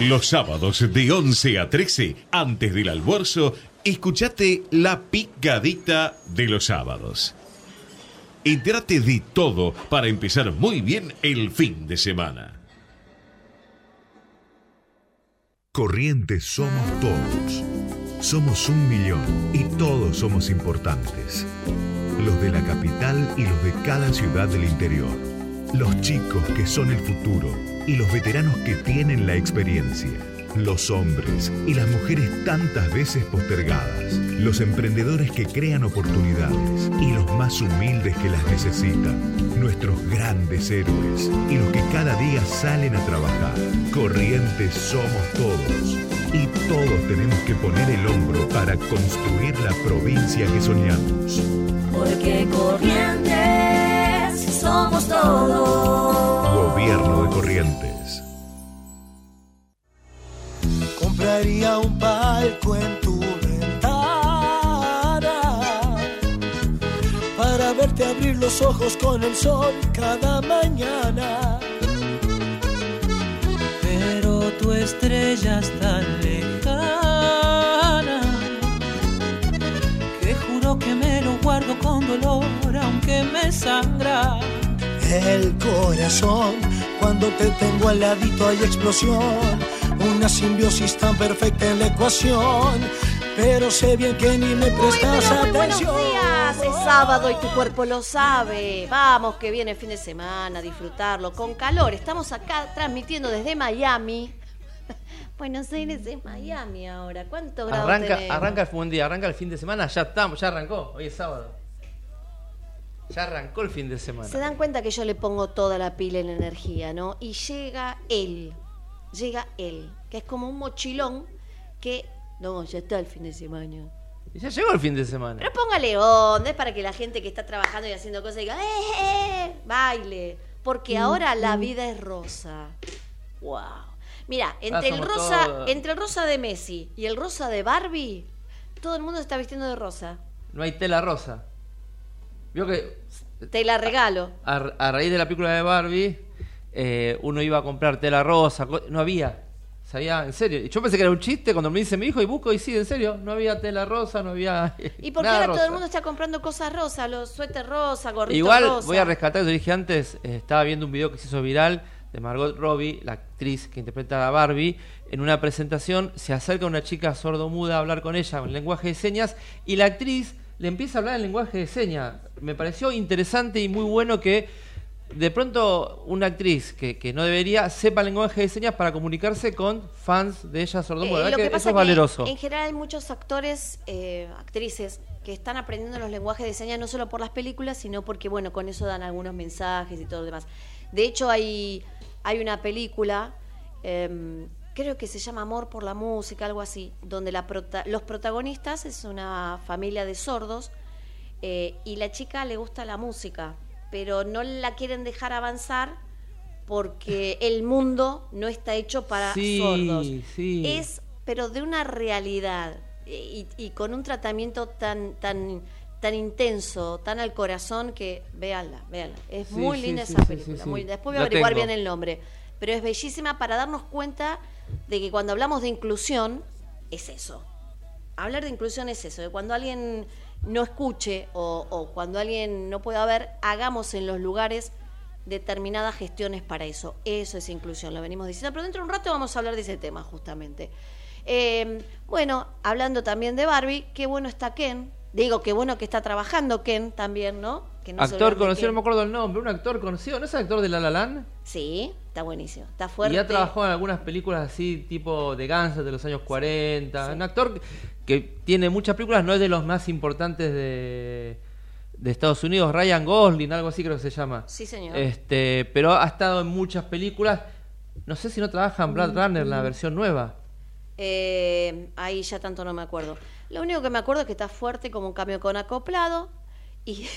Los sábados de 11 a 13, antes del almuerzo, escuchate la picadita de los sábados. Entérate de todo para empezar muy bien el fin de semana. Corrientes somos todos. Somos un millón y todos somos importantes. Los de la capital y los de cada ciudad del interior. Los chicos que son el futuro y los veteranos que tienen la experiencia. Los hombres y las mujeres tantas veces postergadas. Los emprendedores que crean oportunidades y los más humildes que las necesitan. Nuestros grandes héroes y los que cada día salen a trabajar. Corrientes somos todos. Y todos tenemos que poner el hombro para construir la provincia que soñamos. Porque Corrientes somos todos. Gobierno de Corrientes. Compraría un palco en tu ventana para verte abrir los ojos con el sol cada mañana. Pero tu estrella es tan lejana que juro que me lo guardo con dolor aunque me sangra. El corazón, cuando te tengo al ladito hay explosión, una simbiosis tan perfecta en la ecuación, pero sé bien que ni me prestas Muy buenos atención. días, es sábado y tu cuerpo lo sabe. Vamos, que viene el fin de semana, a disfrutarlo con calor. Estamos acá transmitiendo desde Miami. Buenos Aires es Miami ahora. ¿Cuántos grados Arranca, tenemos? arranca el buen día, arranca el fin de semana, ya estamos, ya arrancó, hoy es sábado. Ya arrancó el fin de semana. Se dan cuenta que yo le pongo toda la pila en energía, ¿no? Y llega él, llega él, que es como un mochilón que... No, ya está el fin de semana. Y ya llegó el fin de semana. Pero póngale onda, es para que la gente que está trabajando y haciendo cosas diga, ¡eh, eh, eh! Baile. Porque ahora la vida es rosa. ¡Wow! Mira, entre el, rosa, todos. entre el rosa de Messi y el rosa de Barbie, todo el mundo se está vistiendo de rosa. No hay tela rosa. Vio que Te la regalo. a, a raíz de la película de Barbie, eh, uno iba a comprar tela rosa, no había. Sabía, en serio. Y yo pensé que era un chiste cuando me dice mi hijo y busco y sí, en serio, no había tela rosa, no había. Y porque nada ahora todo rosa. el mundo está comprando cosas rosas, los suéteres rosas, gorritos Igual rosa. voy a rescatar, yo dije antes, eh, estaba viendo un video que se hizo viral de Margot Robbie, la actriz que interpreta a Barbie, en una presentación se acerca una chica sordomuda a hablar con ella en lenguaje de señas y la actriz le empieza a hablar en lenguaje de señas. Me pareció interesante y muy bueno que de pronto una actriz que, que no debería sepa el lenguaje de señas para comunicarse con fans de ella sordomuda. Eh, ¿Verdad lo que que eso pasa es que valeroso. en general hay muchos actores, eh, actrices que están aprendiendo los lenguajes de señas no solo por las películas, sino porque bueno, con eso dan algunos mensajes y todo lo demás. De hecho hay hay una película em, creo que se llama Amor por la música, algo así, donde la prota- los protagonistas es una familia de sordos eh, y la chica le gusta la música, pero no la quieren dejar avanzar porque el mundo no está hecho para Sí, sordos. sí. Es, pero de una realidad y, y con un tratamiento tan, tan, tan intenso, tan al corazón que véanla, véanla. Es Sí, muy linda esa película. muy- después voy a averiguar tengo. bien el nombre, pero es bellísima para darnos cuenta de que cuando hablamos de inclusión es eso. Hablar de inclusión es eso, de cuando alguien no escuche o, o cuando alguien no pueda ver, hagamos en los lugares determinadas gestiones para eso. Eso es inclusión, lo venimos diciendo. Pero dentro de un rato vamos a hablar de ese tema, justamente. Eh, bueno, hablando también de Barbie, qué bueno está Ken. Digo, qué bueno que está trabajando Ken también, ¿no? Que no se actor conocido, no me acuerdo el nombre, un actor conocido, ¿no es el actor de La La Land? Sí, está buenísimo. Está fuerte. Y ha trabajado en algunas películas así, tipo de Guns de los años 40. Un actor que tiene muchas películas, no es de los más importantes de, de Estados Unidos. Ryan Gosling, algo así creo que se llama. Sí, señor. Este, pero ha estado en muchas películas. No sé si no trabaja en Blade Runner, la versión nueva. Eh, ahí ya tanto no me acuerdo. Lo único que me acuerdo es que está fuerte como un cambio con acoplado y...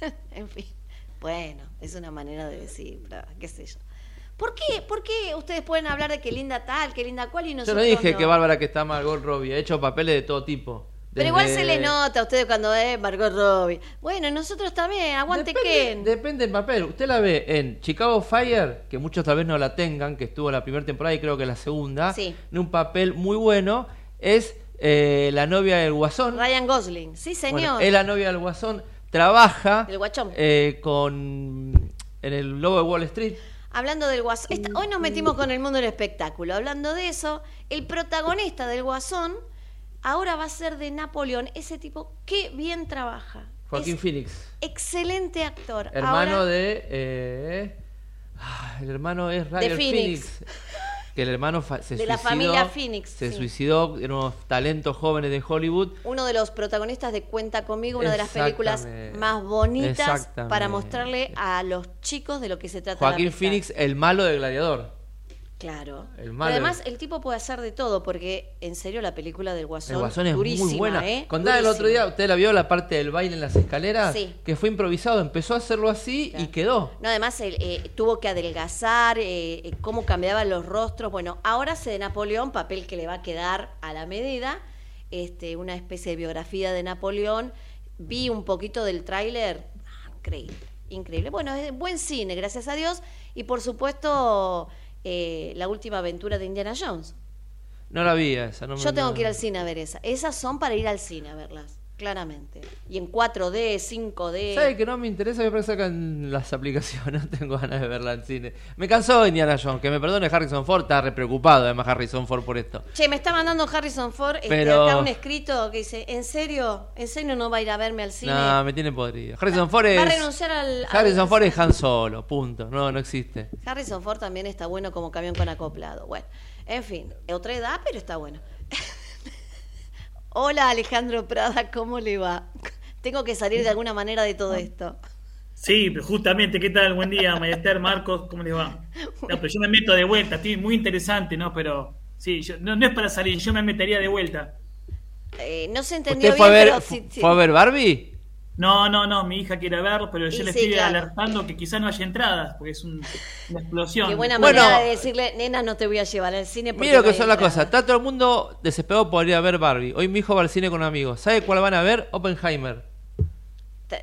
en fin, bueno, es una manera de decir, qué sé yo. ¿Por qué, ¿Por qué ustedes pueden hablar de qué linda tal, qué linda cual y Yo nosotros no dije no? que Bárbara que está Margot Robbie, ha hecho papeles de todo tipo. Pero igual se le nota a ustedes cuando es Margot Robbie. Bueno, nosotros también, aguante Depende, Ken. depende del papel. Usted la ve en Chicago Fire, que muchos tal vez no la tengan, que estuvo la primera temporada y creo que la segunda, Sí. en un papel muy bueno, es eh, la novia del Guasón. Ryan Gosling, sí señor. Bueno, es la novia del Guasón, trabaja El guachón. eh, con en el logo de Wall Street. Hablando del Guasón, esta- hoy nos metimos con el mundo del espectáculo. Hablando de eso, el protagonista del Guasón ahora va a ser de Napoleón. Ese tipo, qué bien trabaja. Joaquín Es Phoenix, Excelente actor. hermano Ahora- de... eh, ah, el hermano es Phoenix. Phoenix. Que el hermano fa- se De la suicidó, familia Phoenix, Se sí. suicidó, eran unos talentos jóvenes de Hollywood. uno de los protagonistas de Cuenta conmigo, una de las películas más bonitas para mostrarle a los chicos de lo que se trata. Joaquín la. Phoenix, el malo de Gladiador. Claro. El Pero además, el tipo puede hacer de todo, porque en serio la película del Guasón, El Guasón es durísima, muy buena. ¿eh? Contaba el otro día, usted la vio la parte del baile en las escaleras, Sí. que fue improvisado, empezó a hacerlo así y quedó. No, además él, eh, tuvo que adelgazar, eh, eh, cómo cambiaban los rostros. Bueno, ahora hace de Napoleón, papel que le va a quedar a la medida, este, una especie de biografía de Napoleón. Vi un poquito del tráiler, ah, increíble, increíble. Bueno, es buen cine, gracias a Dios. Y por supuesto, eh, la última aventura de Indiana Jones. No la vi esa. No me- Yo tengo no- que ir al cine a ver esa. Esas son para ir al cine a verlas, claramente. Y en 4D, 5D. ¿Sabe que no me interesa? Voy a que sacan las aplicaciones. No tengo ganas de verla en cine. Me cansó Indiana Jones. Que me perdone Harrison Ford. Está re preocupado además Harrison Ford por esto. Che, me está mandando Harrison Ford este, Pero- acá un escrito que dice, ¿en serio? ¿En serio no va a ir a verme al cine? No, me tiene podrido. Harrison Ford es... Va a renunciar al... al- Harrison Ford es Han Solo. Punto. No, no existe. Harrison Ford también está bueno como camión con acoplado. Bueno, en fin, otra edad, pero está bueno. Hola Alejandro Prada, ¿cómo le va? Tengo que salir de alguna manera de todo esto. Sí, justamente, ¿qué tal? Buen día, María Esther, Marcos, ¿cómo les va? No, pero yo me meto de vuelta, estoy muy interesante, ¿no? Pero sí, yo- no, no es para salir, yo me metería de vuelta. Eh, no se entendió ¿Usted fue a bien, ver, pero sí. fue a ver Barbie? No, no, no, mi hija quiere verlo, pero yo Y le sí, estoy claro. alertando que quizá no haya entradas, porque es un- una explosión. Qué buena Bueno. manera de decirle, nena, no te voy a llevar al cine porque Mira lo no que hay son las entrada". cosas. Está todo el mundo desesperado por ir a ver Barbie. Hoy mi hijo va al cine con amigos. ¿Sabe cuál van a ver? Oppenheimer.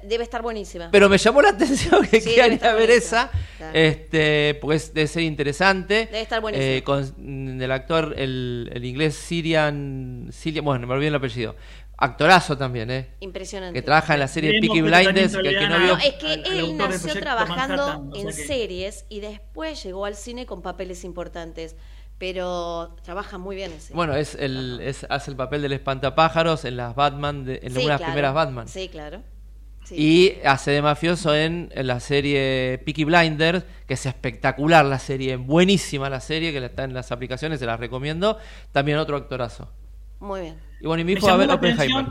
Debe estar buenísima. Pero me llamó la atención que Sí, quieran debe ir a estar ver esa. Claro. Este, porque es- debe ser interesante. Debe estar buenísima. Eh, con el actor, el, el inglés Sirian, Sirian. Bueno, me olvidé el apellido. Actorazo también, ¿eh? Impresionante. Que trabaja en la serie Peaky Blinders. Que el que dan no vio. No, es que al- él nació trabajando Manhattan, o sea en que- series y después llegó al cine con papeles importantes. Pero trabaja muy bien ese. Bueno, es el, es, hace el papel del espantapájaros en las Batman, de- en Sí, algunas claro. primeras Batman. Sí, claro. Sí. Y hace de mafioso en, en la serie Peaky Blinders, que es espectacular la serie, buenísima la serie, que está en las aplicaciones, se las recomiendo. También otro actorazo. Muy bien. Y bueno, y mi Me hijo va a ver Oppenheimer.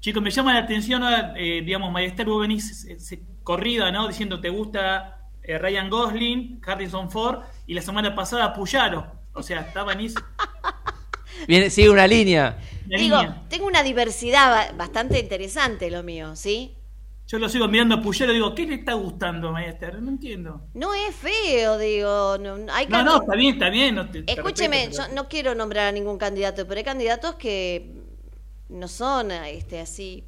chicos, me llama la atención, ahora, eh, digamos, María Esther, vos venís eh, se- corrida, ¿no? Diciendo te gusta eh, Ryan Gosling, Harrison Ford, y la semana pasada Puyaro. O sea, está venís Viene, sigue una línea. Digo, línea. tengo una diversidad ba- bastante interesante lo mío, ¿sí? Yo lo sigo mirando a Puyaro y digo, ¿qué le está gustando, María Esther? No entiendo. No es feo, digo. No, hay No, está bien, está bien. no te- te Escúcheme, yo no quiero nombrar a ningún candidato, pero hay candidatos que no son este, así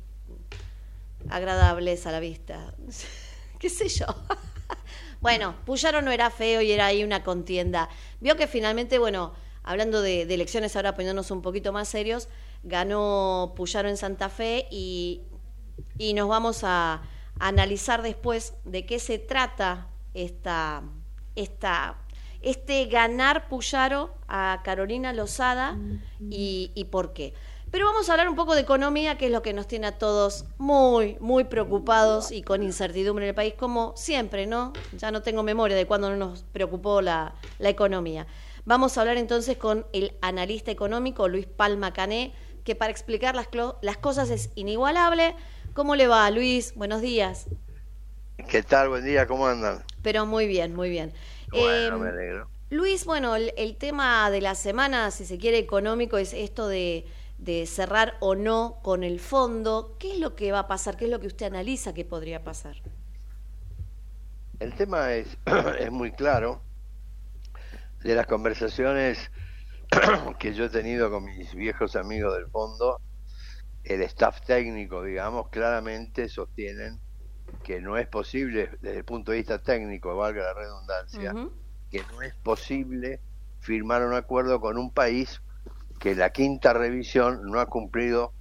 agradables a la vista. ¿Qué sé yo? bueno, Puyaro no era feo y era ahí una contienda. Vio que finalmente, bueno, hablando de, de elecciones, ahora poniéndonos un poquito más serios, ganó Puyaro en Santa Fe y, y nos vamos a, analizar después de qué se trata esta, esta, este ganar Puyaro a Carolina Lozada y, por qué. Pero vamos a hablar un poco de economía, que es lo que nos tiene a todos muy, muy preocupados y con incertidumbre en el país, como siempre, ¿no? Ya no tengo memoria de cuándo no nos preocupó la, la economía. Vamos a hablar entonces con el analista económico Luis Palma Cané, que para explicar las cosas es inigualable. ¿Cómo le va, Luis? Buenos días. ¿Qué tal? Buen día, ¿cómo andan? Pero muy bien, muy bien. Bueno, Eh, me alegro. Luis, bueno, el, el tema de la semana, si se quiere, económico, es esto de, de cerrar o no con el fondo. ¿Qué es lo que va a pasar? ¿Qué es lo que usted analiza que podría pasar? El tema es, es muy claro. De las conversaciones que yo he tenido con mis viejos amigos del fondo, el staff técnico, digamos, claramente sostienen que no es posible, desde el punto de vista técnico, valga la redundancia, que no es posible firmar un acuerdo con un país que la quinta revisión no ha cumplido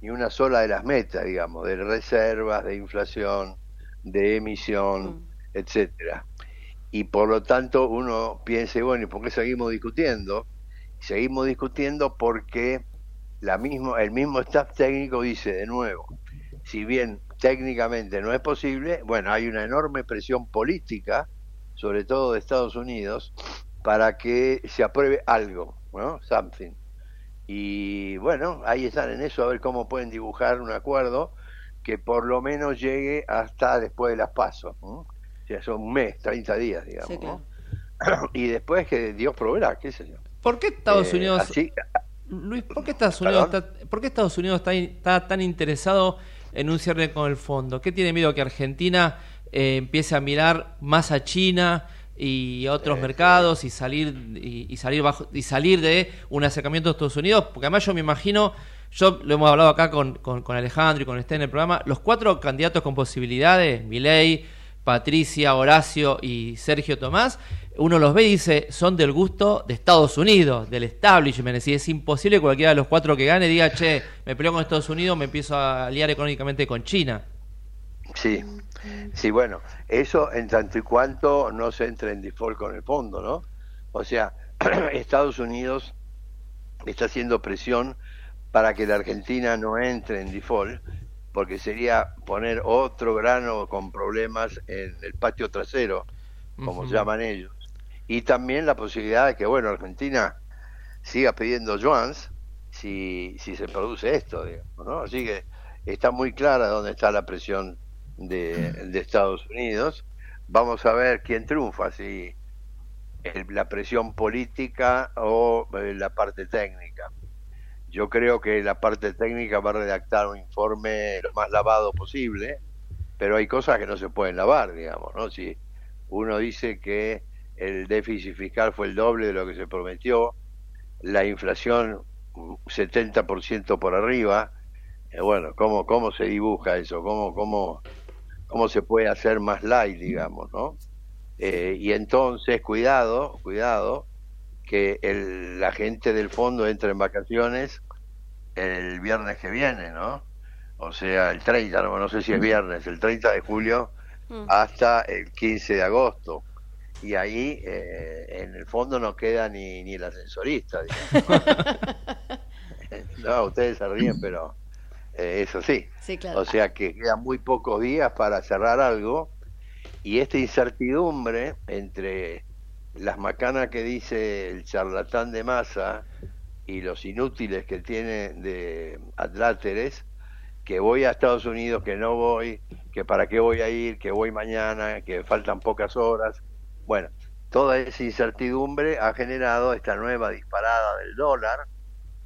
ni una sola de las metas, digamos, de reservas, de inflación, de emisión, etcétera. Y por lo tanto uno piensa, bueno, ¿y por qué seguimos discutiendo? Seguimos discutiendo porque la mismo, el mismo staff técnico dice de nuevo, si bien técnicamente no es posible, bueno, hay una enorme presión política, sobre todo de Estados Unidos, para que se apruebe algo, ¿no? Something. Y bueno, ahí están en eso, a ver cómo pueden dibujar un acuerdo que por lo menos llegue hasta después de las pasos. O sea, son un mes, 30 días, digamos. y después que Dios proveerá, qué sé yo. ¿Por qué Estados eh, Unidos... Luis, ¿por qué Estados Unidos, está, ¿por qué Estados Unidos está, tan interesado en un cierre con el fondo? ¿Qué tiene miedo que Argentina eh, empiece a mirar más a China y a otros mercados y salir y, salir bajo y salir de un acercamiento a Estados Unidos? Porque además yo me imagino, yo lo hemos hablado acá con, con, Alejandro y con este en el programa, los cuatro candidatos con posibilidades, Milei, Patricia, Horacio y Sergio Tomás, uno los ve y dice, son del gusto de Estados Unidos, del establishment. Y es imposible que cualquiera de los cuatro que gane diga, che, me peleo con Estados Unidos, me empiezo a aliar económicamente con China. Sí, sí, bueno, eso en tanto y cuanto no se entre en default con el fondo, ¿no? O sea, Estados Unidos está haciendo presión para que la Argentina no entre en default, porque sería poner otro grano con problemas en el patio trasero, como llaman ellos y también la posibilidad de que, bueno, Argentina siga pidiendo yuans si, si se produce esto, digamos, ¿no? Así que está muy clara dónde está la presión de, de Estados Unidos. Vamos a ver quién triunfa, si la presión política o eh, la parte técnica. Yo creo que la parte técnica va a redactar un informe lo más lavado posible, pero hay cosas que no se pueden lavar, digamos, ¿no? Si uno dice que el déficit fiscal fue el doble de lo que se prometió, la inflación 70% por arriba. Eh, bueno, ¿cómo, ¿cómo se dibuja eso? ¿Cómo, cómo, cómo se puede hacer más light, digamos, no? Eh, y entonces, cuidado, cuidado, que el, la gente del fondo entre en vacaciones el viernes que viene, ¿no? O sea, el 30, no, no sé si es viernes, el 30 de julio mm. hasta el 15 de agosto y ahí eh, en el fondo no queda ni, ni el ascensorista. no, ustedes se ríen, pero eh, eso sí. O sea que quedan muy pocos días para cerrar algo y esta incertidumbre entre las macanas que dice el charlatán de masa y los inútiles que tiene de adláteres, que voy a Estados Unidos, que no voy, que para qué voy a ir, que voy mañana, que faltan pocas horas, bueno, toda esa incertidumbre ha generado esta nueva disparada del dólar,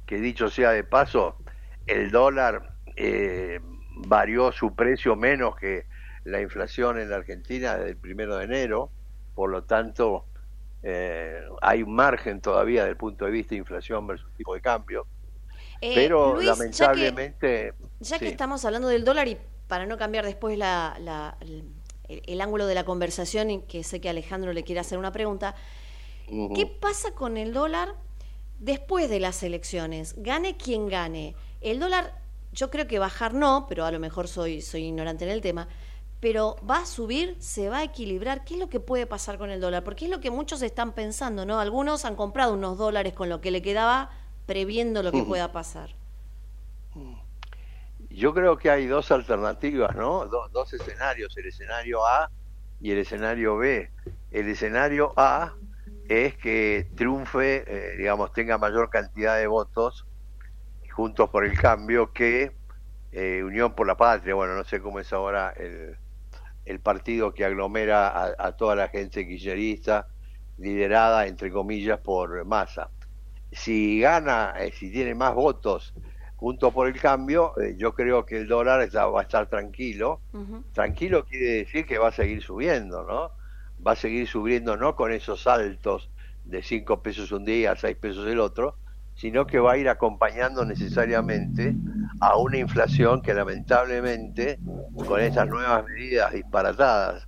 que dicho sea de paso, el dólar eh, varió su precio menos que la inflación en la Argentina desde el primero de enero, por lo tanto eh, hay un margen todavía del punto de vista de inflación versus tipo de cambio. Eh, pero lamentablemente... Ya que, estamos hablando del dólar y para no cambiar después la, el, ángulo de la conversación y que sé que Alejandro le quiere hacer una pregunta. ¿Qué pasa con el dólar después de las elecciones? Gane quien gane. El dólar, yo creo que bajar no, pero a lo mejor soy, soy ignorante en el tema. Pero va a subir, se va a equilibrar. ¿Qué es lo que puede pasar con el dólar? Porque es lo que muchos están pensando, ¿no? Algunos han comprado unos dólares con lo que le quedaba, previendo lo que pueda pasar. Yo creo que hay dos alternativas, ¿no? dos escenarios, el escenario A y el escenario B. El escenario A es que triunfe, eh, digamos, tenga mayor cantidad de votos juntos por el cambio que eh, Unión por la Patria. Bueno, no sé cómo es ahora el, el partido que aglomera a, a, toda la gente kirchnerista, liderada, entre comillas, por Massa. Si gana, eh, si tiene más votos junto por el cambio, eh, yo creo que el dólar va a estar tranquilo. Tranquilo quiere decir que va a seguir subiendo, ¿no? Va a seguir subiendo no con esos saltos de 5 pesos un día, 6 pesos el otro, sino que va a ir acompañando necesariamente a una inflación que lamentablemente con estas nuevas medidas disparatadas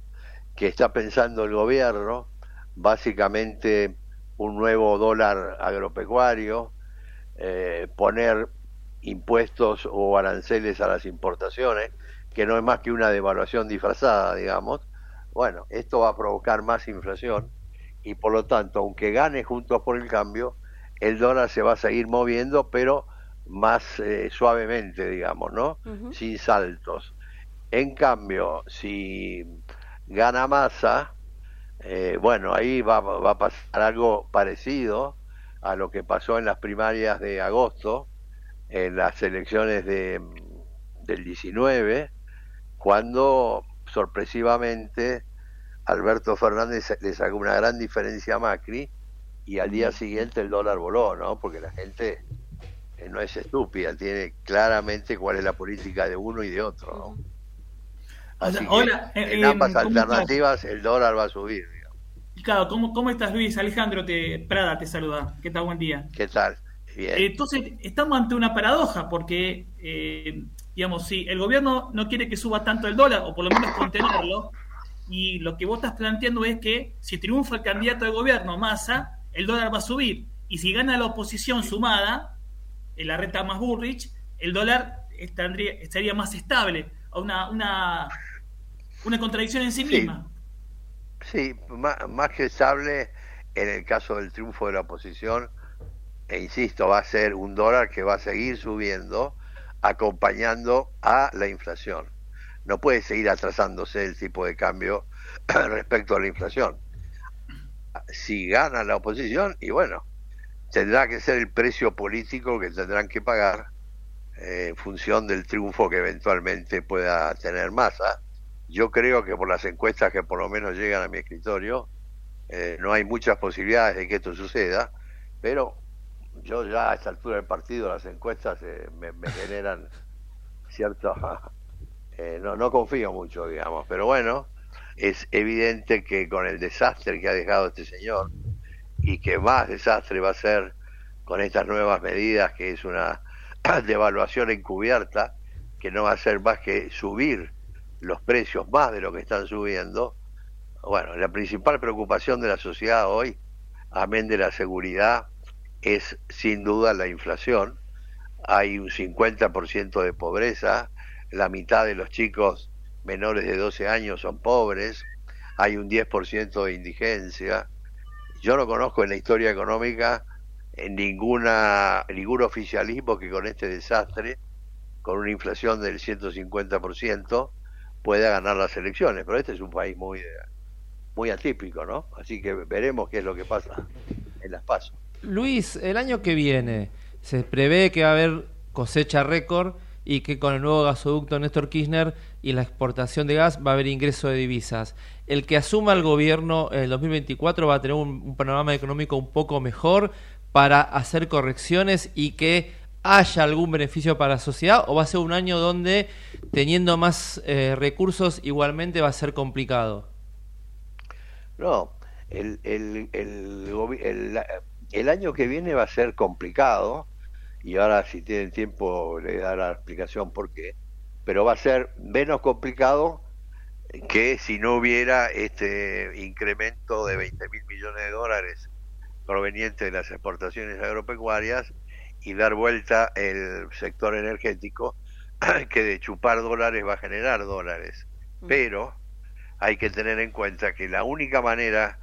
que está pensando el gobierno, básicamente un nuevo dólar agropecuario, eh, poner impuestos o aranceles a las importaciones, que no es más que una devaluación disfrazada, digamos, bueno, esto va a provocar más inflación y por lo tanto, aunque gane juntos por el cambio, el dólar se va a seguir moviendo, pero más eh, suavemente, digamos, ¿no? Sin saltos. En cambio, si gana masa, eh, bueno, ahí va, va, a pasar algo parecido a lo que pasó en las primarias de agosto, en las elecciones de, del 19, cuando sorpresivamente Alberto Fernández le sacó una gran diferencia a Macri y al día siguiente el dólar voló, ¿no? Porque la gente no es estúpida, tiene claramente cuál es la política de uno y de otro, ¿no? Así que hola, eh, en ambas eh, alternativas el dólar va a subir. Claro, ¿cómo, ¿cómo estás Luis? Alejandro te, Prada te saluda. ¿Qué tal? Buen día. ¿Qué tal? Bien. Entonces, estamos ante una paradoja porque, digamos, si el gobierno no quiere que suba tanto el dólar, o por lo menos contenerlo, y lo que vos estás planteando es que si triunfa el candidato de gobierno, Massa, el dólar va a subir. Y si gana la oposición sumada, en la reta más Burrich, el dólar estaría, estaría más estable. Una, una, una contradicción en sí, misma. Sí, más, más, que estable en el caso del triunfo de la oposición, e insisto, va a ser un dólar que va a seguir subiendo acompañando a la inflación no puede seguir atrasándose el tipo de cambio respecto a la inflación. Si gana la oposición, y bueno, tendrá que ser el precio político que tendrán que pagar eh, en función del triunfo que eventualmente pueda tener masa. Yo creo que por las encuestas que por lo menos llegan a mi escritorio, eh, no hay muchas posibilidades de que esto suceda, pero yo ya a esta altura del partido las encuestas eh, me, me generan cierto eh, no, no confío mucho, digamos, pero bueno, es evidente que con el desastre que ha dejado este señor y que más desastre va a ser con estas nuevas medidas, que es una devaluación encubierta, que no va a ser más que subir los precios más de lo que están subiendo. Bueno, la principal preocupación de la sociedad hoy, amén de la seguridad, es sin duda la inflación. Hay un 50% de pobreza, la mitad de los chicos menores de 12 años son pobres, hay un 10% de indigencia. Yo no conozco en la historia económica en ninguna, ningún oficialismo que con este desastre, con una inflación del 150%, pueda ganar las elecciones. Pero este es un país muy, muy atípico, ¿no? Así que veremos qué es lo que pasa en las pasos. Luis, el año que viene se prevé que va a haber cosecha récord y que con el nuevo gasoducto Néstor Kirchner y la exportación de gas va a haber ingreso de divisas. El que asuma el gobierno en el 2024 va a tener un, panorama económico un poco mejor para hacer correcciones y que haya algún beneficio para la sociedad o va a ser un año donde teniendo más eh, recursos igualmente va a ser complicado? No, el, el, el, el año que viene va a ser complicado y ahora si tienen tiempo le daré la explicación por qué, pero va a ser menos complicado que si no hubiera este incremento de 20 mil millones de dólares proveniente de las exportaciones agropecuarias y dar vuelta el sector energético que de chupar dólares va a generar dólares. Mm. Pero hay que tener en cuenta que la única manera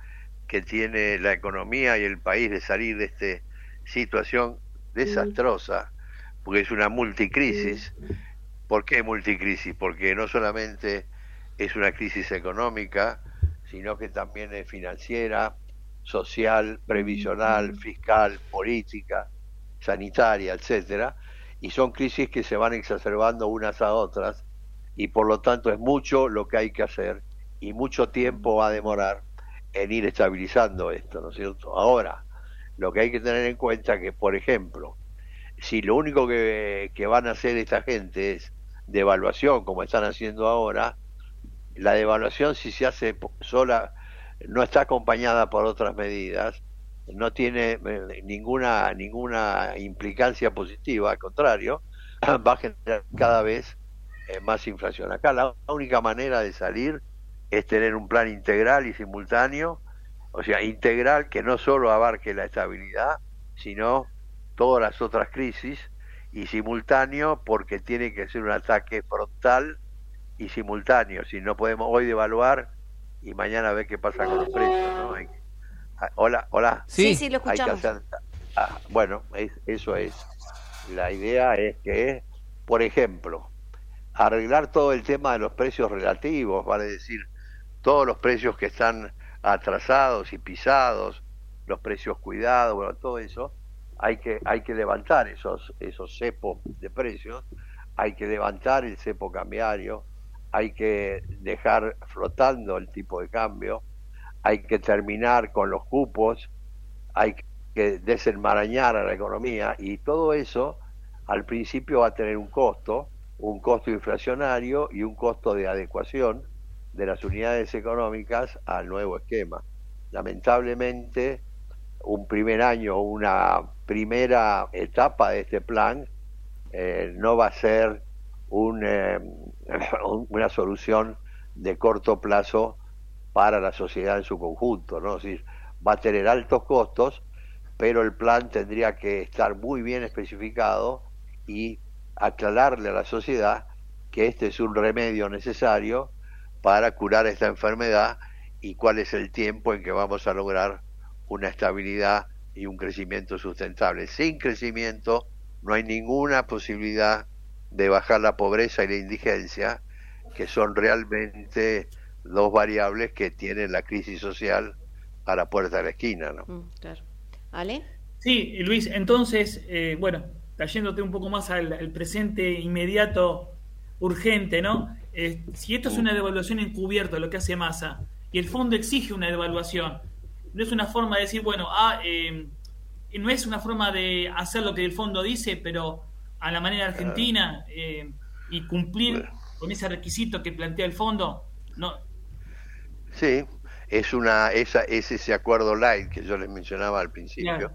que tiene la economía y el país de salir de esta situación desastrosa, porque es una multicrisis. ¿Por qué multicrisis? Porque no solamente es una crisis económica, sino que también es financiera, social, previsional, fiscal, política, sanitaria, etcétera, y son crisis que se van exacerbando unas a otras y por lo tanto es mucho lo que hay que hacer y mucho tiempo va a demorar en ir estabilizando esto, ¿no es cierto? Ahora, lo que hay que tener en cuenta que, por ejemplo, si lo único que, van a hacer esta gente es devaluación, como están haciendo ahora, la devaluación si se hace sola, no está acompañada por otras medidas, no tiene eh, ninguna, ninguna implicancia positiva, al contrario, va a generar cada vez eh, más inflación. Acá la única manera de salir es tener un plan integral y simultáneo, o sea, integral que no solo abarque la estabilidad, sino todas las otras crisis, y simultáneo porque tiene que ser un ataque frontal y simultáneo, si no podemos hoy devaluar y mañana ver qué pasa con los precios. ¿no? Ah, hola, hola. Sí, sí, lo escuchamos. Ah, bueno, eso es. La idea es que, por ejemplo, arreglar todo el tema de los precios relativos, vale decir, todos los precios que están atrasados y pisados, los precios cuidados, bueno, todo eso, hay que, hay que levantar esos, esos cepos de precios, hay que levantar el cepo cambiario, hay que dejar flotando el tipo de cambio, hay que terminar con los cupos, hay que desenmarañar a la economía y todo eso al principio va a tener un costo, un costo inflacionario y un costo de adecuación de las unidades económicas al nuevo esquema. Lamentablemente, un primer año, una primera etapa de este plan eh, no va a ser eh, una solución de corto plazo para la sociedad en su conjunto, ¿no? Es va a tener altos costos, pero el plan tendría que estar muy bien especificado y aclararle a la sociedad que este es un remedio necesario para curar esta enfermedad y cuál es el tiempo en que vamos a lograr una estabilidad y un crecimiento sustentable. Sin crecimiento no hay ninguna posibilidad de bajar la pobreza y la indigencia, que son realmente dos variables que tienen la crisis social a la puerta de la esquina. ¿no? Mm, claro. ¿Ale? Sí, Luis, entonces, eh, bueno, cayéndote un poco más al, presente inmediato, urgente, ¿no? Eh, si esto es una devaluación encubierta, lo que hace Massa, y el fondo exige una devaluación, no es una forma de decir, bueno, ah, eh, no es una forma de hacer lo que el fondo dice, pero a la manera argentina y cumplir con ese requisito que plantea el fondo, no, Sí, es una esa es ese acuerdo light que yo les mencionaba al principio,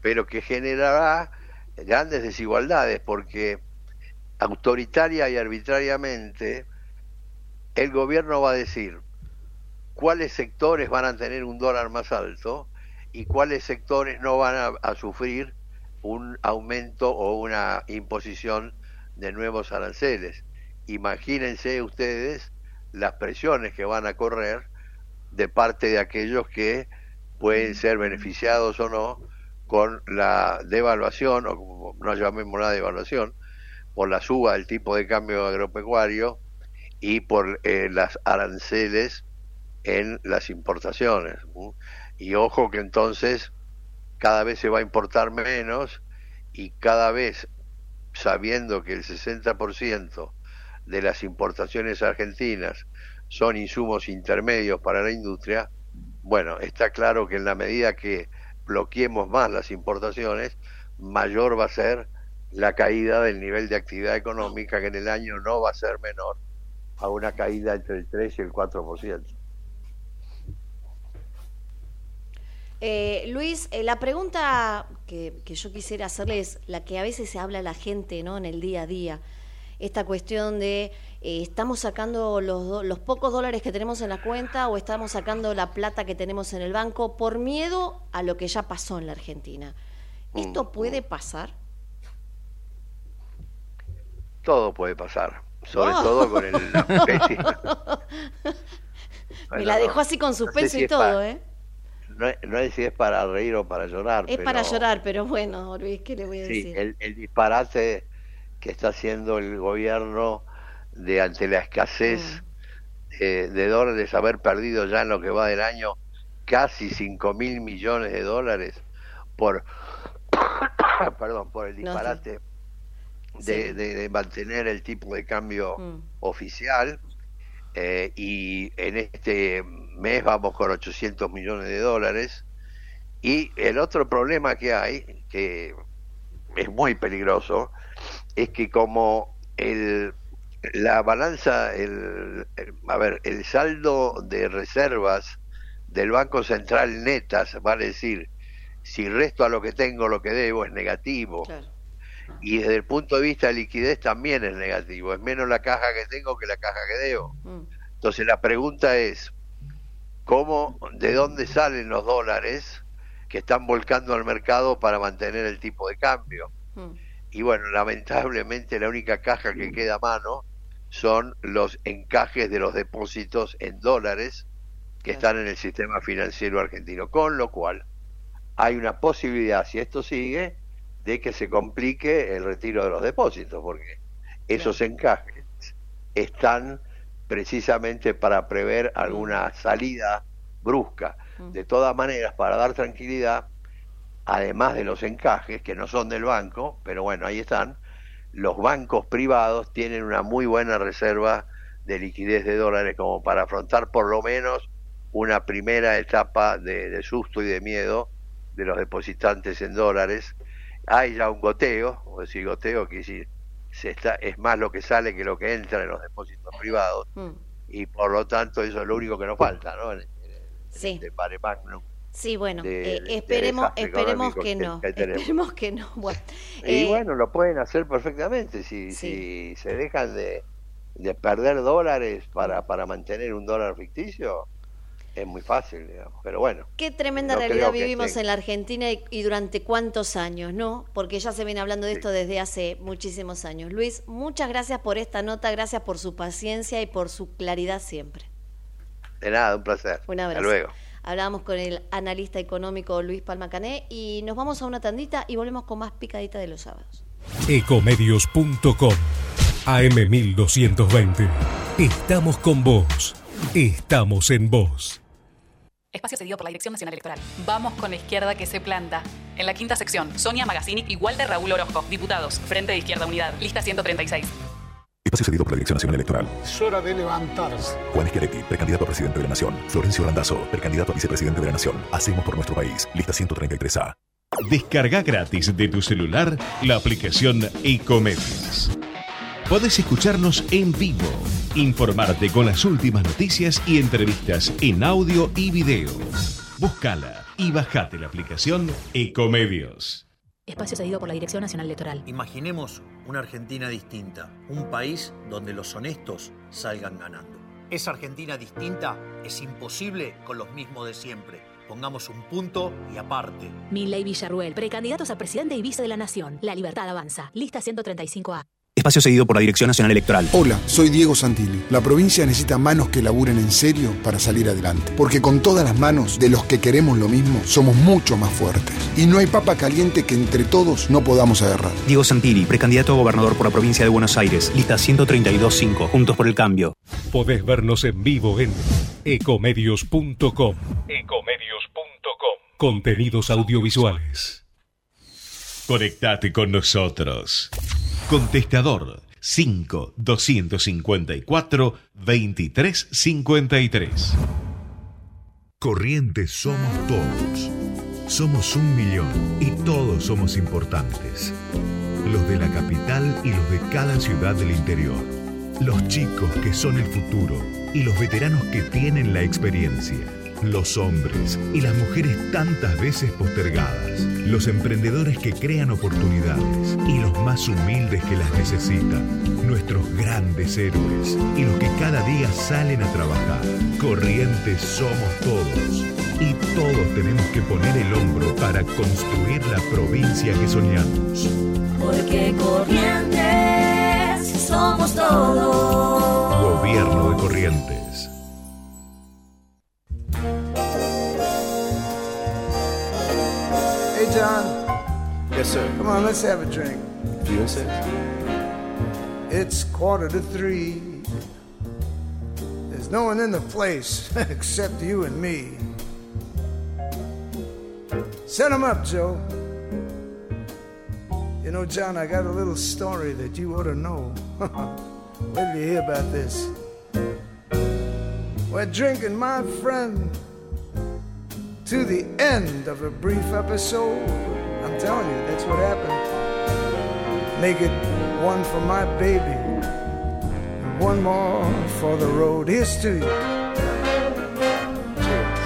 pero que generará grandes desigualdades porque autoritaria y arbitrariamente el gobierno va a decir cuáles sectores van a tener un dólar más alto y cuáles sectores no van a sufrir un aumento o una imposición de nuevos aranceles. Imagínense ustedes las presiones que van a correr de parte de aquellos que pueden ser beneficiados o no con la devaluación, o no llamemos la devaluación, por la suba del tipo de cambio agropecuario y por eh, las aranceles en las importaciones. Y ojo que entonces cada vez se va a importar menos y cada vez sabiendo que el 60% de las importaciones argentinas son insumos intermedios para la industria, bueno, está claro que en la medida que bloqueemos más las importaciones, mayor va a ser la caída del nivel de actividad económica, que en el año no va a ser menor a una caída entre el 3 y el 4%. Eh, Luis, eh, la pregunta que, que, yo quisiera hacerle es la que a veces se habla la gente ¿no? en el día a día esta cuestión de eh, estamos sacando los, los pocos dólares que tenemos en la cuenta o estamos sacando la plata que tenemos en el banco por miedo a lo que ya pasó en la Argentina. ¿Esto mm, puede mm. pasar? Todo puede pasar, sobre oh. todo con el... Me la dejó así con suspenso y todo, ¿eh? No, no, es si es para reír o para llorar. Es para llorar, pero bueno, Luis, ¿qué le voy a decir? El, el disparate que está haciendo el gobierno de ante la escasez mm. eh, de dólares, haber perdido ya en lo que va del año casi 5 mil millones de dólares por, perdón, por el disparate de, de, mantener el tipo de cambio mm. oficial. Eh, y en este mes vamos con 800 millones de dólares. Y el otro problema que hay, que es muy peligroso, es que como el, la balanza, el, a ver, el saldo de reservas del Banco Central netas, vale decir, si resto a lo que tengo lo que debo es negativo, Y desde el punto de vista de liquidez también es negativo. Es menos la caja que tengo que la caja que debo. Mm. Entonces la pregunta es, ¿cómo, de dónde salen los dólares que están volcando al mercado para mantener el tipo de cambio? Mm. Y bueno, lamentablemente la única caja que queda a mano son los encajes de los depósitos en dólares que están en el sistema financiero argentino. Con lo cual, hay una posibilidad, si esto sigue, de que se complique el retiro de los depósitos, porque esos encajes están precisamente para prever alguna salida brusca. De todas maneras, para dar tranquilidad, además de los encajes, que no son del banco, pero bueno, ahí están, los bancos privados tienen una muy buena reserva de liquidez de dólares como para afrontar por lo menos una primera etapa de, de susto y de miedo de los depositantes en dólares. Hay ya un goteo, o decir goteo, que decir, se está, es más lo que sale que lo que entra en los depósitos privados, Mm. y por lo tanto eso es lo único que nos falta, ¿no? En, en Sí. este mare magnum. Sí, bueno, de- eh, esperemos, esperemos que no. que. Esperemos que no. Bueno, Y eh, bueno, lo pueden hacer perfectamente si, si se dejan de, de perder dólares para, para mantener un dólar ficticio. Es muy fácil, digamos. Pero bueno, Qué tremenda No realidad vivimos tenga. en la Argentina y, y durante cuántos años, ¿no? Porque ya se viene hablando de esto desde hace muchísimos años. Luis, muchas gracias por esta nota, gracias por su paciencia y por su claridad siempre. de nada, un placer. Un abrazo. Hasta luego. Hablábamos con el analista económico Luis Palmacané y nos vamos a una tandita y volvemos con más picadita de los sábados. Ecomedios.com AM1220. Estamos con vos. Estamos en vos. Espacio cedido por la Dirección Nacional Electoral. Vamos con la izquierda que se planta. En la quinta sección, Sonia Magazzini y Walter Raúl Orozco, diputados, Frente de Izquierda Unidad, lista 136. Espacio cedido por la Dirección Nacional Electoral. Es hora de levantarse. Juan Schiaretti, precandidato a presidente de la Nación. Florencio Landazzo, precandidato a vicepresidente de la Nación. Hacemos por nuestro país. Lista 133A. Descarga gratis de tu celular la aplicación Ecomedios. Podés escucharnos en vivo, informarte con las últimas noticias y entrevistas en audio y video. Búscala y bajate la aplicación Ecomedios. Espacio cedido por la Dirección Nacional Electoral. Imaginemos una Argentina distinta, un país donde los honestos salgan ganando. Esa Argentina distinta es imposible con los mismos de siempre. Pongamos un punto y aparte. Milley Villarruel, precandidatos a presidente y vice de la Nación. La libertad avanza. Lista 135A. Espacio cedido por la Dirección Nacional Electoral. Hola, soy Diego Santilli. La provincia necesita manos que laburen en serio para salir adelante. Porque con todas las manos de los que queremos lo mismo, somos mucho más fuertes. Y no hay papa caliente que entre todos no podamos agarrar. Diego Santilli, precandidato a gobernador por la provincia de Buenos Aires. Lista 132.5. Juntos por el cambio. Podés vernos en vivo en ecomedios.com. Ecomedios.com. Contenidos audiovisuales. Conectate con nosotros. Contestador 5 254 2353. Corrientes somos todos. Somos un millón y todos somos importantes. Los de la capital y los de cada ciudad del interior. Los chicos que son el futuro y los veteranos que tienen la experiencia. Los hombres y las mujeres tantas veces postergadas. Los emprendedores que crean oportunidades y los más humildes que las necesitan. Nuestros grandes héroes y los que cada día salen a trabajar. Corrientes somos todos. Y todos tenemos que poner el hombro para construir la provincia que soñamos. Porque corrientes somos todos. John. Yes, sir. Come on, let's have a drink. You insist. It's quarter to three. There's no one in the place except you and me. Set 'em up, Joe. You know, John, I got a little story that you ought to know. Wait till you hear about this. We're drinking, my friend, to the end of a brief episode. I'm telling you, that's what happened. Make it one for my baby, and one more for the road. Here's to you. Cheers.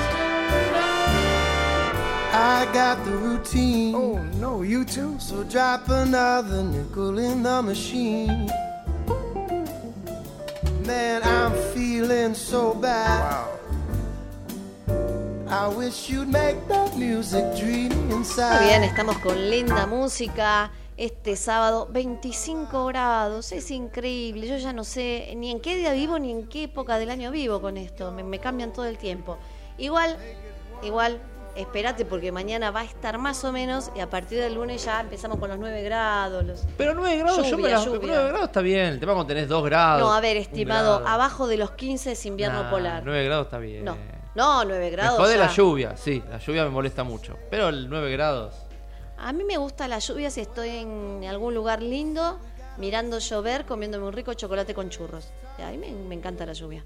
I got the routine. Oh no, you too? So drop another nickel in the machine. Man, I'm feeling so bad. I Muy bien, estamos con linda música. Este sábado, 25 grados, es increíble. Yo ya no sé ni en qué día vivo ni en qué época del año vivo con esto. Me, me cambian todo el tiempo. Igual, igual, espérate porque mañana va a estar más o menos y a partir del lunes ya empezamos con los 9 grados. Los... Pero 9 grados, yo me la, lluvia. 9 grados está bien. El tema cuando tenés 2 grados. No, a ver, estimado, abajo de los 15 es invierno Nah, polar. 9 grados está bien. No, no, 9 Me grados. jode la ya. lluvia, sí, la lluvia me molesta mucho. Pero el 9 grados. A mí me gusta la lluvia si estoy en algún lugar lindo, mirando llover, comiéndome un rico chocolate con churros. A mí me, me encanta la lluvia.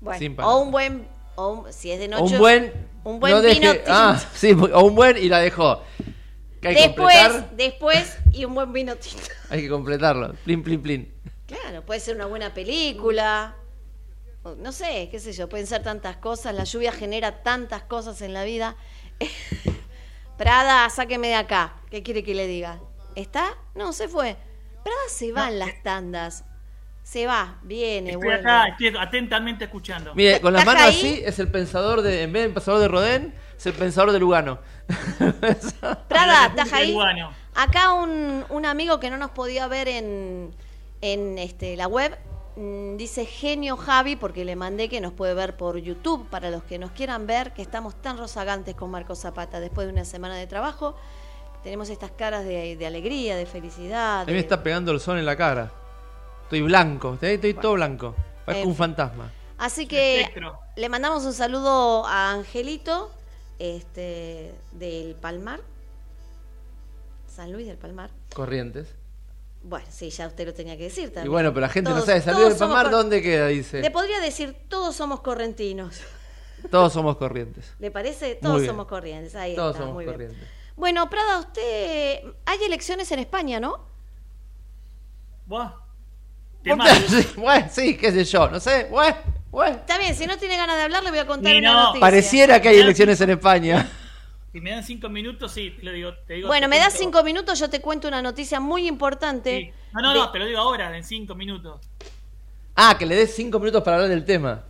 Bueno, o un buen, o un- si es de noche, un buen. un buen no vino deje- Ah, sí, o un buen y la dejó. Que hay después, completar. después y un buen vino tinto. Hay que completarlo. Plin, plin, plin. Claro, puede ser una buena película. No sé, qué sé yo, pueden ser tantas cosas. La lluvia genera tantas cosas en la vida. Prada, sáqueme de acá. ¿Qué quiere que le diga? ¿Está? No, se fue. Prada se va en las tandas. Se va, viene, Estoy vuelve. acá, estoy atentamente escuchando. Mire, con las ¿Estás manos ahí? así es el pensador de. En vez del pensador de Rodén, es el pensador de Lugano. Prada, ¿estás ahí? Acá un, un amigo que no nos podía ver en, en este, la web dice genio Javi porque le mandé que nos puede ver por YouTube para los que nos quieran ver que estamos tan rozagantes con Marco Zapata después de una semana de trabajo tenemos estas caras de, de alegría de felicidad A mí me de- está pegando el sol en la cara. Estoy blanco, estoy, estoy todo blanco. Parezco En un fantasma. así que Espectro. le mandamos un saludo a Angelito este del Palmar San Luis del Palmar Corrientes. Bueno sí ya usted lo tenía que decir también Y bueno, pero la gente no sabe. Somos Palmar, cor- ¿dónde queda? Dice. Le podría decir, todos somos correntinos. Todos somos corrientes. ¿Le parece? Todos bien. somos corrientes. Ahí Todos está, somos muy bien. corrientes. Bueno, Prada, usted. Hay elecciones en España, ¿no? Buah. Bueno, sí, qué sé yo, no sé. Bueno, bueno. Está bien, si no tiene ganas de hablar, le voy a contar Y una no. noticia. Pareciera que hay elecciones en España. Si me dan cinco minutos, sí, te lo digo. Te digo Bueno, te me das cinco minutos, yo te cuento una noticia muy importante. No, no, de- no, te lo digo ahora, en cinco minutos. Ah, que le des cinco minutos para hablar del tema.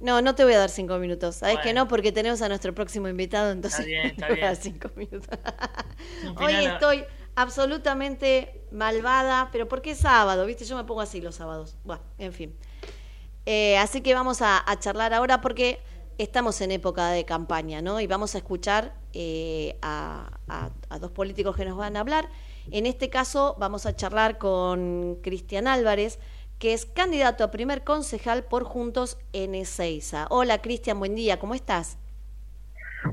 No, no te voy a dar cinco minutos. ¿Sabes Bueno. que no? Porque tenemos a nuestro próximo invitado, entonces Está bien, está te voy a dar bien. cinco minutos. Hoy estoy absolutamente malvada, pero porque es sábado, ¿viste? Yo me pongo así los sábados. Bueno, en fin. Eh, así que vamos a, a charlar ahora porque estamos en época de campaña, ¿no? Y vamos a escuchar eh, a, a- a dos políticos que nos van a hablar. En este caso vamos a charlar con Cristian Álvarez, que es candidato a primer concejal por Juntos en Ezeiza. Hola Cristian, buen día, ¿cómo estás?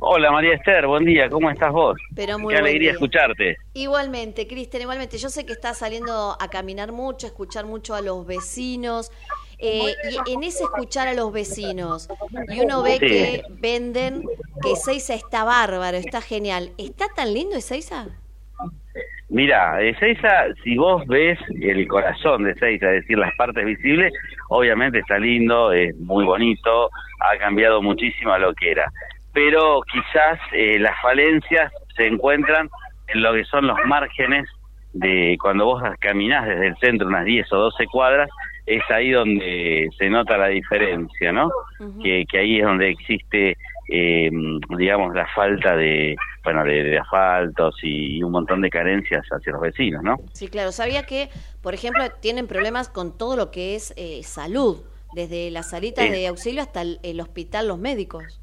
Hola María Esther, buen día, ¿cómo estás vos? Pero muy Qué alegría día. escucharte. Igualmente, Cristian, igualmente. Yo sé que estás saliendo a caminar mucho, a escuchar mucho a los vecinos. Eh, y en ese escuchar a los vecinos, y uno ve Sí. que venden que Ezeiza está bárbaro, está genial. ¿Está tan lindo Ezeiza? Mira, Ezeiza, si vos ves el corazón de Ezeiza, es decir, las partes visibles, obviamente está lindo, es muy bonito, ha cambiado muchísimo a lo que era. Pero quizás eh, las falencias se encuentran en lo que son los márgenes de cuando vos caminás desde el centro unas 10 o 12 cuadras, es ahí donde se nota la diferencia, ¿no? que, que ahí es donde existe, eh, digamos, la falta de, bueno, de, de asfaltos y un montón de carencias hacia los vecinos, ¿no? Sí, claro. Sabía que, por ejemplo, tienen problemas con todo lo que es eh, salud, desde las salitas Sí. de auxilio hasta el, el hospital, los médicos.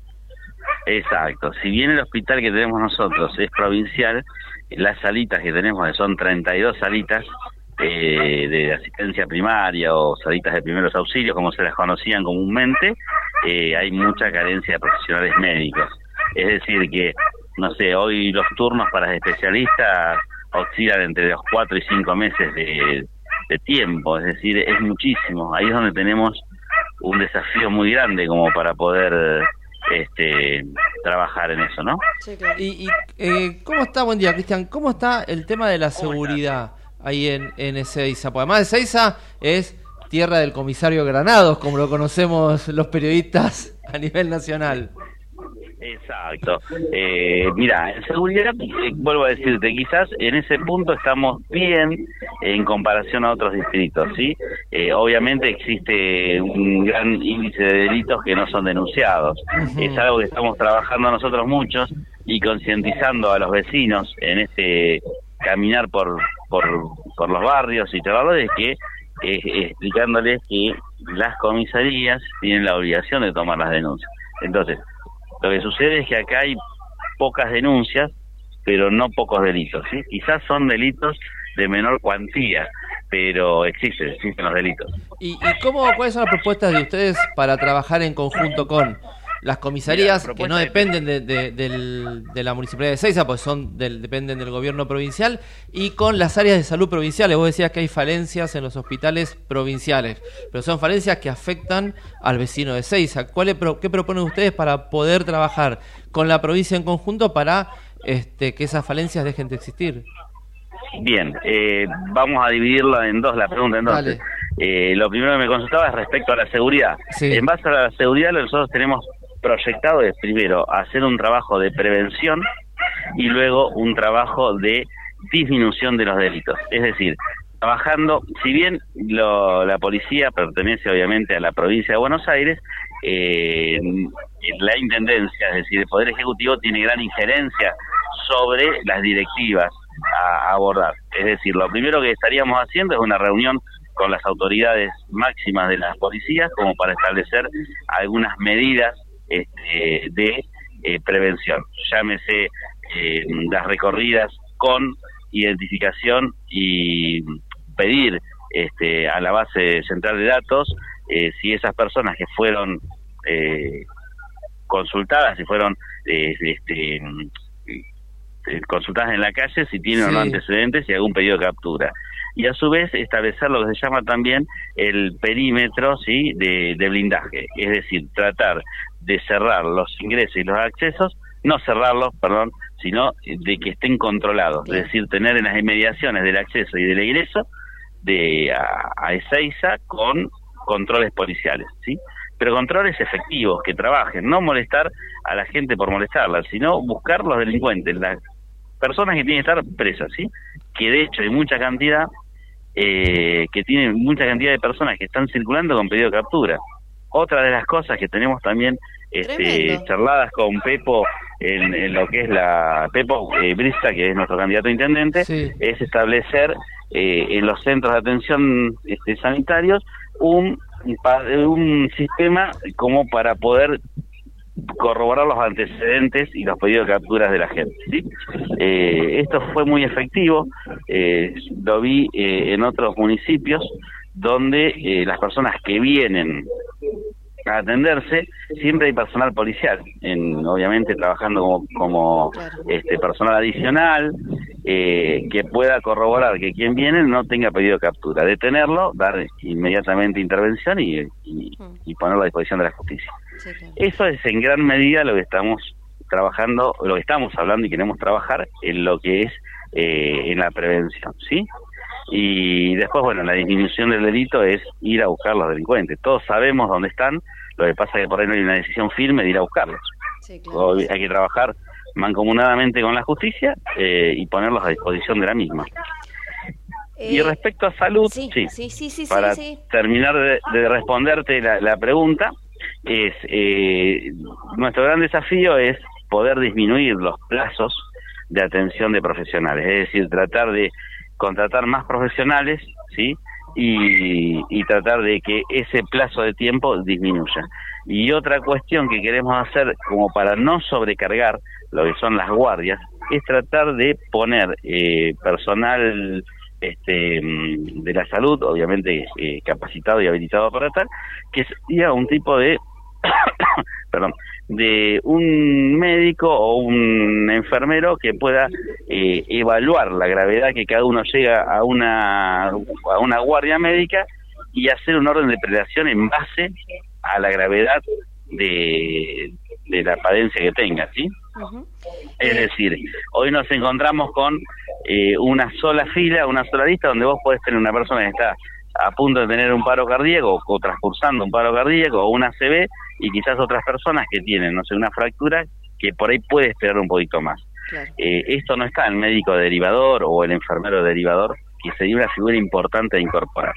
Exacto. Si bien el hospital que tenemos nosotros es provincial, las salitas que tenemos, que son 32 salitas eh, de asistencia primaria o salitas de primeros auxilios, como se las conocían comúnmente, eh, hay mucha carencia de profesionales médicos. Es decir, que, no sé, hoy los turnos para especialistas oscilan entre los 4 y 5 meses de, de tiempo, es decir, es muchísimo. Ahí es donde tenemos un desafío muy grande como para poder este trabajar en eso, ¿no? Y, y, eh, ¿cómo está, buen día, Cristian? ¿Cómo está el tema de la seguridad ahí en, en Ezeiza? Porque además Ezeiza es tierra del comisario Granados, como lo conocemos los periodistas a nivel nacional. Exacto. Eh, mira, en seguridad, eh, vuelvo a decirte, quizás en ese punto estamos bien en comparación a otros distritos, ¿sí? Eh, obviamente existe un gran índice de delitos que no son denunciados. Es algo que estamos trabajando nosotros muchos y concientizando a los vecinos en este caminar por, por, los barrios y todo es que eh, explicándoles que las comisarías tienen la obligación de tomar las denuncias. Entonces, lo que sucede es que acá hay pocas denuncias, pero no pocos delitos. ¿sí? Quizás son delitos de menor cuantía, pero existen, existen los delitos. ¿Y, y cómo, cuáles son las propuestas de ustedes para trabajar en conjunto con las comisarías que no dependen de, de- del- de la municipalidad de Seiza, pues son del, dependen del gobierno provincial, y con las áreas de salud provinciales. Vos decías que hay falencias en los hospitales provinciales, pero son falencias que afectan al vecino de Seiza. ¿Cuál pro- ¿Qué proponen ustedes para poder trabajar con la provincia en conjunto para este, que esas falencias dejen de existir? Bien, eh, vamos a dividirla en dos, la pregunta entonces. Eh, lo primero que me consultaba es respecto a la seguridad. En base a la seguridad, nosotros tenemos proyectado es primero hacer un trabajo de prevención y luego un trabajo de disminución de los delitos. Es decir, trabajando, si bien lo- la policía pertenece obviamente a la provincia de Buenos Aires, eh, la intendencia, es decir, el Poder Ejecutivo tiene gran injerencia sobre las directivas a, a abordar. Es decir, lo primero que estaríamos haciendo es una reunión con las autoridades máximas de las policías como para establecer algunas medidas este, de eh, prevención. Llámese eh, las recorridas con identificación y pedir este, a la base central de datos eh, si esas personas que fueron eh, consultadas, si fueron eh, este, consultadas en la calle, si tienen o no antecedentes y algún pedido de captura. Y a su vez establecer lo que se llama también el perímetro sí de, de blindaje, es decir, tratar de cerrar los ingresos y los accesos, no cerrarlos, perdón, sino de que estén controlados, es decir, tener en las inmediaciones del acceso y del ingreso de a, a Ezeiza con controles policiales, ¿sí? Pero controles efectivos, que trabajen, no molestar a la gente por molestarla, sino buscar los delincuentes, las personas que tienen que estar presas, ¿sí? Que de hecho hay mucha cantidad, eh, que tienen mucha cantidad de personas que están circulando con pedido de captura. Otra de las cosas que tenemos también este, Tremendo. charladas con Pepo en, en lo que es la Pepo eh, Brista, que es nuestro candidato a intendente, es establecer eh, en los centros de atención este, sanitarios un, un sistema como para poder corroborar los antecedentes y los pedidos de capturas de la gente. ¿sí? Eh, esto fue muy efectivo, eh, lo vi eh, en otros municipios donde eh, las personas que vienen a atenderse, siempre hay personal policial, en, obviamente trabajando como, como este personal adicional, eh, que pueda corroborar que quien viene no tenga pedido de captura, detenerlo, dar inmediatamente intervención y, y- y ponerlo a disposición de la justicia. Eso es en gran medida lo que estamos trabajando, lo que estamos hablando y queremos trabajar en lo que es eh, en la prevención, ¿sí? Y después, bueno, la disminución del delito es ir a buscar los delincuentes. Todos sabemos dónde están, lo que pasa es que por ahí no hay una decisión firme de ir a buscarlos. Obvi- Hay que trabajar mancomunadamente con la justicia eh, y ponerlos a disposición de la misma. y respecto a salud, sí, Eh, Sí, sí, sí, sí, para sí. terminar de, de responderte la, la pregunta, es eh, nuestro gran desafío es poder disminuir los plazos de atención de profesionales, es decir, tratar de contratar más profesionales, ¿sí? Y, tratar de que ese plazo de tiempo disminuya. Y otra cuestión que queremos hacer como para no sobrecargar lo que son las guardias es tratar de poner eh, personal este, mm, de la salud, obviamente eh, capacitado y habilitado para tal, que sería un tipo de, perdón, de un médico o un enfermero que pueda eh, evaluar la gravedad que cada uno llega a una, a una guardia médica y hacer un orden de predación en base a la gravedad de, de la padencia que tenga, ¿sí? Es decir, hoy nos encontramos con eh, una sola fila, una sola lista, donde vos podés tener una persona que está a punto de tener un paro cardíaco o transcursando un paro cardíaco o una ACV y quizás otras personas que tienen, no sé, una fractura que por ahí puede esperar un poquito más. Eh, esto no está el médico derivador o el enfermero derivador, que sería una figura importante de incorporar.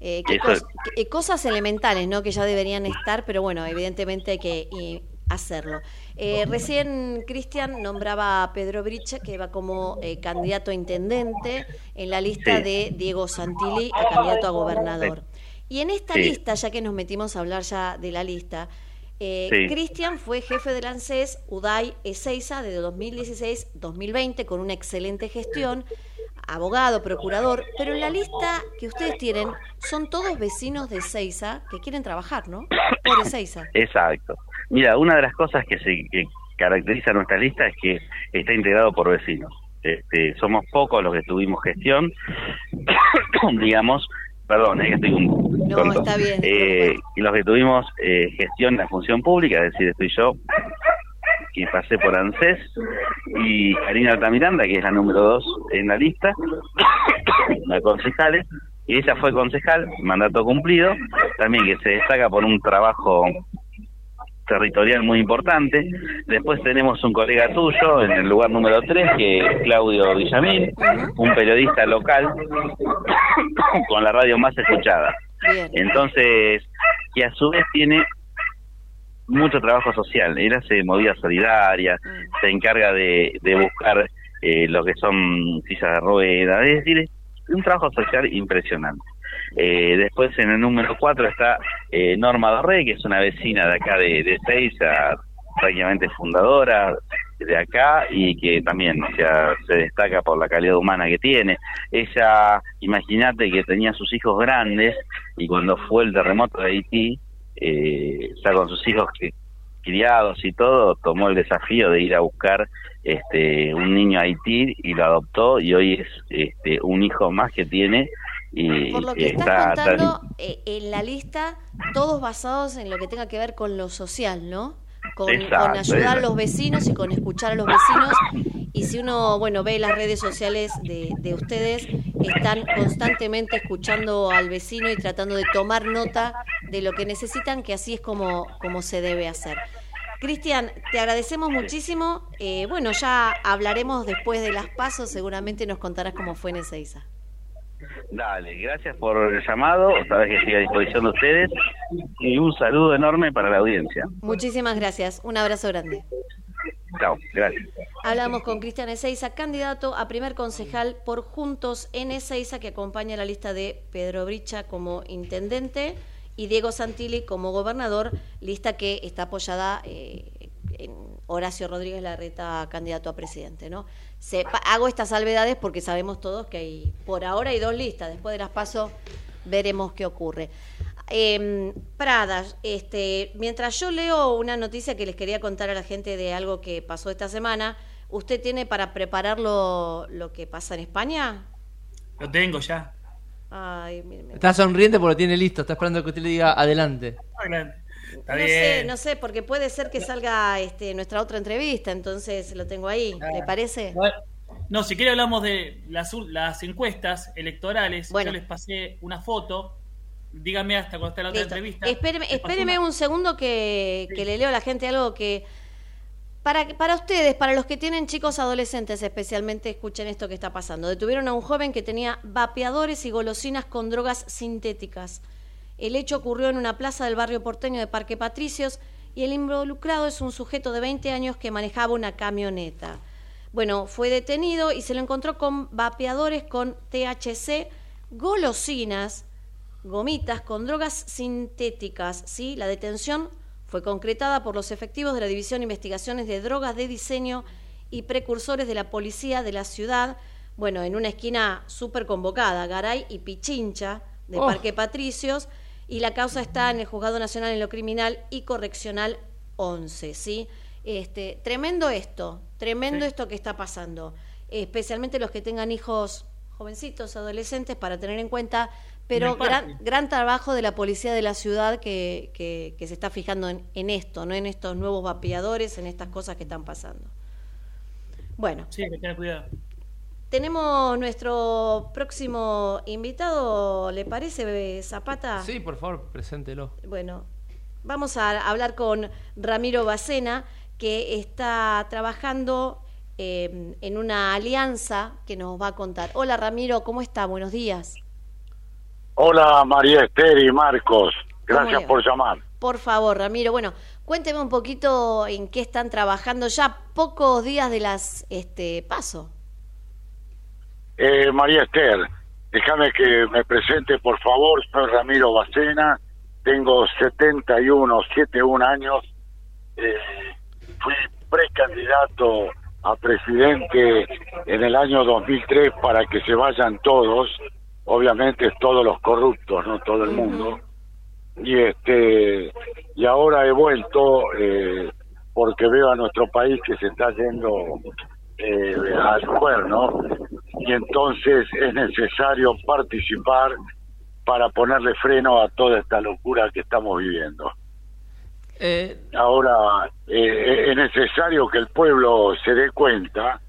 Eh, cos- qué- cosas elementales, ¿no? Que ya deberían estar, pero bueno, evidentemente hay que eh, hacerlo. Eh, recién Cristian nombraba a Pedro Bricha, que va como eh, candidato a intendente en la lista Sí. de Diego Santilli, a candidato a gobernador. Y en esta Sí. lista, ya que nos metimos a hablar ya de la lista, eh, Sí. Cristian fue jefe del ANSES UDAI Ezeiza de 2016-2020 con una excelente gestión, abogado, procurador, pero en la lista que ustedes tienen son todos vecinos de Ezeiza que quieren trabajar, ¿no? Por Ezeiza. Exacto. Mira, una de las cosas que se que caracteriza nuestra lista es que está integrado por vecinos. Este, somos pocos los que tuvimos gestión, digamos, perdón, es que estoy un No, está bien, Eh, y los que tuvimos eh, gestión en la función pública, es decir, estoy yo, que pasé por ANSES, y Karina Altamiranda, que es la número dos en la lista, la concejales, y ella fue concejal, mandato cumplido, también que se destaca por un trabajo territorial muy importante. Después tenemos un colega tuyo en el lugar número 3, que es Claudio Villamil, un periodista local con la radio más escuchada. Entonces, que a su vez tiene mucho trabajo social. Él hace movidas solidarias, se encarga de, de buscar eh, lo que son sillas de ruedas, es decir, un trabajo social impresionante. Eh, después en el número 4 está eh, Norma Dorrey, que es una vecina de acá de, de Seiza, prácticamente fundadora de acá y que también, sea, se destaca por la calidad humana que tiene. Ella, imagínate que tenía sus hijos grandes y cuando fue el terremoto de Haití, eh, con sus hijos criados y todo, tomó el desafío de ir a buscar este un niño a Haití y lo adoptó y hoy es este un hijo más que tiene y Por lo que estás está, está- contando, eh, en la lista, todos basados en lo que tenga que ver con lo social, ¿no? Con, Exacto, con ayudar a los vecinos y con escuchar a los vecinos. Y si uno, bueno, ve las redes sociales de, de ustedes, están constantemente escuchando al vecino y tratando de tomar nota de lo que necesitan, que así es como, como se debe hacer. Cristian, te agradecemos muchísimo. Eh, bueno, ya hablaremos después de las pasos, seguramente nos contarás cómo fue en Ezeiza. Dale, gracias por el llamado, sabes que estoy a disposición de ustedes y un saludo enorme para la audiencia. Muchísimas gracias. Un abrazo grande. Chao, gracias. Hablamos con Cristian Ezeiza, candidato a primer concejal por Juntos en Ezeiza, que acompaña la lista de Pedro Bricha como intendente y Diego Santilli como gobernador, lista que está apoyada eh, en Horacio Rodríguez Larreta, candidato a presidente. ¿no? Se- pa- hago estas salvedades porque sabemos todos que hay, por ahora hay dos listas, después de las paso veremos qué ocurre. Eh, Prada, este, mientras yo leo una noticia que les quería contar a la gente de algo que pasó esta semana, ¿usted tiene para preparar lo, lo que pasa en España? Lo tengo ya. Ay, mire, mire. Está sonriente porque lo tiene listo, está esperando que usted le diga adelante. Está no bien. sé, no sé, porque puede ser que salga este, nuestra otra entrevista, entonces lo tengo ahí. ¿Le parece? No, si quiere hablamos de las, las encuestas electorales. Bueno. Yo les pasé una foto. Dígame hasta cuando esté la otra Listo. entrevista. Espéreme, espéreme un segundo que, que le leo a la gente algo que... Para, para ustedes, para los que tienen chicos adolescentes especialmente, escuchen esto que está pasando. Detuvieron a un joven que tenía vapeadores y golosinas con drogas sintéticas. El hecho ocurrió en una plaza del barrio porteño de Parque Patricios y el involucrado es un sujeto de 20 años que manejaba una camioneta. Bueno, fue detenido y se lo encontró con vapeadores con THC, golosinas, gomitas con drogas sintéticas. ¿sí? La detención fue concretada por los efectivos de la División de Investigaciones de Drogas de Diseño y Precursores de la Policía de la Ciudad, bueno, en una esquina súper convocada, Garay y Pichincha, de Oh. Parque Patricios, y la causa está en el Juzgado Nacional en lo Criminal y Correccional 11, ¿sí? Este, tremendo esto, tremendo esto que está pasando, especialmente los que tengan hijos jovencitos, adolescentes, para tener en cuenta, pero gran, gran trabajo de la policía de la ciudad que, que- que se está fijando en, en esto, no en estos nuevos vapeadores, en estas cosas que están pasando. Bueno, Sí, que tener cuidado. Tenemos nuestro próximo invitado, ¿le parece, Zapata? Sí, por favor, preséntelo. Bueno, vamos a hablar con Ramiro Bacena, que está trabajando eh, en una alianza que nos va a contar. Hola Ramiro, ¿cómo está? Buenos días. Hola María Esther y Marcos, gracias por llamar. Por favor, Ramiro, bueno, cuénteme un poquito en qué están trabajando ya pocos días de las este paso. Eh, María Esther, déjame que me presente por favor, soy Ramiro Bacena, tengo 71, 71 años, eh, fui precandidato a presidente en el año 2003 para que se vayan todos, obviamente todos los corruptos, no todo el mundo. Y este y ahora he vuelto eh, porque veo a nuestro país que se está yendo eh, al cuerno y entonces es necesario participar para ponerle freno a toda esta locura que estamos viviendo. Ahora, eh, es necesario que el pueblo se dé cuenta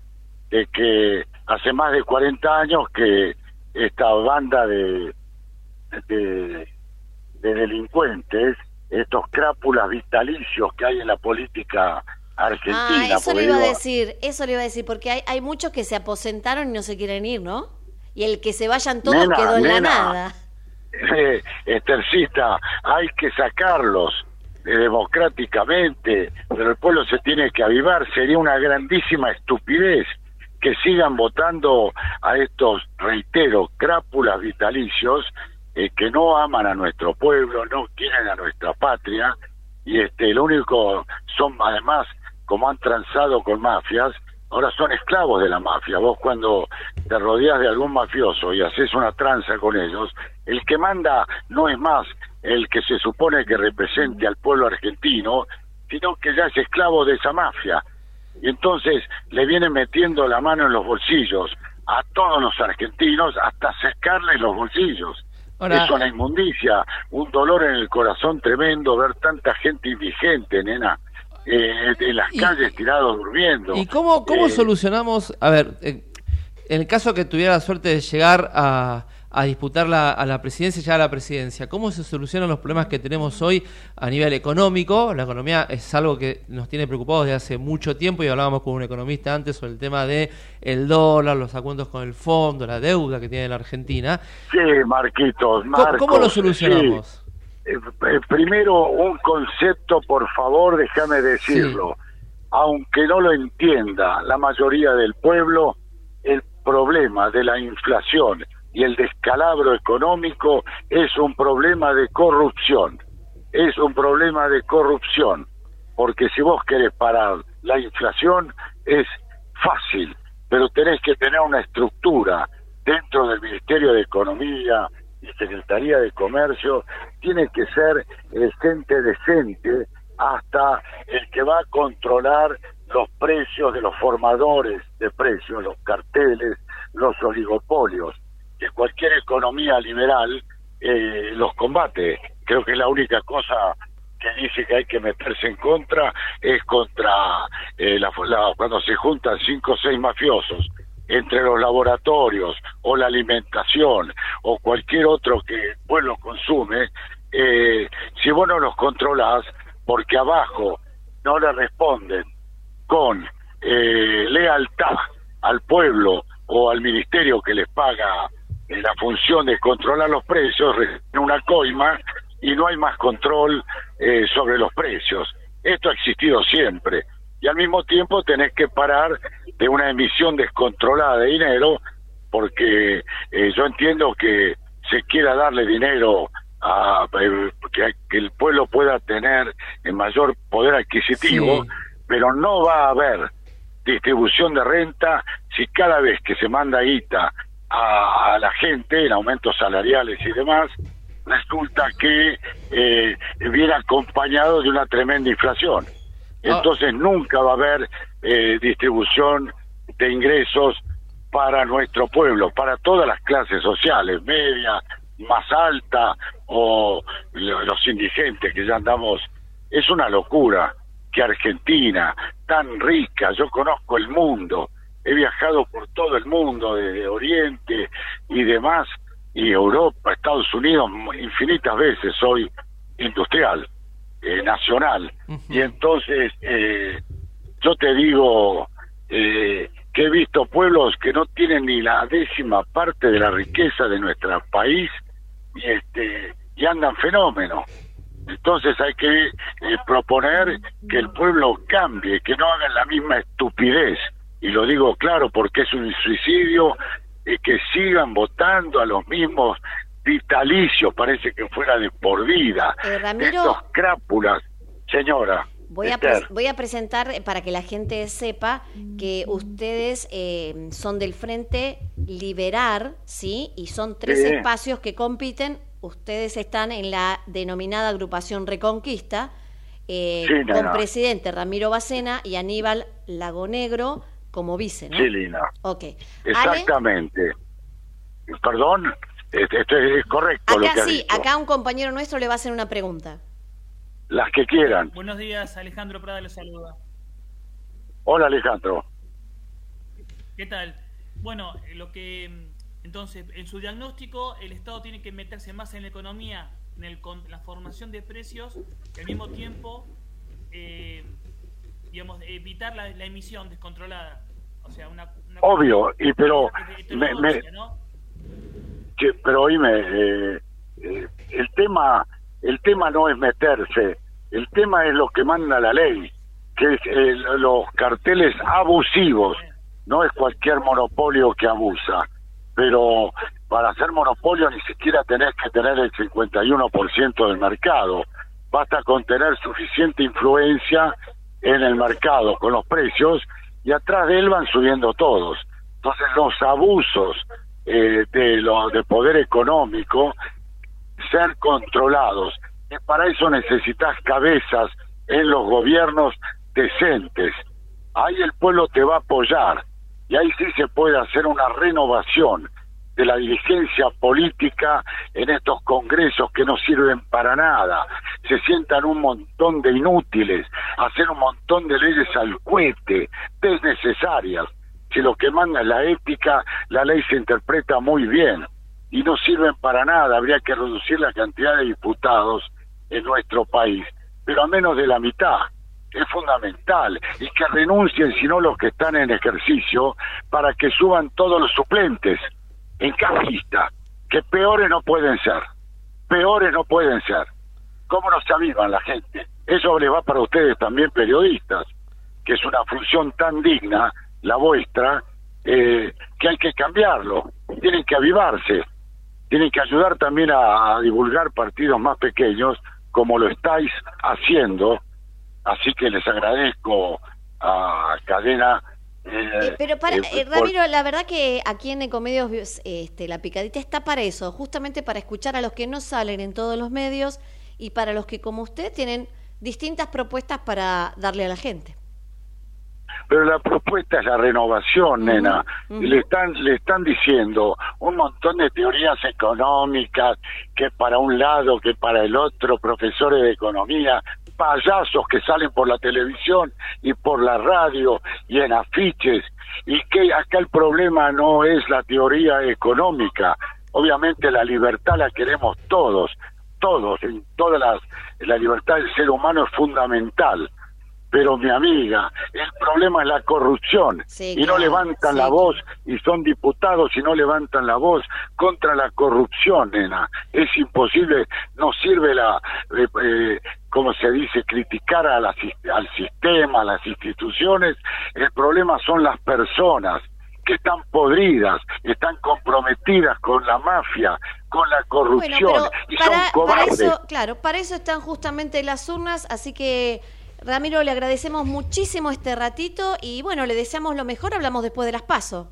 de que hace más de 40 años que esta banda de, de, de delincuentes, estos crápulas vitalicios que hay en la política argentina. Ah, eso le iba a decir, eso le iba a decir, porque hay, hay muchos que se aposentaron y no se quieren ir, ¿no? Y el que se vayan todos Nena, quedó en la nada. eh, Estercita, hay que sacarlos eh, democráticamente, pero el pueblo se tiene que avivar. Sería una grandísima estupidez que sigan votando a estos, reitero, crápulas vitalicios eh, que no aman a nuestro pueblo, no quieren a nuestra patria y este lo único son además como han transado con mafias ahora son esclavos de la mafia. Vos cuando te rodeas de algún mafioso y haces una tranza con ellos el que manda no es más el que se supone que represente al pueblo argentino sino que ya es esclavo de esa mafia. Y entonces le vienen metiendo la mano en los bolsillos a todos los argentinos hasta secarles los bolsillos. Ahora- es una inmundicia, un dolor en el corazón tremendo ver tanta gente indigente, nena, eh, en las calles tirados durmiendo. ¿Y cómo, cómo Eh, solucionamos? A ver, en el caso que tuviera la suerte de llegar a, a disputar la, a la presidencia, ya a la presidencia, ¿cómo se solucionan los problemas que tenemos hoy a nivel económico? La economía es algo que nos tiene preocupados desde hace mucho tiempo y hablábamos con un economista antes sobre el tema de el dólar, los acuerdos con el fondo, la deuda que tiene la Argentina. Sí, Marquitos, ¿Cómo, Marcos. cómo lo solucionamos? sí. Eh, eh, primero, un concepto, por favor, déjame decirlo. Aunque no lo entienda la mayoría del pueblo, el problema de la inflación y el descalabro económico es un problema de corrupción. Es un problema de corrupción. Porque si vos querés parar la inflación, es fácil, pero tenés que tener una estructura dentro del Ministerio de Economía Secretaría de Comercio, tiene que ser el gente decente hasta el que va a controlar los precios de los formadores de precios, los carteles, los oligopolios, que cualquier economía liberal eh, los combate. Creo que la única cosa que dice que hay que meterse en contra es contra eh, la- cuando se juntan cinco o seis mafiosos entre los laboratorios o la alimentación o cualquier otro que el pueblo consume, eh, si vos no los controlás, porque abajo no le responden con eh, lealtad al pueblo o al ministerio que les paga la función de controlar los precios, una coima y no hay más control eh, sobre los precios. Esto ha existido siempre. Y al mismo tiempo tenés que parar de una emisión descontrolada de dinero, porque eh, yo entiendo que se quiera darle dinero a eh, que, que el pueblo pueda tener el mayor poder adquisitivo, Sí. pero no va a haber distribución de renta si cada vez que se manda guita a, a la gente en aumentos salariales y demás, resulta que eh, viene acompañado de una tremenda inflación. Entonces nunca va a haber eh, distribución de ingresos para nuestro pueblo, para todas las clases sociales, media, más alta o lo- los indigentes que ya andamos. Es una locura que Argentina, tan rica, yo conozco el mundo, he viajado por todo el mundo, desde Oriente y demás, y Europa, Estados Unidos, infinitas veces soy industrial, eh, nacional, y entonces eh, yo te digo eh, que he visto pueblos que no tienen ni la décima parte de la riqueza de nuestro país y este y andan fenómenos. Entonces hay que eh, proponer que el pueblo cambie, que no hagan la misma estupidez. Y lo digo claro porque es un suicidio, y que sigan votando a los mismos vitalicios, parece que fuera de por vida. Eh, Ramiro- Estos crápulas, señora. Voy a, voy a presentar eh, para que la gente sepa que ustedes eh, son del Frente Liberar, ¿sí? Y son tres Sí. espacios que compiten. Ustedes están en la denominada agrupación Reconquista, eh, Sí, con presidente Ramiro Bacena y Aníbal Lagonegro como vice, ¿no? Sí, Lina. Ok. Ale, Exactamente. Perdón, este, este es correcto lo acá que has sí, dicho. acá un compañero nuestro le va a hacer una pregunta. Las que quieran. Buenos días, Alejandro Prada les saluda. Hola, Alejandro. ¿Qué tal? Bueno, eh, lo que mm, entonces en su diagnóstico el Estado tiene que meterse más en la economía, en el con- la formación de precios y al mismo tiempo, eh, digamos, evitar la, la emisión descontrolada. O sea, una, una Obvio, y pero de me, me- ¿no? Que- pero oíme, eh, eh, el tema el tema no es meterse, el tema es lo que manda la ley, que es eh, los carteles abusivos, no es cualquier monopolio que abusa, pero para hacer monopolio ni siquiera tenés que tener el 51% del mercado, basta con tener suficiente influencia en el mercado con los precios y atrás de él van subiendo todos. Entonces los abusos eh, de lo de poder económico ser controlados y para eso necesitas cabezas en los gobiernos decentes. Ahí el pueblo te va a apoyar y ahí sí se puede hacer una renovación de la dirigencia política en estos congresos que no sirven para nada. Se sientan un montón de inútiles, hacer un montón de leyes al cohete, desnecesarias. Si lo que manda la ética, la ley se interpreta muy bien y no sirven para nada. Habría que reducir la cantidad de diputados en nuestro país, pero a menos de la mitad. Es fundamental. Y que renuncien, si no los que están en ejercicio, para que suban todos los suplentes en cada lista, que peores no pueden ser. Peores no pueden ser. ¿Cómo no se avivan la gente? Eso les va para ustedes también, periodistas, que es una función tan digna, la vuestra, eh, que hay que cambiarlo. Tienen que avivarse. Tienen que ayudar también a, a divulgar partidos más pequeños, como lo estáis haciendo. Así que les agradezco a Cadena. eh, Pero para, eh, eh, Ramiro, la verdad que aquí en Ecomedios este, la picadita está para eso, justamente para escuchar a los que no salen en todos los medios y para los que como usted tienen distintas propuestas para darle a la gente. Pero la propuesta es la renovación, nena. ujú. Le están le están diciendo un montón de teorías económicas, que para un lado, que para el otro, profesores de economía, payasos que salen por la televisión y por la radio y en afiches, y que acá el problema no es la teoría económica, obviamente la libertad la queremos todos, todos, en todas las, la libertad del ser humano es fundamental pero mi amiga, el problema es la corrupción Sí, y no claro, levantan sí, la voz y son diputados y no levantan la voz contra la corrupción, nena. Es imposible, no sirve la, eh, eh, como se dice, criticar a la al sistema, a las instituciones. El problema son las personas que están podridas, están comprometidas con la mafia, con la corrupción Bueno, y son para, para cobardes. eso, claro, para eso están justamente las urnas, así que Ramiro, le agradecemos muchísimo este ratito y bueno, le deseamos lo mejor, hablamos después de las pasos.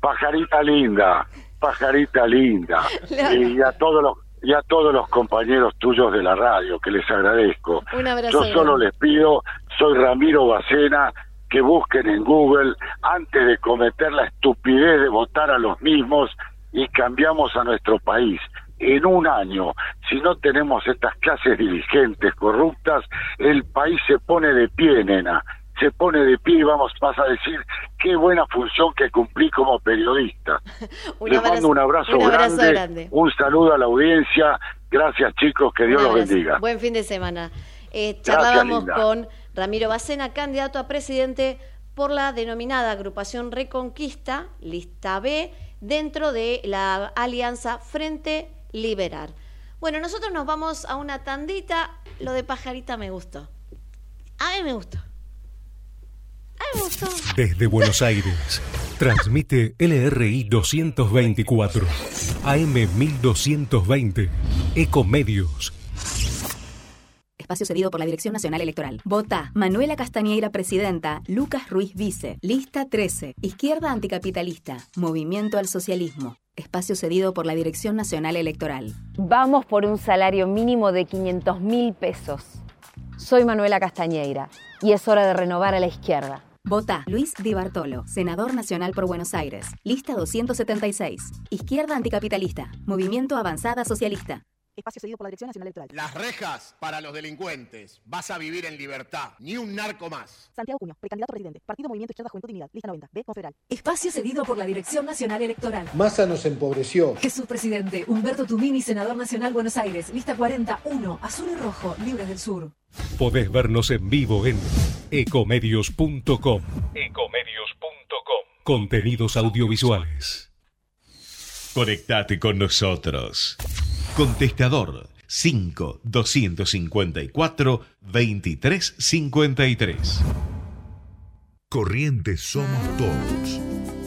Pajarita linda, pajarita linda. y a todos los y a todos los compañeros tuyos de la radio, que les agradezco. Un abrazo Yo solo les pido, soy Ramiro Bacena, que busquen en Google antes de cometer la estupidez de votar a los mismos y cambiamos a nuestro país. En un año, si no tenemos estas clases dirigentes corruptas, el país se pone de pie, nena. Se pone de pie y vamos, vas a decir, qué buena función que cumplí como periodista. Un Les abrazo- mando un abrazo, un abrazo grande, grande. un saludo a la audiencia. Gracias, chicos, que Dios los bendiga. Buen fin de semana. Eh, Gracias, charlábamos linda. con Ramiro Bacena, candidato a presidente por la denominada agrupación Reconquista, lista B, dentro de la alianza Frente Liberal. Bueno, nosotros nos vamos a una tandita. Lo de pajarita me gustó. A mí me gustó. A mí me gustó. Desde Buenos Aires, transmite LRI 224, AM 1220, Ecomedios. Espacio cedido por la Dirección Nacional Electoral. Vota Manuela Castañeira, presidenta. Lucas Ruiz, vice. Lista 13. Izquierda anticapitalista. Movimiento al socialismo. Espacio cedido por la Dirección Nacional Electoral. Vamos por un salario mínimo de 500 mil pesos. Soy Manuela Castañeira y es hora de renovar a la izquierda. Vota Luis Di Bartolo, senador nacional por Buenos Aires. Lista 276. Izquierda anticapitalista. Movimiento Avanzada Socialista. Espacio cedido por la Dirección Nacional Electoral. Las rejas para los delincuentes. Vas a vivir en libertad. Ni un narco más. Santiago Cuño, precandidato presidente. Partido Movimiento Izquierda Juventud Dignidad. Lista 90. B. Confederal. Espacio cedido por la Dirección Nacional Electoral. Massa nos empobreció. Jesús Presidente, Humberto Tumini, Senador Nacional Buenos Aires. Lista 41, Azul y Rojo, Libres del Sur. Podés vernos en vivo en ecomedios.com. Ecomedios.com. Contenidos audiovisuales. Conectate con nosotros. Contestador 5 254 2353. Corrientes somos todos.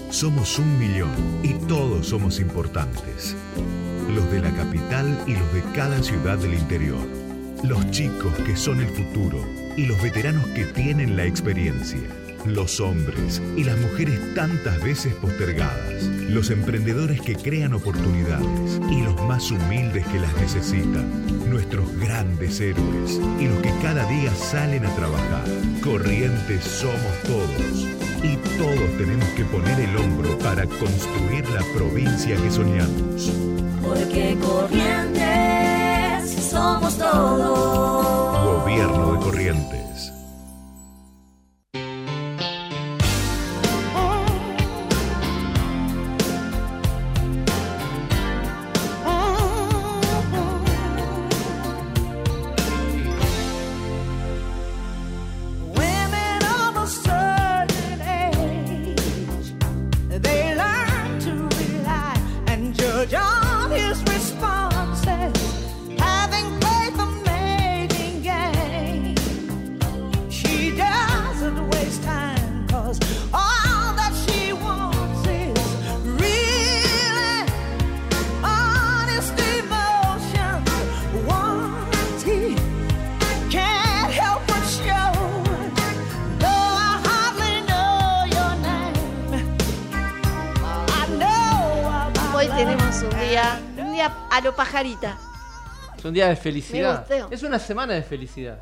Somos un millón y todos somos importantes. Los de la capital y los de cada ciudad del interior. Los chicos que son el futuro y los veteranos que tienen la experiencia. Los hombres y las mujeres tantas veces postergadas. Los emprendedores que crean oportunidades y los más humildes que las necesitan. Nuestros grandes héroes y los que cada día salen a trabajar. Corrientes somos todos. Y todos tenemos que poner el hombro para construir la provincia que soñamos. Porque Corrientes somos todos. Gobierno Es un día de felicidad. Me gustó. Es una semana de felicidad.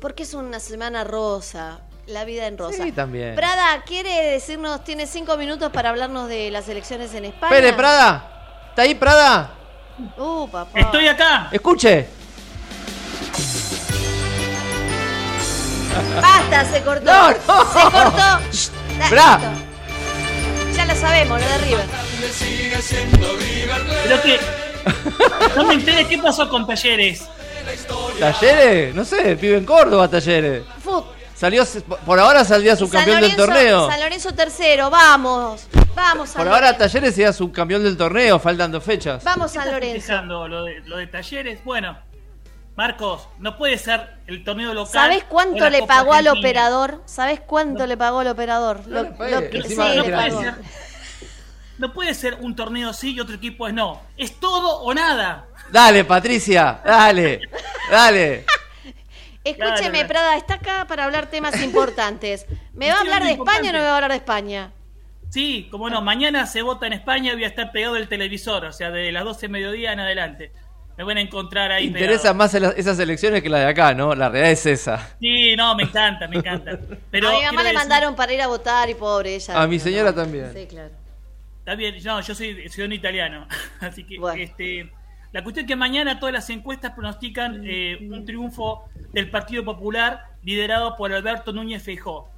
Porque es una semana rosa, la vida en rosa. Sí, también. Prada, ¿quiere decirnos, tiene cinco minutos para hablarnos de las elecciones en España? Espere, Prada. ¿Está ahí, Prada? Uh, papá. Estoy acá. Escuche. Basta, se cortó. No, no. Se cortó. Shh, Bra. Ya lo sabemos, lo de River. Pero que. No me enteré qué pasó con Talleres. ¿Talleres? No sé, vive en Córdoba, Talleres. Fut. Salió, por ahora saldría subcampeón del torneo. San Lorenzo tercero, vamos. Vamos, San Por ahora Lorenzo. Talleres sería subcampeón del torneo, faltan dos fechas. Vamos, San ¿Qué estás Lorenzo. lo de, lo de Talleres? Bueno, Marcos, no puede ser el torneo local. ¿Sabes cuánto le Copa pagó al operador? ¿Sabes cuánto le pagó al operador? Lo- que- sí, no le puede pagó. ser. No puede ser un torneo sí y otro equipo es no. Es todo o nada. Dale, Patricia, dale, dale. Escúcheme. Prada, está acá para hablar temas importantes. ¿Me va a hablar de España o no me va a hablar de España? Sí, como no, mañana se vota en España y voy a estar pegado del televisor, o sea, de las 12 de mediodía en adelante. Me van a encontrar ahí. Interesan más esas elecciones que la de acá, ¿no? La realidad es esa. Sí, no, me encanta, me encanta. Pero a mi mamá le decir- mandaron para ir a votar y pobre ella. A mi señora no. también. Sí, claro. Está bien, no, yo soy ciudadano italiano. Así que, este, la cuestión es que mañana todas las encuestas pronostican eh, un triunfo del Partido Popular liderado por Alberto Núñez Feijó.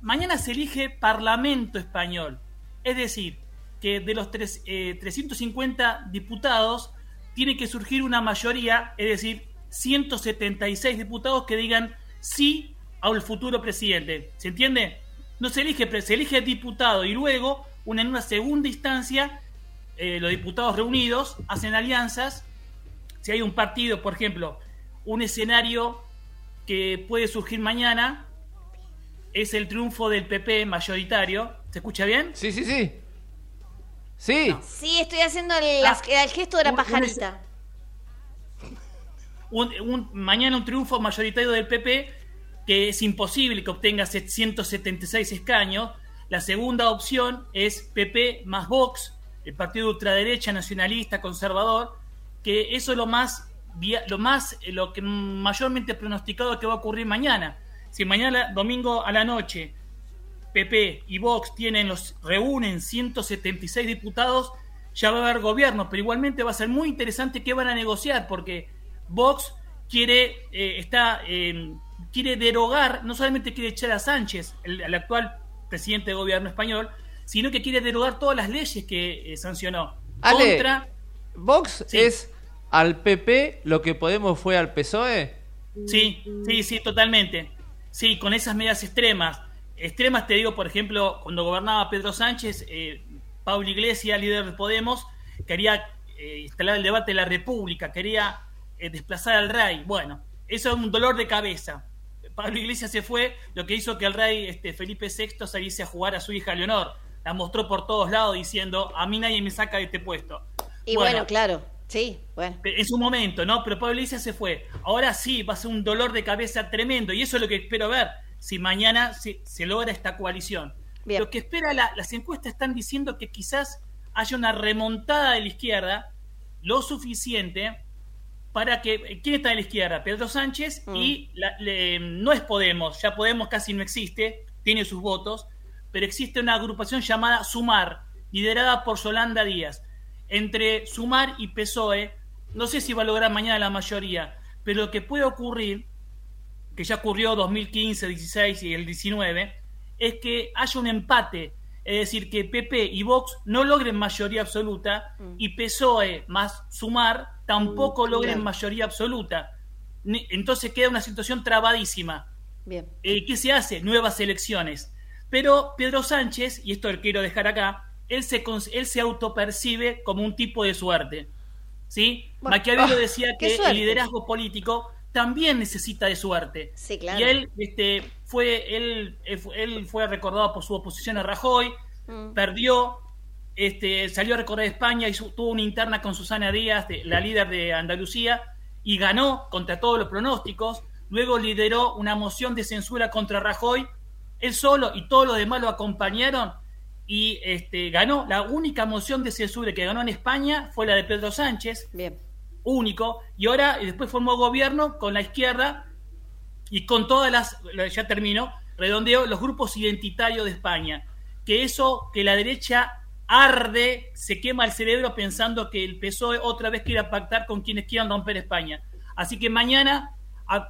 Mañana se elige Parlamento Español. Es decir, que de los tres, eh, 350 diputados tiene que surgir una mayoría, es decir, 176 diputados que digan sí al futuro presidente. ¿Se entiende? No se elige, se elige diputado y luego, una, en una segunda instancia, eh, los diputados reunidos hacen alianzas. Si hay un partido, por ejemplo, un escenario que puede surgir mañana es el triunfo del PP mayoritario. ¿Se escucha bien? Sí, sí, sí. Sí. Sí, estoy haciendo el, Ah. el gesto de la un pajarita. un- un- mañana un triunfo mayoritario del PP que es imposible que obtenga 176 escaños. La segunda opción es PP más Vox, el partido de ultraderecha, nacionalista, conservador, que eso es lo más, lo más, eh, lo que mayormente pronosticado que va a ocurrir mañana. Si mañana, domingo a la noche, PP y Vox tienen los reúnen 176 diputados, ya va a haber gobierno, pero igualmente va a ser muy interesante qué van a negociar, porque Vox quiere eh, está eh, quiere derogar, no solamente quiere echar a Sánchez, el, el actual presidente de gobierno español, sino que quiere derogar todas las leyes que eh, sancionó Ale, contra Vox es al PP lo que Podemos fue al PSOE. Sí, sí, sí, totalmente. Sí, con esas medidas extremas. Extremas, te digo, por ejemplo, cuando gobernaba Pedro Sánchez, eh, Pablo Iglesias, líder de Podemos, quería eh, instalar el debate de la República, quería eh, desplazar al rey. Bueno, eso es un dolor de cabeza. Pablo Iglesias se fue, lo que hizo que el rey este, Felipe VI saliese a jugar a su hija Leonor. La mostró por todos lados diciendo, a mí nadie me saca de este puesto. Y bueno, claro, sí, bueno. En su momento, ¿no? Pero Pablo Iglesias se fue. Ahora sí, va a ser un dolor de cabeza tremendo. Y eso es lo que espero ver. Si mañana se, se logra esta coalición. Bien. Lo que espera, la- las encuestas están diciendo que quizás haya una remontada de la izquierda lo suficiente para que. ¿Quién está de la izquierda? Pedro Sánchez y la- le- no es Podemos. Ya Podemos casi no existe, tiene sus votos. Pero existe una agrupación llamada Sumar, liderada por Yolanda Díaz. Entre Sumar y PSOE, no sé si va a lograr mañana la mayoría, pero lo que puede ocurrir que ya ocurrió 2015, 16 y el 19, es que haya un empate, es decir, que PP y Vox no logren mayoría absoluta y PSOE más sumar tampoco logren claro. mayoría absoluta. Entonces queda una situación trabadísima. Bien. Eh, ¿Qué se hace? Nuevas elecciones. Pero Pedro Sánchez, y esto lo quiero dejar acá, él se, él se autopercibe como un tipo de suerte. ¿Sí? Bueno, Maquiavelo ah, decía que el liderazgo político también necesita de suerte. Sí, claro. Y él este, fue, él, él fue- él fue recordado por su oposición a Rajoy, Mm. perdió, este, salió a recorrer España y tuvo una interna con Susana Díaz, de- la líder de Andalucía, y ganó contra todos los pronósticos. Luego lideró una moción de censura contra Rajoy. Él solo y todos los demás lo acompañaron y este, ganó. La única moción de censura que ganó en España fue la de Pedro Sánchez. Bien. Único. Y ahora, y después formó gobierno con la izquierda y con todas las, ya termino, redondeo, los grupos identitarios de España. Que eso, que la derecha arde, se quema el cerebro pensando que el PSOE otra vez quiera pactar con quienes quieran romper España. Así que mañana a-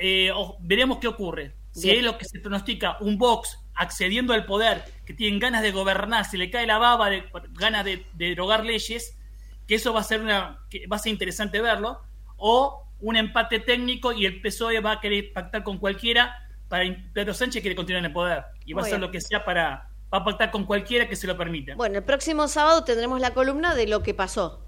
eh, veremos qué ocurre. Si Bien. es lo que se pronostica, un Vox accediendo al poder, que tienen ganas de gobernar, se le cae la baba de ganas de, de derogar leyes, que eso va a ser una que va a ser interesante verlo, o un empate técnico y el PSOE va a querer pactar con cualquiera para Pedro Sánchez quiere continuar en el poder y va Muy a hacer bien. lo que sea para va a pactar con cualquiera que se lo permita. Bueno, el próximo sábado tendremos la columna de lo que pasó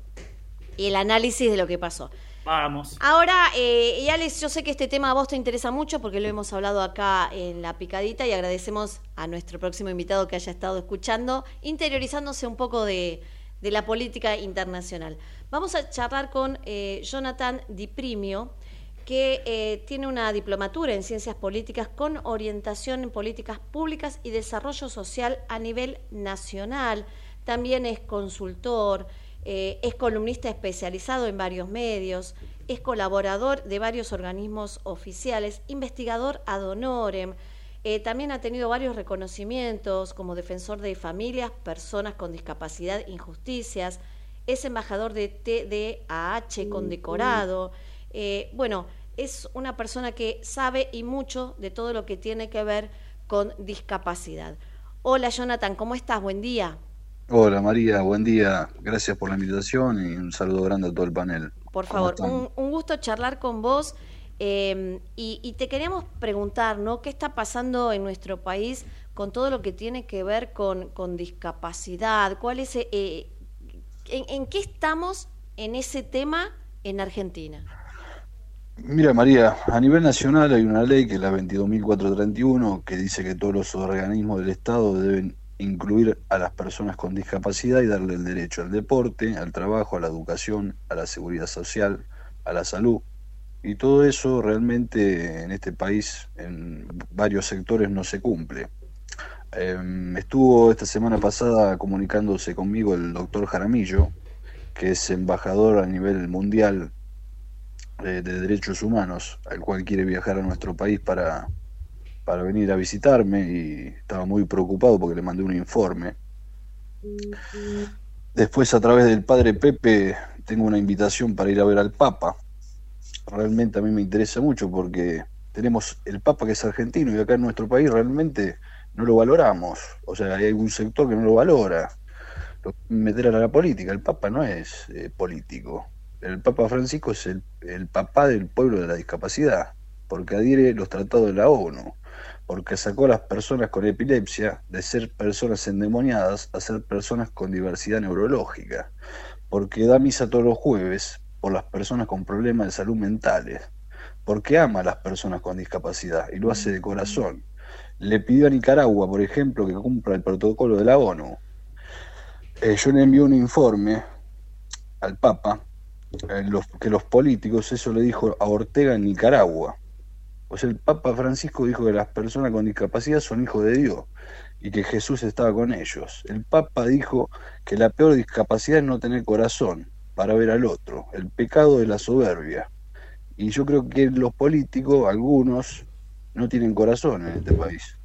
y el análisis de lo que pasó. Vamos. Ahora, eh, y Alex, yo sé que este tema a vos te interesa mucho porque lo hemos hablado acá en la picadita y agradecemos a nuestro próximo invitado que haya estado escuchando, interiorizándose un poco de, de la política internacional. Vamos a charlar con eh, Jonathan Di Primio, que eh, tiene una diplomatura en ciencias políticas con orientación en políticas públicas y desarrollo social a nivel nacional. También es consultor, eh, es columnista especializado en varios medios, es colaborador de varios organismos oficiales, investigador ad honorem. Eh, también ha tenido varios reconocimientos como defensor de familias, personas con discapacidad, injusticias, es embajador de TDAH condecorado. Eh, bueno, es una persona que sabe y mucho de todo lo que tiene que ver con discapacidad. Hola Jonathan, ¿cómo estás? Buen día. Hola María, buen día. Gracias por la invitación y un saludo grande a todo el panel. Por ¿Cómo favor, un gusto charlar con vos. Eh, y, y te queríamos preguntar, ¿no? ¿Qué está pasando en nuestro país con todo lo que tiene que ver con, con discapacidad? ¿Cuál es, eh, en, en qué estamos en ese tema en Argentina? Mira, María, a nivel nacional hay una ley que es la 22.431 que dice que todos los organismos del Estado deben incluir a las personas con discapacidad y darle el derecho al deporte, al trabajo, a la educación, a la seguridad social, a la salud. Y todo eso realmente en este país, en varios sectores, no se cumple. Em, estuvo esta semana pasada comunicándose conmigo el doctor Jaramillo, que es embajador a nivel mundial eh, de derechos humanos, al cual quiere viajar a nuestro país para, para venir a visitarme y estaba muy preocupado porque le mandé un informe. Después a través del padre Pepe tengo una invitación para ir a ver al Papa. Realmente a mí me interesa mucho porque tenemos el Papa que es argentino y acá en nuestro país realmente no lo valoramos. O sea, hay un sector que no lo valora. Lo meter a la política. El Papa no es eh, político. El Papa Francisco es el, el papá del pueblo de la discapacidad, porque adhiere los tratados de la ONU, porque sacó a las personas con epilepsia de ser personas endemoniadas a ser personas con diversidad neurológica, porque da misa todos los jueves por las personas con problemas de salud mentales, porque ama a las personas con discapacidad y lo hace de corazón. Le pidió a Nicaragua, por ejemplo, que cumpla el protocolo de la ONU. Eh, yo le envié un informe al Papa eh, los, que los políticos, eso le dijo a Ortega en Nicaragua. O sea, el Papa Francisco dijo que las personas con discapacidad son hijos de Dios y que Jesús estaba con ellos. El Papa dijo que la peor discapacidad es no tener corazón para ver al otro, el pecado de la soberbia. Y yo creo que los políticos, algunos, no tienen corazón en este país.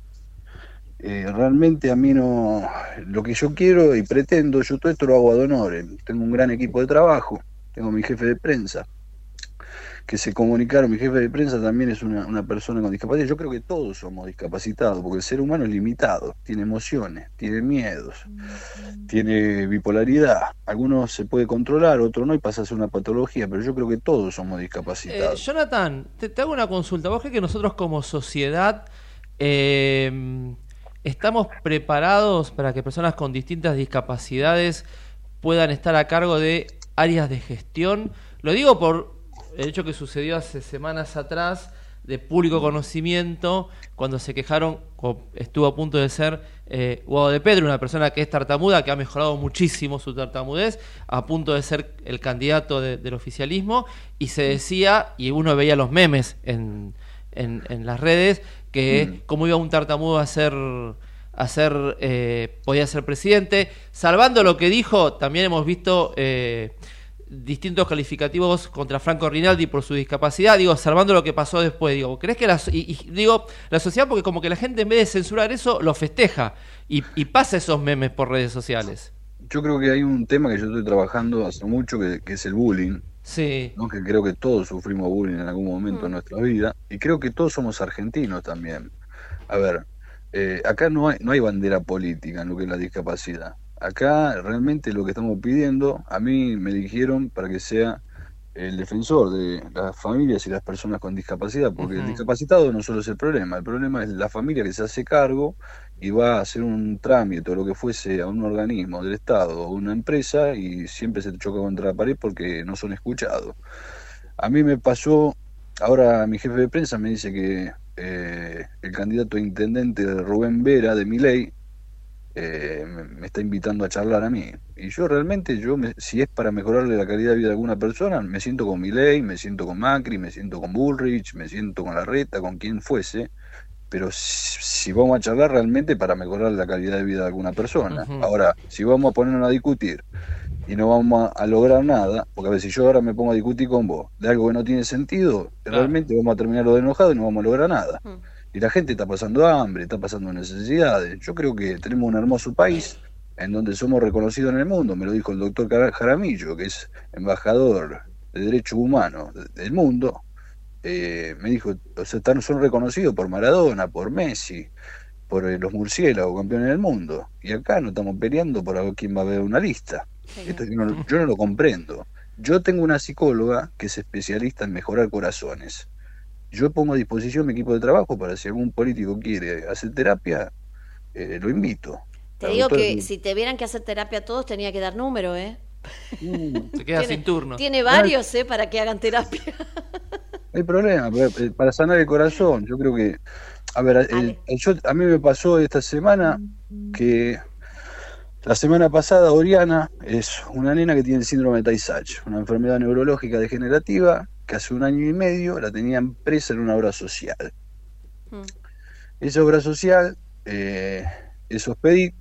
Eh, realmente a mí no, lo que yo quiero y pretendo, yo todo esto lo hago ad honorem. Tengo un gran equipo de trabajo, tengo mi jefe de prensa, que se comunicaron, mi jefe de prensa también es una, una, persona con discapacidad, yo creo que todos somos discapacitados, porque el ser humano es limitado, tiene emociones, tiene miedos, tiene bipolaridad, algunos se puede controlar, otros no, y pasa a ser una patología, pero yo creo que todos somos discapacitados. Eh, Jonathan, te, hago una consulta, ¿vos crees que nosotros como sociedad... Eh, ¿Estamos preparados para que personas con distintas discapacidades puedan estar a cargo de áreas de gestión? Lo digo por el hecho que sucedió hace semanas atrás de público conocimiento cuando se quejaron, estuvo a punto de ser eh, Guado de Pedro, una persona que es tartamuda, que ha mejorado muchísimo su tartamudez, a punto de ser el candidato de, del oficialismo, y se decía, y uno veía los memes en, en, en las redes, que mm. cómo iba un tartamudo a ser a ser eh, podía ser presidente salvando lo que dijo también hemos visto eh, distintos calificativos contra Franco Rinaldi por su discapacidad digo salvando lo que pasó después digo crees que la y, y, digo la sociedad porque como que la gente en vez de censurar eso lo festeja y, y pasa esos memes por redes sociales yo creo que hay un tema que yo estoy trabajando hace mucho que, que es el bullying Sí. ¿no? Que creo que todos sufrimos bullying en algún momento mm. en nuestra vida. Y creo que todos somos argentinos también. A ver, eh, acá no hay, no hay bandera política en lo que es la discapacidad. Acá realmente lo que estamos pidiendo, a mí me eligieron para que sea el defensor de las familias y las personas con discapacidad, porque uh -huh. el discapacitado no solo es el problema, el problema es la familia que se hace cargo y va a hacer un trámite o lo que fuese a un organismo del Estado o una empresa y siempre se choca contra la pared porque no son escuchados. A mí me pasó, ahora mi jefe de prensa me dice que eh, el candidato a intendente Rubén Vera de Miley eh, me, me, está invitando a charlar a mí. Y yo realmente, yo me, si es para mejorarle la calidad de vida a alguna persona, me siento con Milei, me siento con Macri, me siento con Bullrich, me siento con Larreta, con quien fuese, pero si, si, vamos a charlar realmente para mejorar la calidad de vida de alguna persona. Uh -huh. Ahora, si vamos a ponernos a discutir y no vamos a, a, lograr nada, porque a ver, si yo ahora me pongo a discutir con vos de algo que no tiene sentido, claro. realmente vamos a terminar lo de enojado y no vamos a lograr nada. Uh -huh y la gente está pasando hambre, está pasando necesidades. Yo creo que tenemos un hermoso país en donde somos reconocidos en el mundo, me lo dijo el doctor Jaramillo, que es embajador de derechos humanos del mundo. Eh, me dijo, o sea, están, son reconocidos por Maradona, por Messi, por eh, los murciélagos, campeones del mundo. Y acá no estamos peleando por a quién va a ver una lista. Esto yo no, yo no lo comprendo. Yo tengo una psicóloga que es especialista en mejorar corazones yo pongo a disposición mi equipo de trabajo para si algún político quiere hacer terapia, eh, lo invito. Te digo que si te vieran que hacer terapia a todos, tenía que dar número, ¿eh? Se queda sin turno. Tiene varios, ¿eh? Para que hagan terapia. No hay problema, pero, eh, para sanar el corazón, yo creo que, a ver, el- el- yo- a mí me pasó esta semana que la semana pasada Oriana es una nena que tiene el síndrome de Tay-Sachs, una enfermedad neurológica degenerativa que hace un año y medio la tenían presa en una obra social. Esa obra social eh, es Hospedit,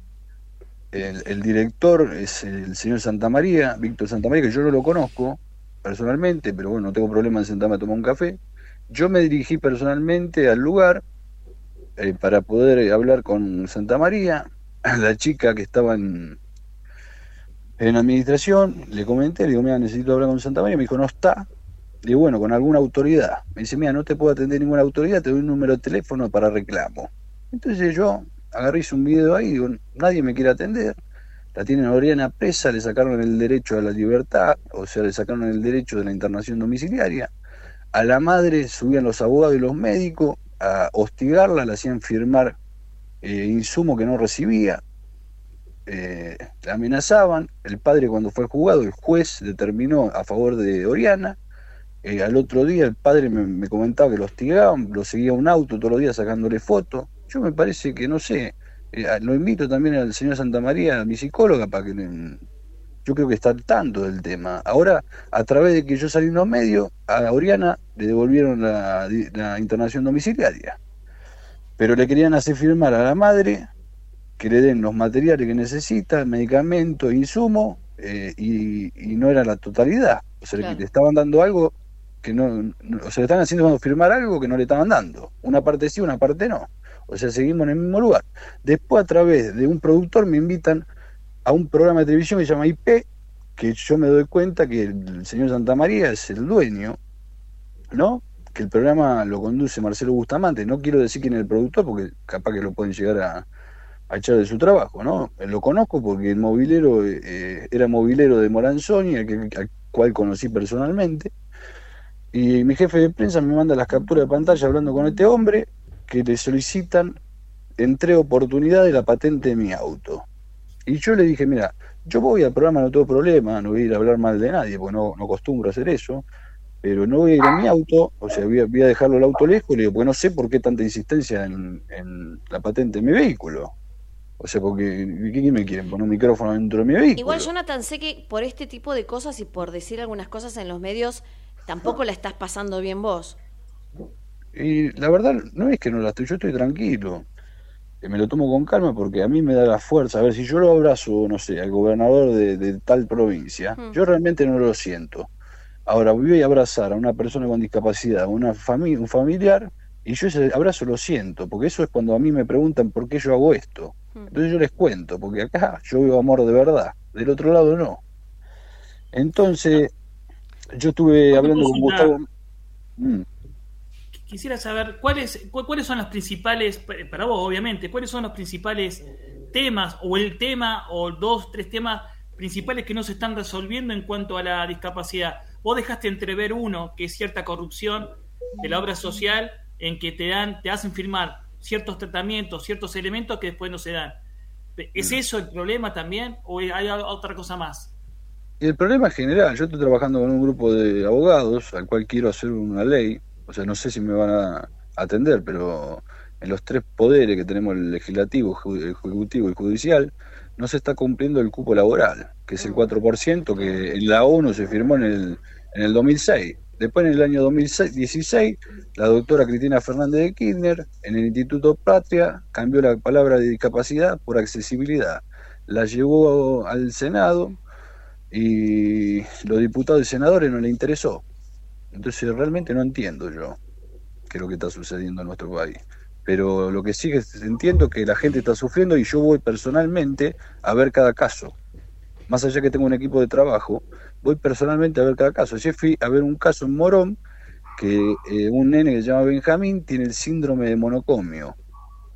el, el director es el señor Santamaría, Víctor Santamaría, que yo no lo conozco personalmente, pero bueno, no tengo problema en sentarme a tomar un café. Yo me dirigí personalmente al lugar eh, para poder eh, hablar con Santa María, la chica que estaba en, en administración, le comenté, le digo, mira, necesito hablar con Santa María, me dijo, no está. Digo, bueno, con alguna autoridad. Me dice, mira, no te puedo atender ninguna autoridad, te doy un número de teléfono para reclamo. Entonces yo agarré un video ahí, digo, nadie me quiere atender, la tienen a Oriana presa, le sacaron el derecho a la libertad, o sea, le sacaron el derecho de la internación domiciliaria. A la madre subían los abogados y los médicos a hostigarla, le hacían firmar eh, insumo que no recibía, eh, la amenazaban. El padre cuando fue juzgado, el juez determinó a favor de Oriana. Eh, al otro día el padre me, me comentaba que lo hostigaban, lo seguía un auto todos los días sacándole fotos. Yo me parece que, no sé, eh, lo invito también al señor Santa María, a mi psicóloga, para que le- yo creo que está al tanto del tema. Ahora, a través de que yo salí en los medios, a Oriana le devolvieron la, la internación domiciliaria. Pero le querían hacer firmar a la madre que le den los materiales que necesita, medicamentos, insumos, eh, y, y no era la totalidad. O sea, Claro. que le estaban dando algo que no, no- o sea, están haciendo firmar algo que no le estaban dando. Una parte sí, una parte no. O sea, seguimos en el mismo lugar. Después, a través de un productor, me invitan a un programa de televisión que se llama IP, que yo me doy cuenta que el señor Santa María es el dueño, ¿no? Que el programa lo conduce Marcelo Bustamante. No quiero decir quién es el productor, porque capaz que lo pueden llegar a, echar de su trabajo, ¿no? Lo conozco porque el movilero eh, era movilero de Moranzoni, al, al cual conocí personalmente. Y mi jefe de prensa me manda las capturas de pantalla hablando con este hombre que le solicitan entre oportunidad de la patente de mi auto. Y yo le dije, mira, yo voy al programa, no tengo problema, no voy a ir a hablar mal de nadie, porque no, no acostumbro a hacer eso, pero no voy a ir en mi auto, o sea, voy a, voy a dejarlo el auto lejos, le digo, porque no sé por qué tanta insistencia en, en la patente de mi vehículo. O sea, porque ¿qué, qué me quieren? ¿Poner un micrófono dentro de mi vehículo? Igual, Jonathan, sé que por este tipo de cosas y por decir algunas cosas en los medios, tampoco la estás pasando bien vos. Y la verdad no es que no la estoy, yo estoy tranquilo. Eh, Me lo tomo con calma porque a mí me da la fuerza. A ver, si yo lo abrazo, no sé, al gobernador de, de tal provincia, Mm. yo realmente no lo siento. Ahora voy a abrazar a una persona con discapacidad, una familia, un familiar, y yo ese abrazo lo siento, porque eso es cuando a mí me preguntan por qué yo hago esto. Entonces yo les cuento, porque acá yo veo amor de verdad, del otro lado no. Entonces, yo estuve hablando con? Gustavo. Mm. Quisiera saber cuáles cu- cuáles son los principales, pa- para vos obviamente, cuáles son los principales temas o el tema o dos, tres temas principales que no se están resolviendo en cuanto a la discapacidad. Vos dejaste entrever uno, que es cierta corrupción de la obra social en que te dan, te hacen firmar ciertos tratamientos, ciertos elementos que después no se dan. ¿Es eso el problema también o hay otra cosa más? Y el problema es general. Yo estoy trabajando con un grupo de abogados al cual quiero hacer una ley. O sea, no sé si me van a atender, pero en los tres poderes que tenemos, el legislativo, el ejecutivo y judicial, no se está cumpliendo el cupo laboral, que es el 4% que en la ONU se firmó en el, en el 2006. Después, en el año 2016, la doctora Cristina Fernández de Kirchner, en el Instituto Patria, cambió la palabra de discapacidad por accesibilidad. La llevó al Senado y los diputados y senadores no le interesó. Entonces realmente no entiendo yo qué es lo que está sucediendo en nuestro país. Pero lo que sí entiendo es que la gente está sufriendo y yo voy personalmente a ver cada caso. Más allá que tengo un equipo de trabajo, voy personalmente a ver cada caso. Ayer fui a ver un caso en Morón que eh, un nene que se llama Benjamín tiene el síndrome de monocomio.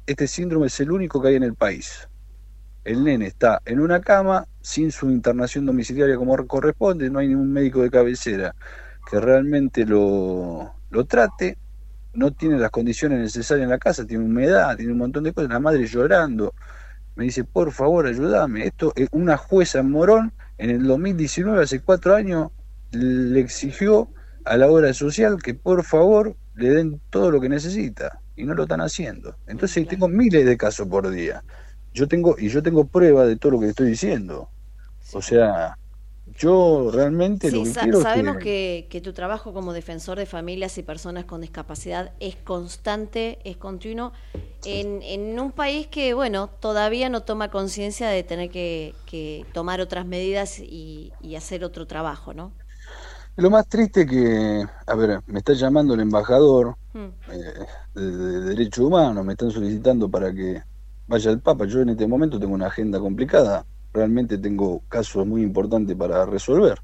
Este síndrome es el único que hay en el país. El nene está en una cama sin su internación domiciliaria como corresponde, no hay ningún médico de cabecera que realmente lo, lo trate no tiene las condiciones necesarias en la casa, tiene humedad, tiene un montón de cosas, la madre llorando. Me dice, por favor, ayúdame. Esto es una jueza en Morón en el 2019, hace cuatro años, le exigió a la obra social que por favor le den todo lo que necesita y no lo están haciendo. Entonces tengo miles de casos por día. Yo tengo y yo tengo prueba de todo lo que estoy diciendo. O sea, yo realmente lo Sí, que sa- quiero sabemos que- que, que tu trabajo como defensor de familias y personas con discapacidad es constante, es continuo, en, en un país que, bueno, todavía no toma conciencia de tener que, que tomar otras medidas y, y hacer otro trabajo, ¿no? Lo más triste que, a ver, me está llamando el embajador Mm. eh, de, de Derechos Humanos, me están solicitando para que vaya al Papa. Yo en este momento tengo una agenda complicada, realmente tengo casos muy importantes para resolver.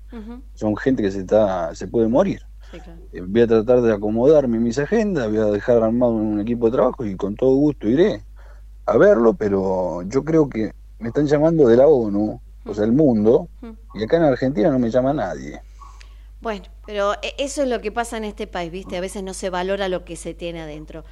Son gente que se está, se puede morir. Sí, claro. Eh, Voy a tratar de acomodarme en mis agendas, voy a dejar armado un equipo de trabajo y con todo gusto iré a verlo, pero yo creo que me están llamando de la ONU, o sea, el mundo, y acá en Argentina no me llama nadie. Bueno, pero e- eso es lo que pasa en este país, ¿viste? A veces no se valora lo que se tiene adentro.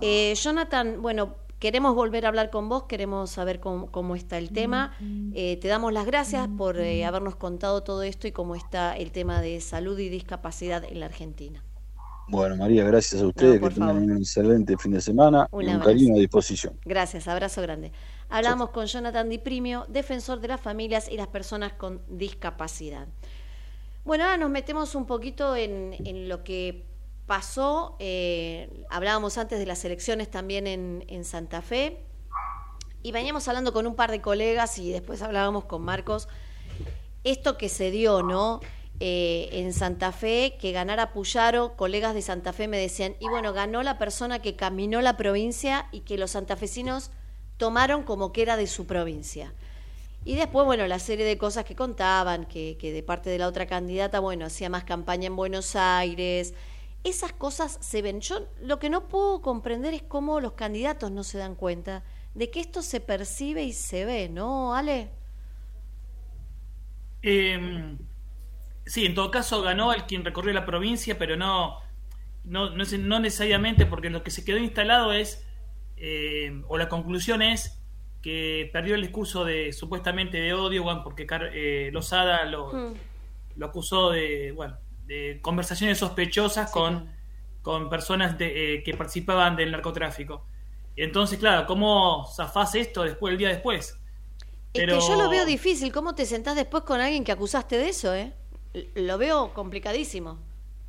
Eh, Jonathan, bueno, queremos volver a hablar con vos, queremos saber cómo, cómo está el tema. Eh, te damos las gracias por eh, habernos contado todo esto y cómo está el tema de salud y discapacidad en la Argentina. Bueno, María, gracias a ustedes, por que tengan un excelente fin de semana Un y un cariño a disposición. Gracias, abrazo grande. Hablamos con Jonathan Di Primio, defensor de las familias y las personas con discapacidad. Bueno, ahora nos metemos un poquito en, en lo que pasó. eh, hablábamos antes de las elecciones también en, Santa Fe. Y veníamos hablando con un par de colegas y después hablábamos con Marcos. Esto que se dio, ¿no? Eh, en Santa Fe, que ganara Puyaro, colegas de Santa Fe me decían, y bueno, ganó la persona que caminó la provincia y que los santafesinos tomaron como que era de su provincia. Y después, bueno, la serie de cosas que contaban, que de parte de la otra candidata, bueno, hacía más campaña en Buenos Aires. Esas cosas se ven. Yo lo que no puedo comprender es cómo los candidatos no se dan cuenta de que esto se percibe y se ve, ¿no, Ale? Eh, sí, en todo caso ganó el quien recorrió la provincia, pero no, no, no, no necesariamente, porque lo que se quedó instalado es, eh, o la conclusión es, que perdió el discurso de supuestamente de odio, bueno, porque eh, Lozada lo, Mm. lo acusó de, bueno, de conversaciones sospechosas con, con personas de, eh, que participaban del narcotráfico. Y entonces, claro, ¿cómo zafás esto después, el día después? Es que yo lo veo difícil. ¿Cómo te sentás después con alguien que acusaste de eso, eh? Lo veo complicadísimo.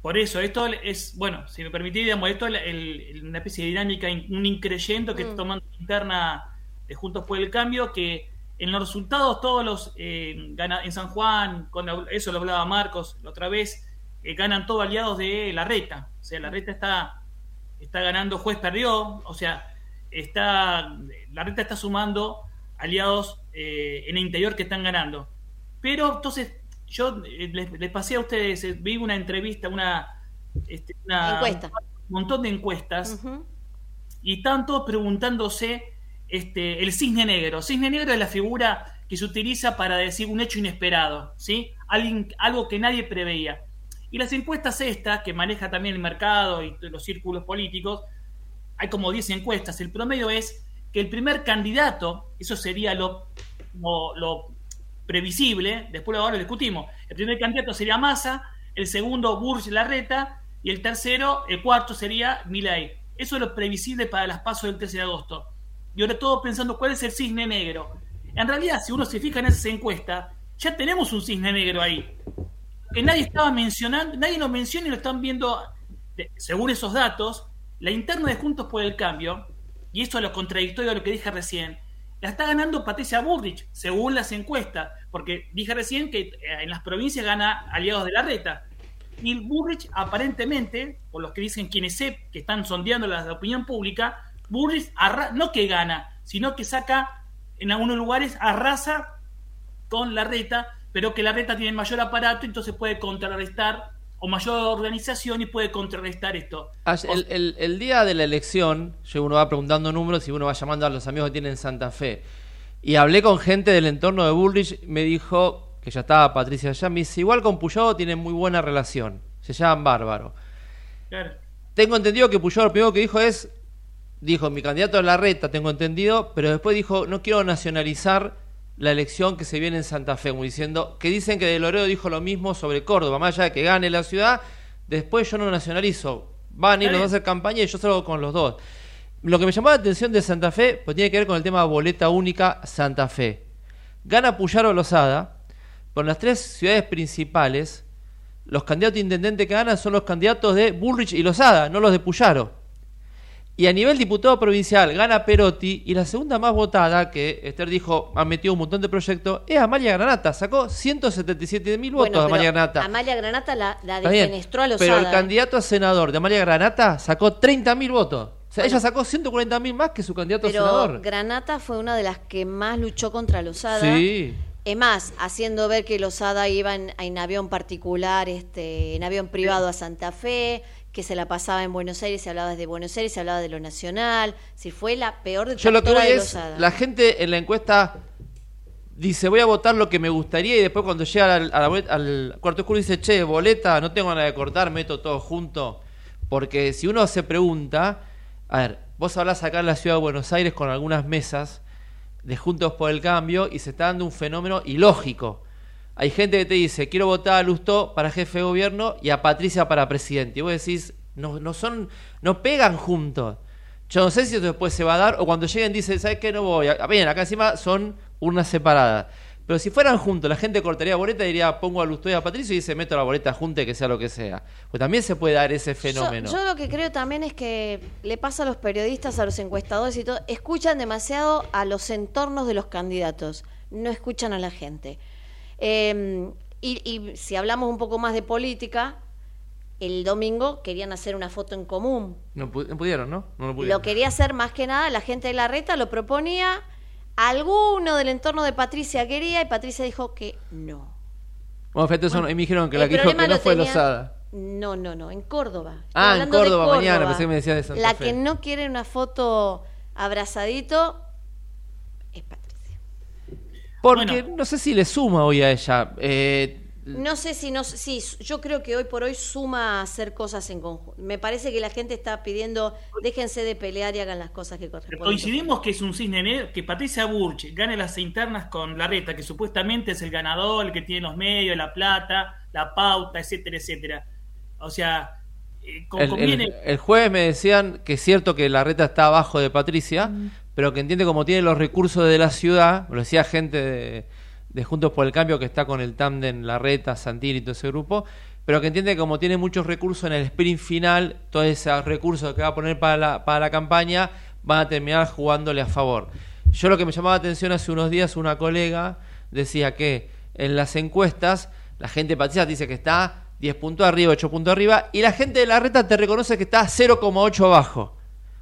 Por eso, esto es, bueno, si me permitís, digamos, esto es el- el- una especie de dinámica, in- un increyendo que Mm. está tomando interna de Juntos por el Cambio, que en los resultados todos los, eh, en San Juan, con la- eso lo hablaba Marcos la otra vez, eh, ganan todos aliados de la reta. O sea, la reta está, está ganando, juez perdió, o sea, está, la reta está sumando aliados eh, en el interior que están ganando. Pero entonces, yo eh, les, les pasé a ustedes, eh, vi una entrevista, una, este, una- Encuesta. un montón de encuestas, y estaban todos preguntándose este, el cisne negro. Cisne negro es la figura que se utiliza para decir un hecho inesperado, ¿sí? Alguien, algo que nadie preveía. Y las encuestas estas, que maneja también el mercado y los círculos políticos, hay como 10 encuestas. El promedio es que el primer candidato, eso sería lo, lo, previsible, después ahora lo discutimos, el primer candidato sería Massa, el segundo Burj Larreta y el tercero, el cuarto sería Milei. Eso es lo previsible para las pasos del 13 de agosto. Y ahora todos pensando cuál es el cisne negro. En realidad, si uno se fija en esas encuestas, ya tenemos un cisne negro ahí. Que nadie estaba mencionando, nadie lo menciona y lo están viendo, según esos datos, la interna de Juntos por el Cambio, y esto es lo contradictorio a lo que dije recién, la está ganando Patricia Burrich, según las encuestas, porque dije recién que eh, en las provincias gana aliados de la reta. Y Burrich, aparentemente, por los que dicen quienes sé que están sondeando la opinión pública, Burrich no que gana, sino que saca en algunos lugares, arrasa con la reta, pero que la reta tiene mayor aparato, entonces puede contrarrestar, o mayor organización y puede contrarrestar esto. Ayer- El, el- el día de la elección, yo uno va preguntando números y uno va llamando a los amigos que tienen en Santa Fe. Y hablé con gente del entorno de Bullrich, me dijo que ya estaba Patricia allá, me dice, igual con Puyado tienen muy buena relación, se llaman bárbaro. Claro. tengo entendido que Puyol lo primero que dijo es, dijo, mi candidato es Larreta, tengo entendido, pero después dijo, no quiero nacionalizar la elección que se viene en Santa Fe, como diciendo, que dicen que De Loredo dijo lo mismo sobre Córdoba, más allá de que gane la ciudad, después yo no nacionalizo, van a ir los dos a hacer campaña y yo salgo con los dos. Lo que me llamó la atención de Santa Fe, pues tiene que ver con el tema boleta única Santa Fe. Gana Puyaro Lozada, por las tres ciudades principales, los candidatos a intendente que ganan son los candidatos de Bullrich y Lozada, no los de Puyaro. Y a nivel diputado provincial gana Perotti y la segunda más votada, que Esther dijo, ha metido un montón de proyectos, es Amalia Granata. Sacó 177 mil votos Bueno, Amalia Granata. Amalia Granata la, la defenestró a Lozada. Pero el ¿eh? candidato a senador de Amalia Granata sacó 30 mil votos. O sea, ella sacó 140 mil más que su candidato a senador. Granata fue una de las que más luchó contra Lozada. Sí. Es más, haciendo ver que Lozada iba en, en avión particular, este, en avión privado a Santa Fe, que se la pasaba en Buenos Aires, se hablaba desde Buenos Aires, se hablaba de lo nacional. Si fue la peor Yo lo que voy de es, la gente en la encuesta dice, voy a votar lo que me gustaría y después cuando llega al, al cuarto oscuro dice, che, boleta, no tengo nada de cortar, meto todo junto. Porque si uno se pregunta, a ver, vos hablás acá en la ciudad de Buenos Aires con algunas mesas de Juntos por el Cambio y se está dando un fenómeno ilógico. Hay gente que te dice, quiero votar a Lustó para jefe de gobierno y a Patricia para presidente. Y vos decís, no, no son, no pegan juntos. Yo no sé si después se va a dar o cuando lleguen dicen, ¿sabes qué? No voy. Ah, Bien, acá encima son urnas separadas. Pero si fueran juntos, la gente cortaría boleta y diría, pongo a Lustó y a Patricia y dice, meto la boleta junta que sea lo que sea. Pues también se puede dar ese fenómeno. Yo, yo lo que creo también es que le pasa a los periodistas, a los encuestadores y todo, escuchan demasiado a los entornos de los candidatos, no escuchan a la gente. Eh, y, y si hablamos un poco más de política, el domingo querían hacer una foto en común. No, pu- no pudieron, ¿no? No lo pudieron. Lo quería hacer más que nada, la gente de la reta lo proponía, alguno del entorno de Patricia quería y Patricia dijo que no. Bueno, fíjate, eso no- y me dijeron que la que dijo que no fue Lozada. No, no, no, en Córdoba. Ah, en Córdoba, mañana, pensé que me decías de Santa La Fe. que no quiere una foto abrazadito, Porque no sé si le suma hoy a ella. Eh, no sé si no, sí, yo creo que hoy por hoy suma a hacer cosas en conjunto. Me parece que la gente está pidiendo, déjense de pelear y hagan las cosas que corresponden. Coincidimos que es un cisne negro, que Patricia Burch gane las internas con Larreta, que supuestamente es el ganador, el que tiene los medios, la plata, la pauta, etcétera, etcétera. O sea, eh, con- el, conviene... el- el jueves me decían que es cierto que la reta está abajo de Patricia, pero que entiende como tiene los recursos de la ciudad, lo decía gente de, de Juntos por el Cambio que está con el tándem La Reta, Santilli y todo ese grupo, pero que entiende que como tiene muchos recursos en el sprint final, todos esos recursos que va a poner para la, para la campaña van a terminar jugándole a favor. Yo lo que me llamaba la atención hace unos días, una colega decía que en las encuestas la gente de Patricia dice que está 10 puntos arriba, 8 puntos arriba, y la gente de la reta te reconoce que está 0,8 abajo,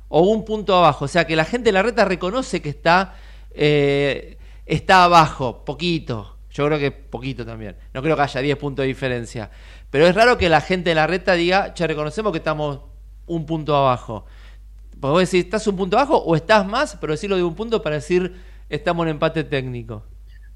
o un punto abajo. O sea que la gente de la reta reconoce que está, eh, está abajo, poquito. Yo creo que poquito también. No creo que haya 10 puntos de diferencia. Pero es raro que la gente de la reta diga, ya reconocemos que estamos un punto abajo. Porque vos decís, ¿estás un punto abajo o estás más? Pero decirlo de un punto para decir, estamos en empate técnico.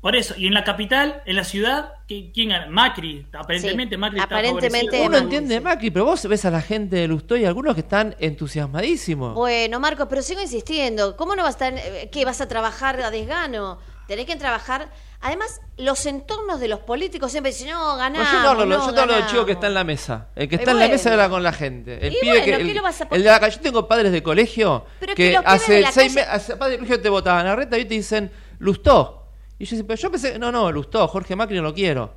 Por eso, y en la capital, en la ciudad, ¿qui- ¿quién gana? Macri. Aparentemente Macri está aparentemente. Uno entiende Macri, pero vos ves a la gente de Lustó y algunos que están entusiasmadísimos. Bueno, Marcos, pero sigo insistiendo. ¿Cómo no vas a estar, eh, qué, vas a trabajar a desgano? Tenés que trabajar. Además, los entornos de los políticos siempre dicen, no, No, ganamos, yo no hablo, no, yo te hablo del chico ganamos". que está en la mesa. El que está en la mesa habla con la gente. El Y pibe bueno, que. ¿qué El, lo vas a el de la calle. Yo tengo padres de colegio Pero que que, hace la seis calle- meses. Padres de colegio te votaban a reta y te dicen Lustó. Y yo pero yo pensé, no, no, Lustó, Jorge Macri no lo quiero.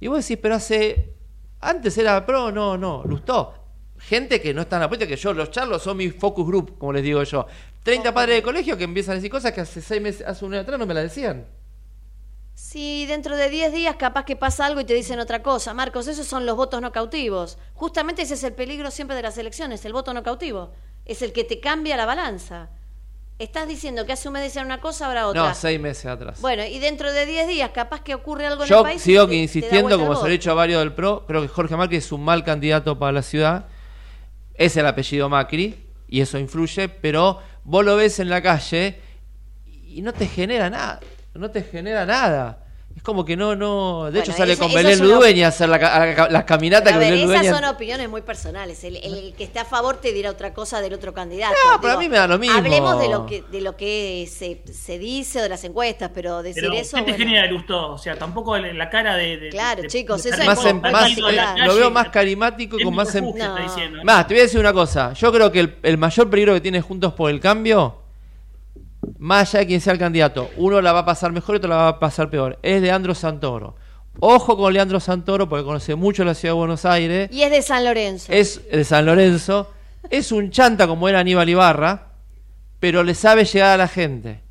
Y vos decís, pero hace. Antes era pro, no, no, Lustó. Gente que no está en la política, que yo, los charlos son mi focus group, como les digo yo. 30 padres de colegio que empiezan a decir cosas que hace seis meses, hace un año atrás no me las decían. Si dentro de 10 días capaz que pasa algo y te dicen otra cosa. Marcos, esos son los votos no cautivos. Justamente ese es el peligro siempre de las elecciones, el voto no cautivo. Es el que te cambia la balanza. Estás diciendo que hace un mes decían una cosa, ahora otra. No, seis meses atrás. Bueno, y dentro de 10 días capaz que ocurre algo en Yo el país. y sigo que te insistiendo, como se lo he dicho a varios del PRO, creo que Jorge Macri es un mal candidato para la ciudad. Es el apellido Macri y eso influye, pero vos lo ves en la calle y no te genera nada. No te genera nada. Es como que no, no. De hecho, sale esa- con Belén Ludueña a hacer la, ca- la- las caminatas que ver, Belén esas Ludueña. son opiniones muy personales. El, el que esté a favor te dirá otra cosa del otro candidato. No, pero a mí me da lo mismo. Hablemos de lo que de lo que se, se dice o de las encuestas, pero decir Pero, eso. ¿qué te bueno. genera de Lustó? O sea, tampoco la la cara de. de- Claro, de- chicos, de eso es más, em- más- la eh, calle, lo veo más carismático es con más em- refugio, está diciendo, ¿no? Más, te voy a decir una cosa. Yo creo que el, el mayor peligro que tiene Juntos por el Cambio, más allá de quien sea el candidato, uno la va a pasar mejor y otro la va a pasar peor, es Leandro Santoro. Ojo con Leandro Santoro, porque conoce mucho la ciudad de Buenos Aires, Y es de San Lorenzo. es de San Lorenzo, es un chanta como era Aníbal Ibarra, pero le sabe llegar a la gente.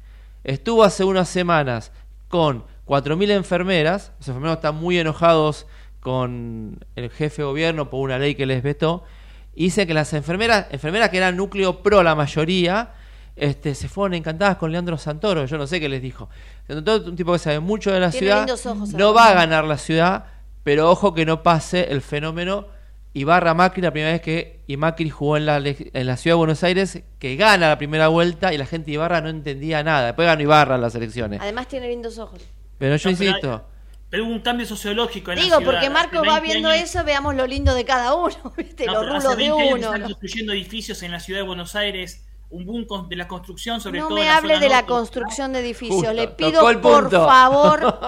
Estuvo hace unas semanas con 4.000 enfermeras, los enfermeros están muy enojados con el jefe de gobierno por una ley que les vetó, y dice que las enfermeras, enfermeras que eran núcleo pro la mayoría, este, se fueron encantadas con Leandro Santoro, yo no sé qué les dijo. Entonces, un tipo que sabe mucho de la Tiene ciudad, lindos ojos, no va a ganar la ciudad, pero ojo que no pase el fenómeno Ibarra Macri la primera vez que y Macri jugó en la, en la ciudad de Buenos Aires, que gana la primera vuelta y la gente de Ibarra no entendía nada. Después ganó Ibarra en las elecciones. Además tiene lindos ojos. Pero yo No, insisto, Pero hubo un cambio sociológico en Digo, la ciudad. porque Marco va 20 viendo años- eso, veamos lo lindo de cada uno, ¿viste? No, los hace de 20 años uno. están construyendo edificios en la ciudad de Buenos Aires, un boom con- de la construcción, sobre No todo me en la hable zona de la construcción de edificios. Justo, le pido el por favor,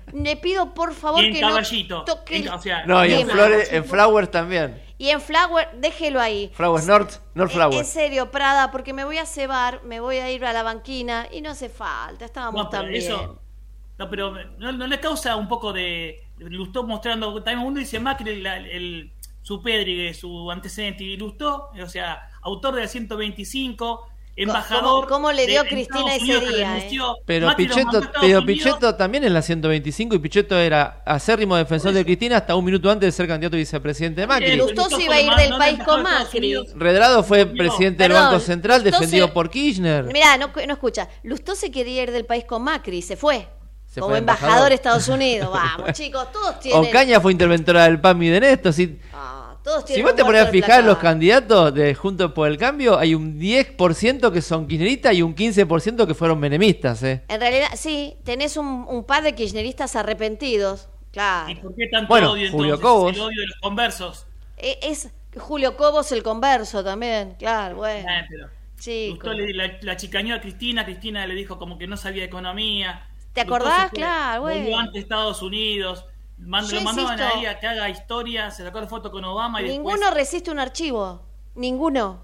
le pido por favor Y en que Caballito. no toque. en- o sea, no, y en, Flores, en Flowers también. Y en Flower, déjelo ahí. Flowers North, North En- En Flowers. serio, Prada, porque me voy a cebar, me voy a ir a la banquina y no hace falta, estábamos No, eso- no, pero ¿no, no le causa un poco de. Lustó mostrando. También uno dice Macri, la- el, su Pedri, su antecedente, y Lustó, o sea, autor de la 125, embajador. cómo- cómo le dio de- Cristina ese día, renunció. Pero Pichetto, pero. Pichetto también en la 125 y Pichetto era acérrimo defensor de Cristina hasta un minuto antes de ser candidato a vicepresidente de Macri. Lustó se iba a ir del país con Macri. Redrado fue presidente del Banco Central defendido por Kirchner. Mirá, no, no escucha. Lustó se quería ir del país con Macri, se fue. Se como fue embajador embajador. de Estados Unidos. Vamos, chicos, todos tienen. Ocaña fue interventora del PAMI de Néstor. Si, todos si vos te pones a fijar plata. los candidatos de Juntos por el Cambio, hay un 10% que son kirchneristas y un 15% que fueron menemistas. ¿eh? En realidad, sí, tenés un, un par de kirchneristas arrepentidos. Claro. ¿Por qué tanto Bueno, odio Julio entonces? Cobos. El odio de los conversos. E- Es Julio Cobos el converso también, claro, bueno. Eh, pero la, la chicañó a Cristina, Cristina le dijo como que no sabía de economía. ¿Te acordás? Claro, volvió bueno. antes Estados Unidos. Man- Yo lo mandaban insisto. ahí a que haga historia, se sacó la foto con Obama y Ninguno después... resiste un archivo. Ninguno.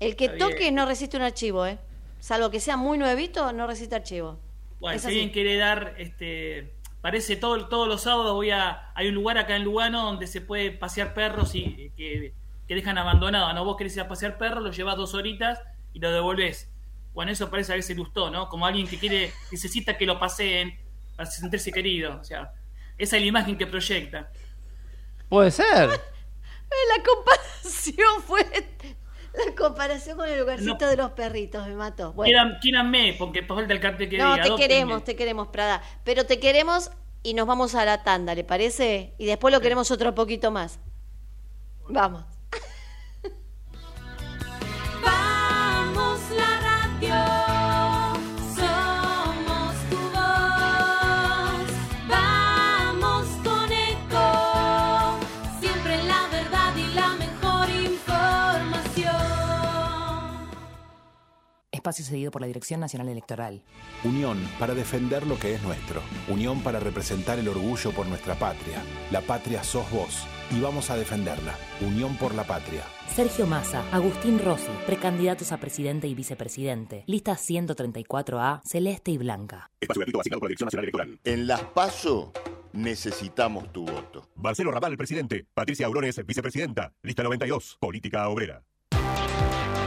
El que Está toque bien. no resiste un archivo, ¿eh? Salvo que sea muy nuevito, no resiste archivo. Bueno, si alguien quiere dar, este, parece todo, todos los sábados voy a, hay un lugar acá en Lugano donde se puede pasear perros y que, que dejan abandonados, ¿no? Vos querés ir a pasear perros, lo llevas dos horitas y lo devolvés. Bueno, eso parece a veces gustó, ¿no? Como alguien que quiere, necesita que lo paseen para sentirse querido. O sea, esa es la imagen que proyecta. Puede ser. La comparación fue. La comparación con el lugarcito de los perritos me mató. Bueno. Quieranme, porque falta el cartel que No, diga. te queremos, te queremos, Prada. Pero te queremos y nos vamos a la tanda, ¿le parece? Y después lo queremos otro poquito más. Vamos Espacio cedido por la Dirección Nacional Electoral. Unión para defender lo que es nuestro. Unión para representar el orgullo por nuestra patria. La patria sos vos y vamos a defenderla. Unión por la patria. Sergio Massa, Agustín Rossi, precandidatos a presidente y vicepresidente. Lista 134A, celeste y blanca. Espacio gratuito asignado por la Dirección Nacional Electoral. En las PASO necesitamos tu voto. Marcelo Raval, el presidente. Patricia Aurones, vicepresidenta. Lista 92, Política Obrera.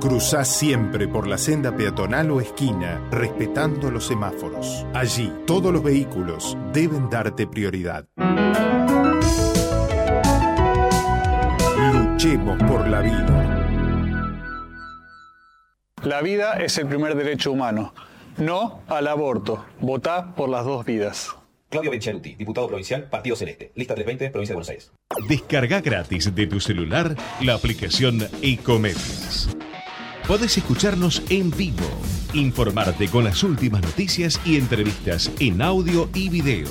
Cruzá siempre por la senda peatonal o esquina, respetando los semáforos. Allí, todos los vehículos deben darte prioridad. Luchemos por la vida. La vida es el primer derecho humano. No al aborto. Votá por las dos vidas. Claudio Benchaluti, diputado provincial, Partido Celeste, lista 320, provincia de Buenos Aires. Descarga gratis de tu celular la aplicación Ecomedios. Podés escucharnos en vivo, informarte con las últimas noticias y entrevistas en audio y video.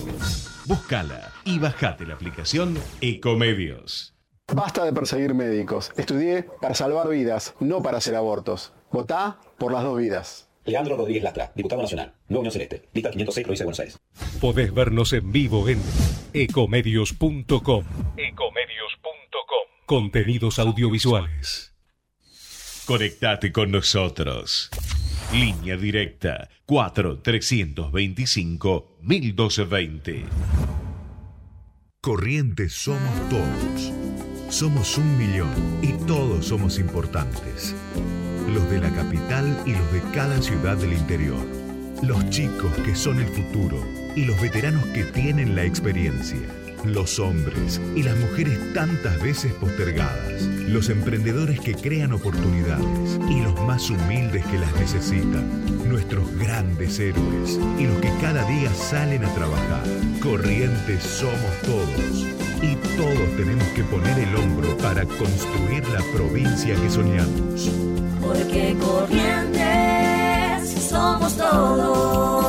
Búscala y bajate la aplicación Ecomedios. Basta de perseguir médicos. Estudié para salvar vidas, no para hacer abortos. Votá por las dos vidas. Leandro Rodríguez Lastra, diputado nacional, Nueva Unión Celeste, lista 506, provincia de Buenos Aires. Podés vernos en vivo en ecomedios.com. Contenidos audiovisuales. Conectate con nosotros. Línea directa 4 325 1220. Corrientes somos todos. Somos un millón y todos somos importantes. Los de la capital y los de cada ciudad del interior. Los chicos que son el futuro y los veteranos que tienen la experiencia. Los hombres y las mujeres tantas veces postergadas. Los emprendedores que crean oportunidades y los más humildes que las necesitan. Nuestros grandes héroes y los que cada día salen a trabajar. Corrientes somos todos. Y todos tenemos que poner el hombro para construir la provincia que soñamos. Porque corrientes somos todos.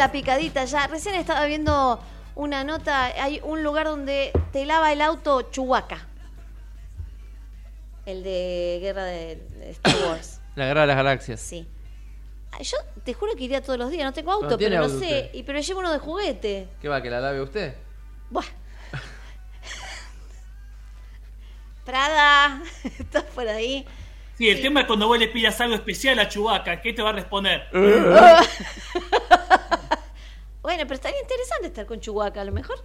La picadita ya. Recién estaba viendo una nota, hay un lugar donde te lava el auto Chuhuaca. El de Guerra de, Star Wars. La guerra de las galaxias. Sí. Yo te juro que iría todos los días, no tengo auto, No pero no sé, usted. y pero llevo uno de juguete. ¿Qué va, que la lave usted? Buah. Prada, estás por ahí. Sí, el tema es cuando vos le pidas algo especial a Chubaca, ¿qué te va a responder? Bueno, pero estaría interesante estar con Chuhuaca, a lo mejor.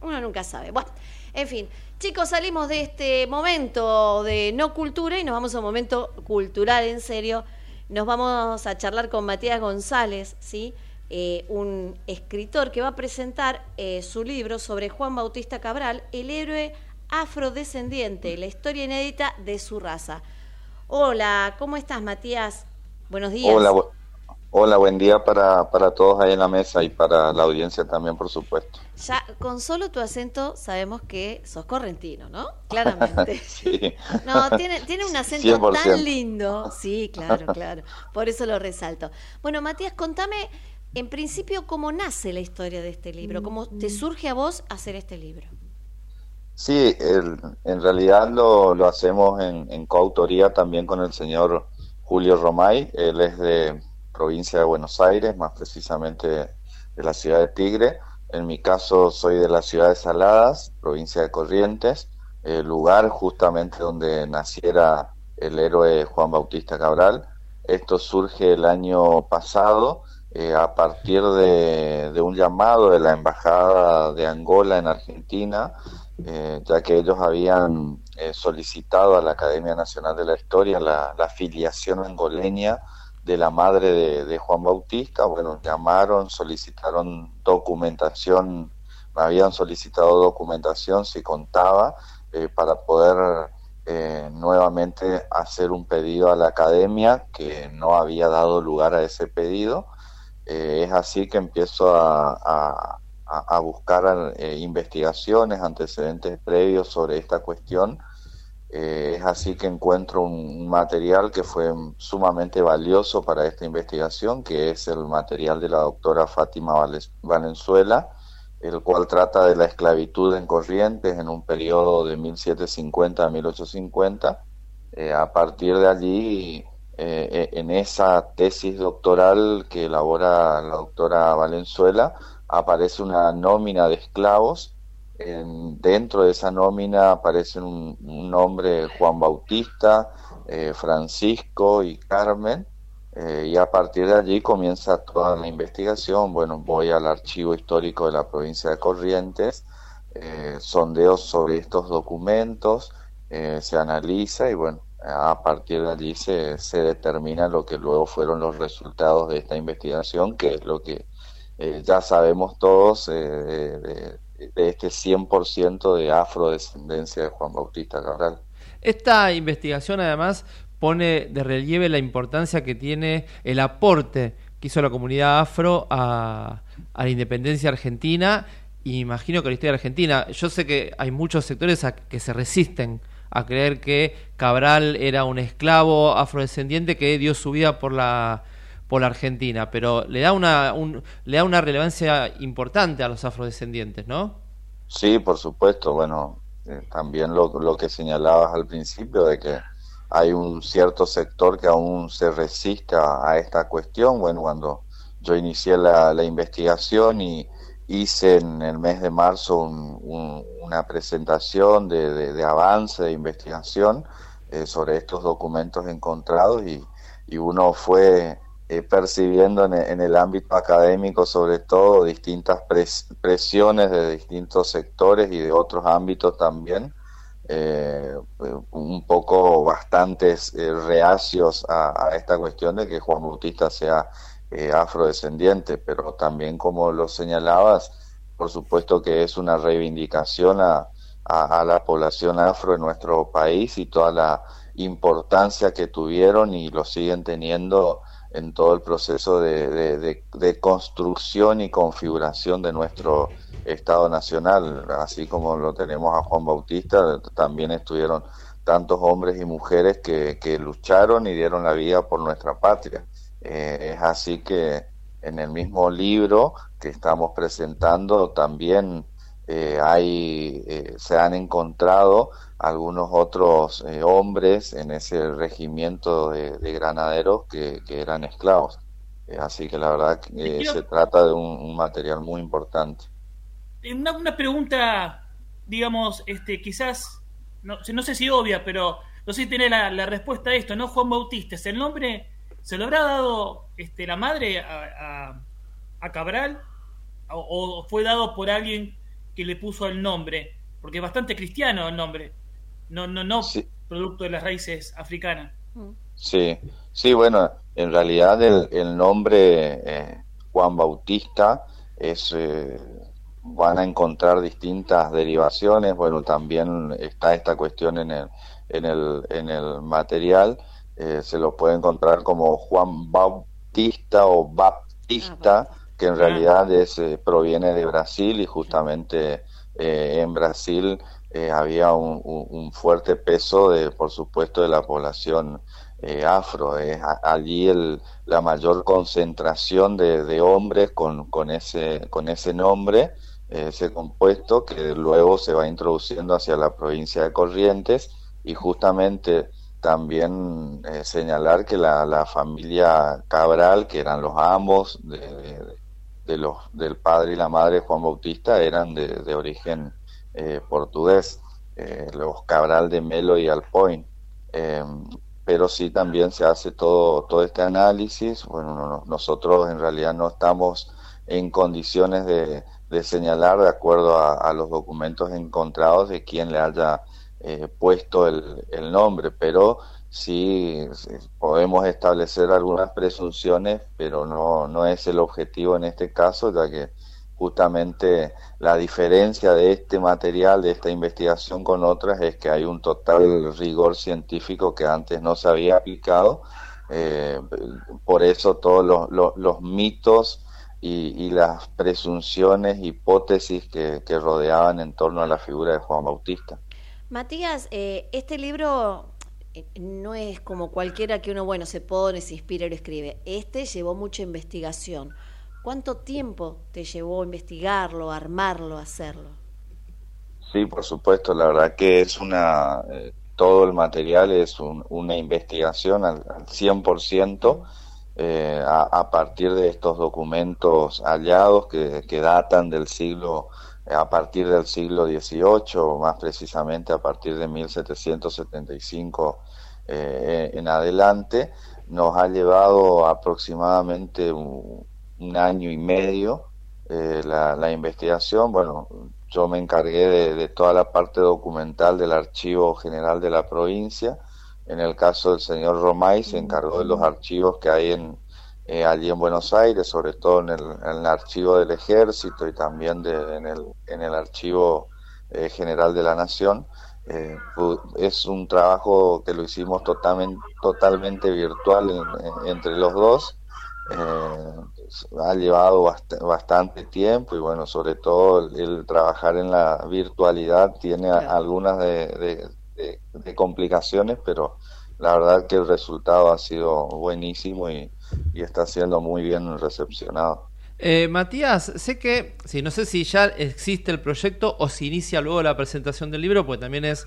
Uno nunca sabe. Bueno, en fin, chicos, salimos de este momento de no cultura y nos vamos a un momento cultural, en serio. Nos vamos a charlar con Matías González, ¿sí? Eh, un escritor que va a presentar eh, su libro sobre Juan Bautista Cabral, el héroe afrodescendiente, la historia inédita de su raza. Hola, ¿cómo estás, Matías? Buenos días. Hola, bu- hola, buen día para, para todos ahí en la mesa y para la audiencia también, por supuesto. Ya con solo tu acento sabemos que sos correntino, ¿no? Claramente. sí. No, tiene, tiene un acento 100%. tan lindo. Sí, claro, claro. Por eso lo resalto. Bueno, Matías, contame en principio cómo nace la historia de este libro, cómo te surge a vos hacer este libro. Sí, el- en realidad lo, lo hacemos en, en coautoría también con el señor Julio Romay. Él es de provincia de Buenos Aires, más precisamente de la ciudad de Tigre. En mi caso soy de la ciudad de Saladas, provincia de Corrientes, el lugar justamente donde naciera el héroe Juan Bautista Cabral. Esto surge el año pasado eh, a partir de, un llamado de la Embajada de Angola en Argentina, eh, ya que ellos habían eh, solicitado a la Academia Nacional de la Historia la, la afiliación angoleña de la madre de, Juan Bautista. Bueno, llamaron, solicitaron documentación, me habían solicitado documentación si contaba eh, para poder eh, nuevamente hacer un pedido a la academia que no había dado lugar a ese pedido. Eh, es así que empiezo a, buscar investigaciones, antecedentes previos sobre esta cuestión. Eh, es así que encuentro un, material que fue sumamente valioso para esta investigación, que es el material de la doctora Fátima Valenzuela, el cual trata de la esclavitud en Corrientes en un periodo de 1750 a 1850. Eh, a partir de allí, eh, en esa tesis doctoral que elabora la doctora Valenzuela, aparece una nómina de esclavos. En- dentro de esa nómina aparecen un, nombre Juan Bautista, eh, Francisco y Carmen. Eh, y a partir de allí comienza toda la investigación. Bueno, voy al archivo histórico de la provincia de Corrientes, eh, sondeo sobre estos documentos, eh, se analiza y bueno, a partir de allí se, se determina lo que luego fueron los resultados de esta investigación, que es lo que ya sabemos todos de, de- este 100% de afrodescendencia de Juan Bautista Cabral. Esta investigación además pone de relieve la importancia que tiene el aporte que hizo la comunidad afro a, la independencia argentina y imagino que la historia argentina. Yo sé que hay muchos sectores que se resisten a creer que Cabral era un esclavo afrodescendiente que dio su vida por la por la Argentina, pero le da una un- le da una relevancia importante a los afrodescendientes, ¿no? Sí, por supuesto. Bueno, eh, también lo, lo que señalabas al principio de que hay un cierto sector que aún se resiste a, esta cuestión. Bueno, cuando yo inicié la, la investigación y hice en el mes de marzo un- un- una presentación de, de- de avance de investigación eh, sobre estos documentos encontrados y, y uno fue eh, percibiendo en, e- en el ámbito académico sobre todo distintas pres- presiones de distintos sectores y de otros ámbitos también, eh, un poco bastantes eh, reacios a, a esta cuestión de que Juan Bautista sea eh, afrodescendiente, pero también como lo señalabas, por supuesto que es una reivindicación a, a- a la población afro en nuestro país y toda la importancia que tuvieron y lo siguen teniendo en todo el proceso de, de- construcción y configuración de nuestro Estado Nacional, así como lo tenemos a Juan Bautista, también estuvieron tantos hombres y mujeres que, que lucharon y dieron la vida por nuestra patria. Eh, es así que en el mismo libro que estamos presentando también eh, hay, eh, se han encontrado algunos otros eh, hombres en ese regimiento de, de granaderos que, que eran esclavos. Eh, así que la verdad que eh, se trata de un, un material muy importante. Una, una pregunta, digamos, este, quizás, no, no sé si obvia, pero no sé si tiene la, la respuesta a esto, ¿no? Juan Bautista, ¿es el nombre, se lo habrá dado este, la madre a, a- a Cabral? O, ¿O fue dado por alguien que le puso el nombre? Porque es bastante cristiano el nombre, no, no, no producto de las raíces africanas. Sí, sí, bueno, en realidad el, el nombre eh, Juan Bautista es, eh, van a encontrar distintas derivaciones, bueno, también está esta cuestión en el, en el, en el material, eh, se lo puede encontrar como Juan Bautista o Baptista, que en realidad es, eh, proviene de Brasil y justamente eh, en Brasil eh, había un, fuerte peso de, por supuesto, de la población eh, afro. Es allí el, la mayor concentración de, hombres con, con, ese, con ese nombre, eh, ese compuesto, que luego se va introduciendo hacia la provincia de Corrientes y justamente también eh, señalar que la, familia Cabral, que eran los amos de, de- los, del padre y la madre Juan Bautista, eran de, de origen eh, portugués, eh, los Cabral de Melo y Alpoin. Eh, pero sí también se hace todo, todo este análisis. Bueno, no- no- nosotros en realidad no estamos en condiciones de, de señalar, de acuerdo a, los documentos encontrados, de quién le haya eh, puesto el, el nombre, pero sí podemos establecer algunas presunciones, pero no, no es el objetivo en este caso, ya que justamente la diferencia de este material, de esta investigación con otras, es que hay un total rigor científico que antes no se había aplicado. Eh, por eso todos los, los- los mitos y, las presunciones, hipótesis que, que rodeaban en torno a la figura de Juan Bautista. Matías, eh, este libro eh, no es como cualquiera que uno, bueno, se pone, se inspira y lo escribe. Este llevó mucha investigación. ¿Cuánto tiempo te llevó investigarlo, armarlo, hacerlo? Sí, por supuesto, la verdad que es una, eh, todo el material es un- una investigación al, al 100% eh, a, a partir de estos documentos hallados que, datan del siglo, a partir del siglo XVIII, más precisamente a partir de 1775 eh, en adelante, nos ha llevado aproximadamente un, un año y medio eh, la, la investigación. Bueno, yo me encargué de, de toda la parte documental del Archivo General de la provincia. En el caso del señor Romay se encargó de los archivos que hay en, eh, allí en Buenos Aires, sobre todo en el, en el archivo del Ejército y también de- en, el, en el Archivo eh, General de la Nación. Eh, es un trabajo que lo hicimos totalmente, totalmente virtual en- en- entre los dos. Eh, ha llevado bast- bastante tiempo y bueno, sobre todo el, el trabajar en la virtualidad tiene a- algunas de, de- de- de complicaciones, pero la verdad que el resultado ha sido buenísimo y, y está siendo muy bien recepcionado. Eh, Matías, sé que, sí, no sé si ya existe el proyecto o si inicia luego la presentación del libro, pues también es,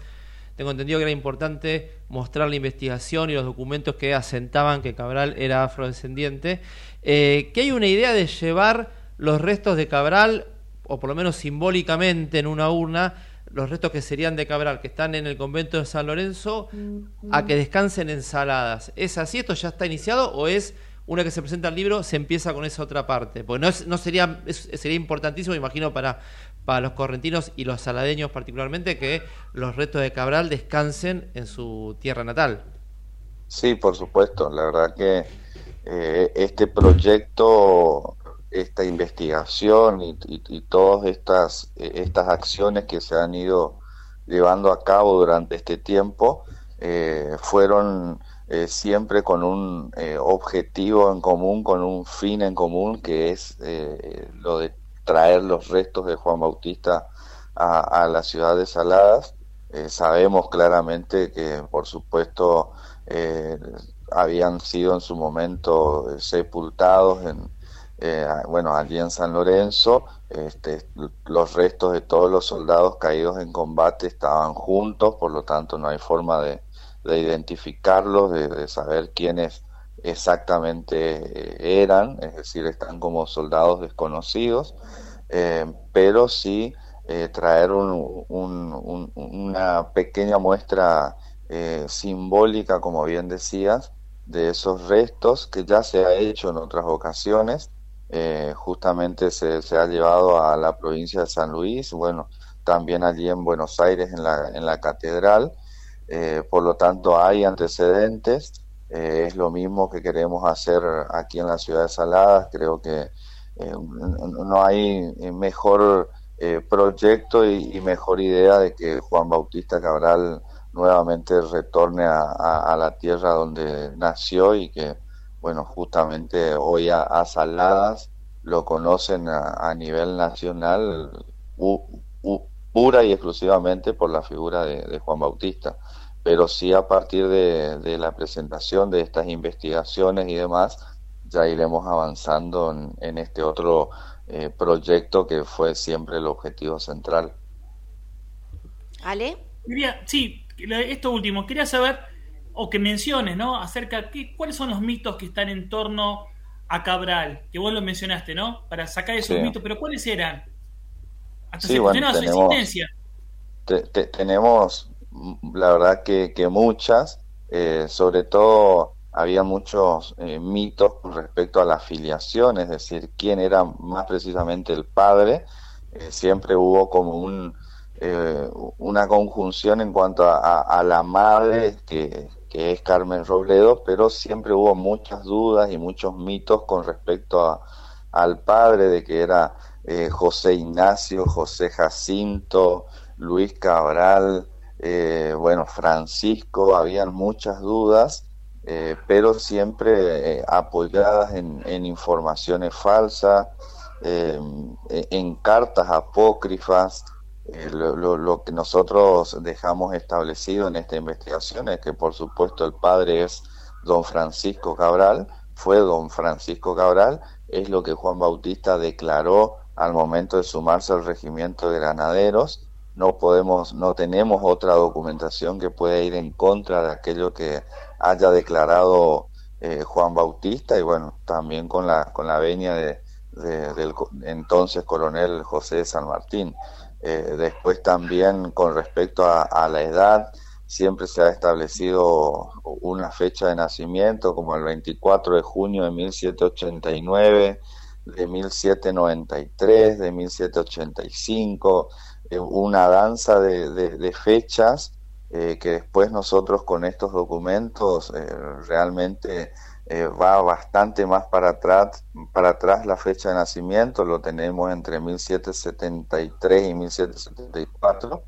tengo entendido que era importante mostrar la investigación y los documentos que asentaban que Cabral era afrodescendiente. Eh, ¿Que hay una idea de llevar los restos de Cabral, o por lo menos simbólicamente en una urna, los restos que serían de Cabral, que están en el convento de San Lorenzo, a que descansen en Saladas? ¿Es así? ¿Esto ya está iniciado o es una que se presenta el libro, se empieza con esa otra parte. Porque no, es, no sería, es- sería importantísimo, imagino, para, para los correntinos y los saladeños particularmente, que los restos de Cabral descansen en su tierra natal. Sí, por supuesto. La verdad que eh, este proyecto, esta investigación y, todas estas, eh, estas acciones que se han ido llevando a cabo durante este tiempo eh, fueron eh, siempre con un objetivo en común, con un fin en común, que es lo de traer los restos de Juan Bautista a, a la ciudad de Saladas. Eh, sabemos claramente que, por supuesto, eh, habían sido en su momento eh, sepultados en, eh, bueno, allí en San Lorenzo, este, los restos de todos los soldados caídos en combate estaban juntos, por lo tanto no hay forma de, de identificarlos, de, de saber quiénes exactamente eh, eran, es decir, están como soldados desconocidos, eh, pero sí eh, traer un- un- un- una pequeña muestra eh, simbólica, como bien decías, de esos restos que ya se ha hecho en otras ocasiones. Eh, justamente se, se ha llevado a la provincia de San Luis, bueno, también allí en Buenos Aires, en la, en la catedral. Por lo tanto, hay antecedentes. Es lo mismo que queremos hacer aquí en la ciudad de Saladas. Creo que no no hay eh, mejor eh, proyecto y, y mejor idea de que Juan Bautista Cabral nuevamente retorne a, a- la tierra donde nació y que, bueno, justamente hoy a, Saladas lo conocen a, nivel nacional pura y exclusivamente por la figura de, Juan Bautista. Pero sí a partir de la presentación de estas investigaciones y demás, ya iremos avanzando en, en este otro eh, proyecto que fue siempre el objetivo central. ¿Ale? Quería, sí, esto último, quería saber, o que menciones, ¿no? Acerca de cuáles son los mitos que están en torno a Cabral, que vos lo mencionaste, ¿no? Para sacar esos Sí. mitos, pero ¿cuáles eran? Hasta Sí, se bueno, cuestiona su tenemos- existencia. Te- te- tenemos, mm, la verdad que, que muchas, eh, sobre todo había muchos eh, mitos con respecto a la filiación, es decir, quién era más precisamente el padre. Eh, siempre hubo como un, eh, una conjunción en cuanto a, la madre, que, es Carmen Robledo, pero siempre hubo muchas dudas y muchos mitos con respecto a, al padre de que era José Ignacio, José Jacinto, Luis Cabral, bueno, Francisco, habían muchas dudas, eh, pero siempre eh, apoyadas en, informaciones falsas, eh, en cartas apócrifas. Eh, lo- lo que nosotros dejamos establecido en esta investigación es que, por supuesto, el padre es don Francisco Cabral, fue don Francisco Cabral, es lo que Juan Bautista declaró al momento de sumarse al regimiento de granaderos. No podemos, no tenemos otra documentación que pueda ir en contra de aquello que haya declarado eh, Juan Bautista y bueno, también con la con la venia de, de- del entonces coronel José de San Martín. Eh, después también con respecto a, la edad, siempre se ha establecido una fecha de nacimiento como el 24 de junio de 1789, de 1793, de 1785, eh, una danza de fechas eh, que después nosotros con estos documentos eh, realmente eh, va bastante más para atrás, para atrás la fecha de nacimiento, lo tenemos entre 1773 y 1774.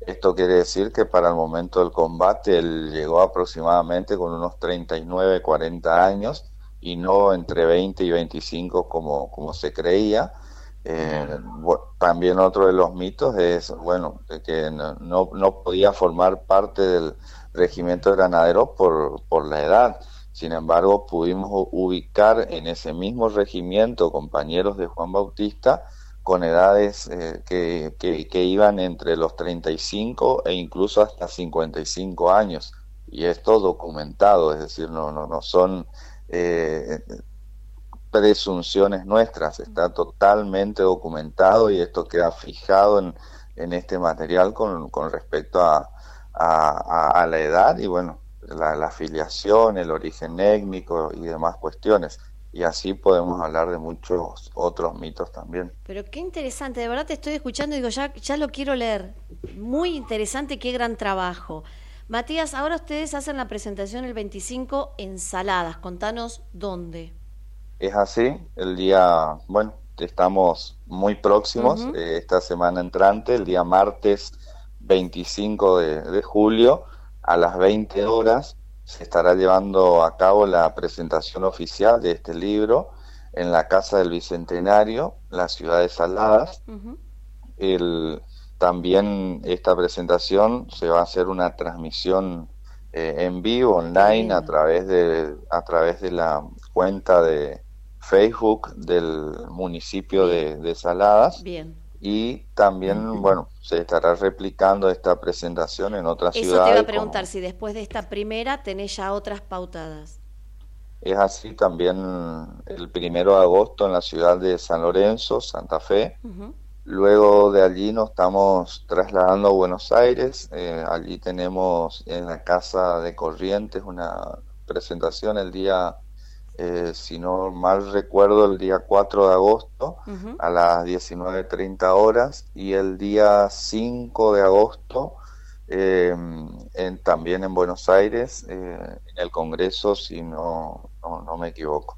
Esto quiere decir que para el momento del combate él llegó aproximadamente con unos 39, 40 años y no entre 20 y 25 como, como se creía. Eh, bu- también otro de los mitos es, bueno, de que no, no, no podía formar parte del regimiento de granaderos por, por la edad. Sin embargo, pudimos ubicar en ese mismo regimiento compañeros de Juan Bautista con edades eh, que, que, que iban entre los 35 e incluso hasta 55 años. Y esto documentado, es decir, no, no, no son eh, presunciones nuestras, está totalmente documentado y esto queda fijado en, en este material con, con respecto a, a, a- a la edad y bueno, la, la afiliación, el origen étnico y demás cuestiones. Y así podemos hablar de muchos otros mitos también. Pero qué interesante, de verdad te estoy escuchando y digo, ya, ya lo quiero leer. Muy interesante, qué gran trabajo. Matías, ahora ustedes hacen la presentación el 25 en Saladas. Contanos dónde. Es así, el día, bueno, estamos muy próximos, eh, esta semana entrante, el día martes 25 de, de julio a las 20 horas se estará llevando a cabo la presentación oficial de este libro en la Casa del Bicentenario, la ciudad de Saladas. El, también esta presentación se va a hacer una transmisión eh, en vivo, online, a través de, a través de la cuenta de Facebook del municipio de, de Saladas. Bien. Y también, bueno, se estará replicando esta presentación en otras Eso te ciudades. iba a como- preguntar, si después de esta primera tenés ya otras pautadas. Es así también el primero de agosto en la ciudad de San Lorenzo, Santa Fe. Luego de allí nos estamos trasladando a Buenos Aires. Eh, allí tenemos en la Casa de Corrientes una presentación el día, eh, si no mal recuerdo, el día 4 de agosto a las 19.30 horas y el día 5 de agosto eh, en- también en Buenos Aires, eh, en el Congreso, si no, no, no me equivoco.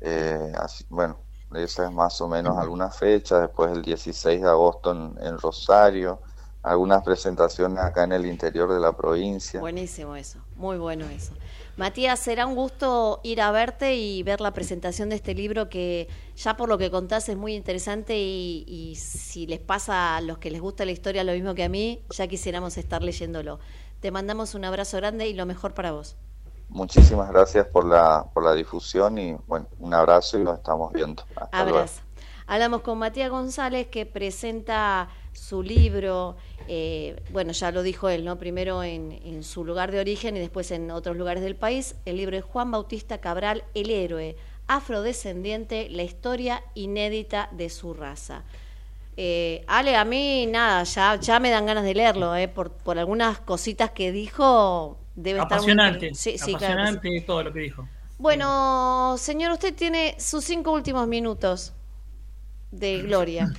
Eh, así, bueno, esa es más o menos alguna fecha, después el 16 de agosto en, en Rosario, algunas presentaciones acá en el interior de la provincia. Buenísimo eso, muy bueno eso. Matías, será un gusto ir a verte y ver la presentación de este libro que ya por lo que contás es muy interesante y, y si les pasa a los que les gusta la historia lo mismo que a mí, ya quisiéramos estar leyéndolo. Te mandamos un abrazo grande y lo mejor para vos. Muchísimas gracias por la, por la difusión y bueno, un abrazo y nos estamos viendo. Hasta luego. Abrazo. Hablamos con Matías González que presenta su libro, eh, bueno, ya lo dijo él, ¿no? Primero en, en su lugar de origen y después en otros lugares del país. El libro de Juan Bautista Cabral, El héroe, afrodescendiente, la historia inédita de su raza. Eh, Ale, a mí nada, ya, ya me dan ganas de leerlo, eh, por, por algunas cositas que dijo. Debe estar muy Apasionante. inter- Sí, sí, claro que sí. apasionante todo lo que dijo. Bueno, señor, usted tiene sus cinco últimos minutos de gloria.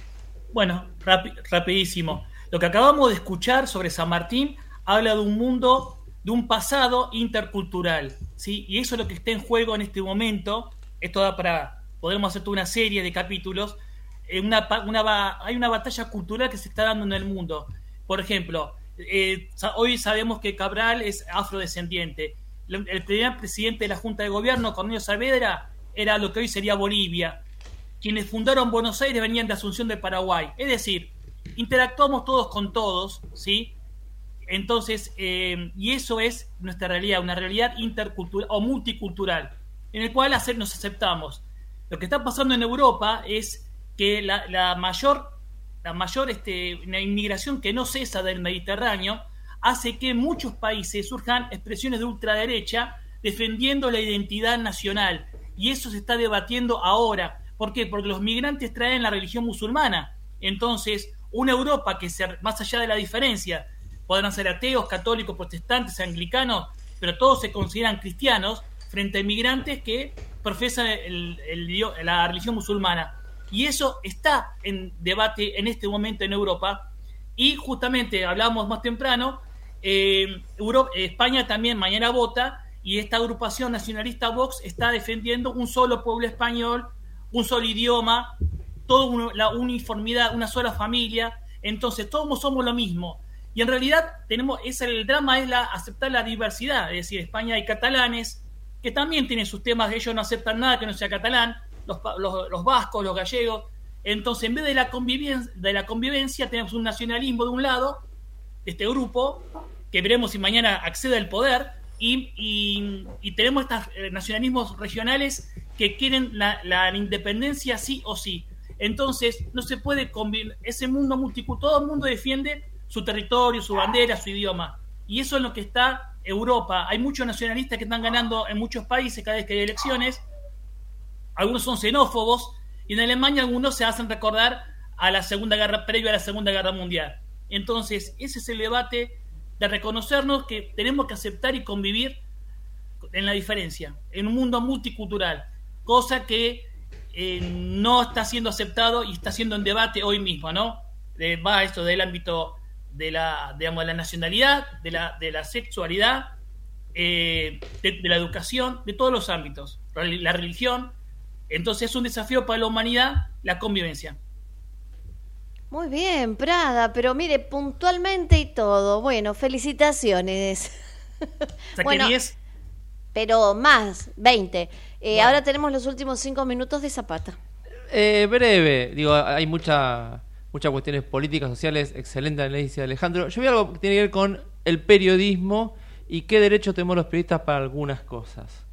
Bueno, rapi- rapidísimo. Lo que acabamos de escuchar sobre San Martín habla de un mundo, de un pasado intercultural, ¿sí? Y eso es lo que está en juego en este momento. Esto da para podremos hacer toda una serie de capítulos, eh, una, una hay una batalla cultural que se está dando en el mundo. Por ejemplo, eh, hoy sabemos que Cabral es afrodescendiente. El primer presidente de la Junta de Gobierno, Cornelio Saavedra, era lo que hoy sería Bolivia. Quienes fundaron Buenos Aires venían de Asunción de Paraguay. Es decir, interactuamos todos con todos, ¿sí? Entonces, eh, y eso es nuestra realidad, una realidad intercultural o multicultural, en el cual hacer, nos aceptamos. Lo que está pasando en Europa es que la, mayor, la mayor este, inmigración que no cesa del Mediterráneo hace que en muchos países surjan expresiones de ultraderecha defendiendo la identidad nacional. Y eso se está debatiendo ahora. ¿Por qué? Porque los migrantes traen la religión musulmana. Entonces, una Europa que, se, más allá de la diferencia, podrán ser ateos, católicos, protestantes, anglicanos, pero todos se consideran cristianos frente a migrantes que profesan el- la religión musulmana. Y eso está en debate en este momento en Europa. Y justamente hablábamos más temprano, eh, Euro- eh, España también mañana vota y esta agrupación nacionalista Vox está defendiendo un solo pueblo español, un solo idioma, toda la uniformidad, una sola familia. Entonces todos somos lo mismo. Y en realidad tenemos, es el drama es la, aceptar la diversidad. Es decir, España hay catalanes que también tienen sus temas, ellos no aceptan nada que no sea catalán, los, los- los vascos, los gallegos. Entonces, en vez de la, convivencia, de la convivencia, tenemos un nacionalismo de un lado, de este grupo, que veremos si mañana accede al poder, y, y- y tenemos estos eh, nacionalismos regionales que quieren la, la independencia sí o sí. Entonces, no se puede convivir, ese mundo multicultural, todo el mundo defiende su territorio, su bandera, su idioma. Y eso es lo que está Europa. Hay muchos nacionalistas que están ganando en muchos países cada vez que hay elecciones. Algunos son xenófobos y en Alemania algunos se hacen recordar a la Segunda Guerra, previo a la Segunda Guerra Mundial. Entonces, ese es el debate de reconocernos que tenemos que aceptar y convivir en la diferencia, en un mundo multicultural, cosa que eh, no está siendo aceptado y está siendo en debate hoy mismo, ¿no? Eh, va esto del ámbito de la, digamos, de la nacionalidad, de la, de la sexualidad, eh, de, de la educación, de todos los ámbitos, la religión. Entonces es un desafío para la humanidad la convivencia. Muy bien, Prada, pero mire, puntualmente y todo. Bueno, felicitaciones. Saqué Bueno, 10. Pero más, 20. Eh, Ahora tenemos los últimos cinco minutos de Zapata. Eh, breve, digo, hay mucha, muchas cuestiones políticas, sociales, excelente análisis de Alejandro. Yo vi algo que tiene que ver con el periodismo y qué derechos tenemos los periodistas para algunas cosas.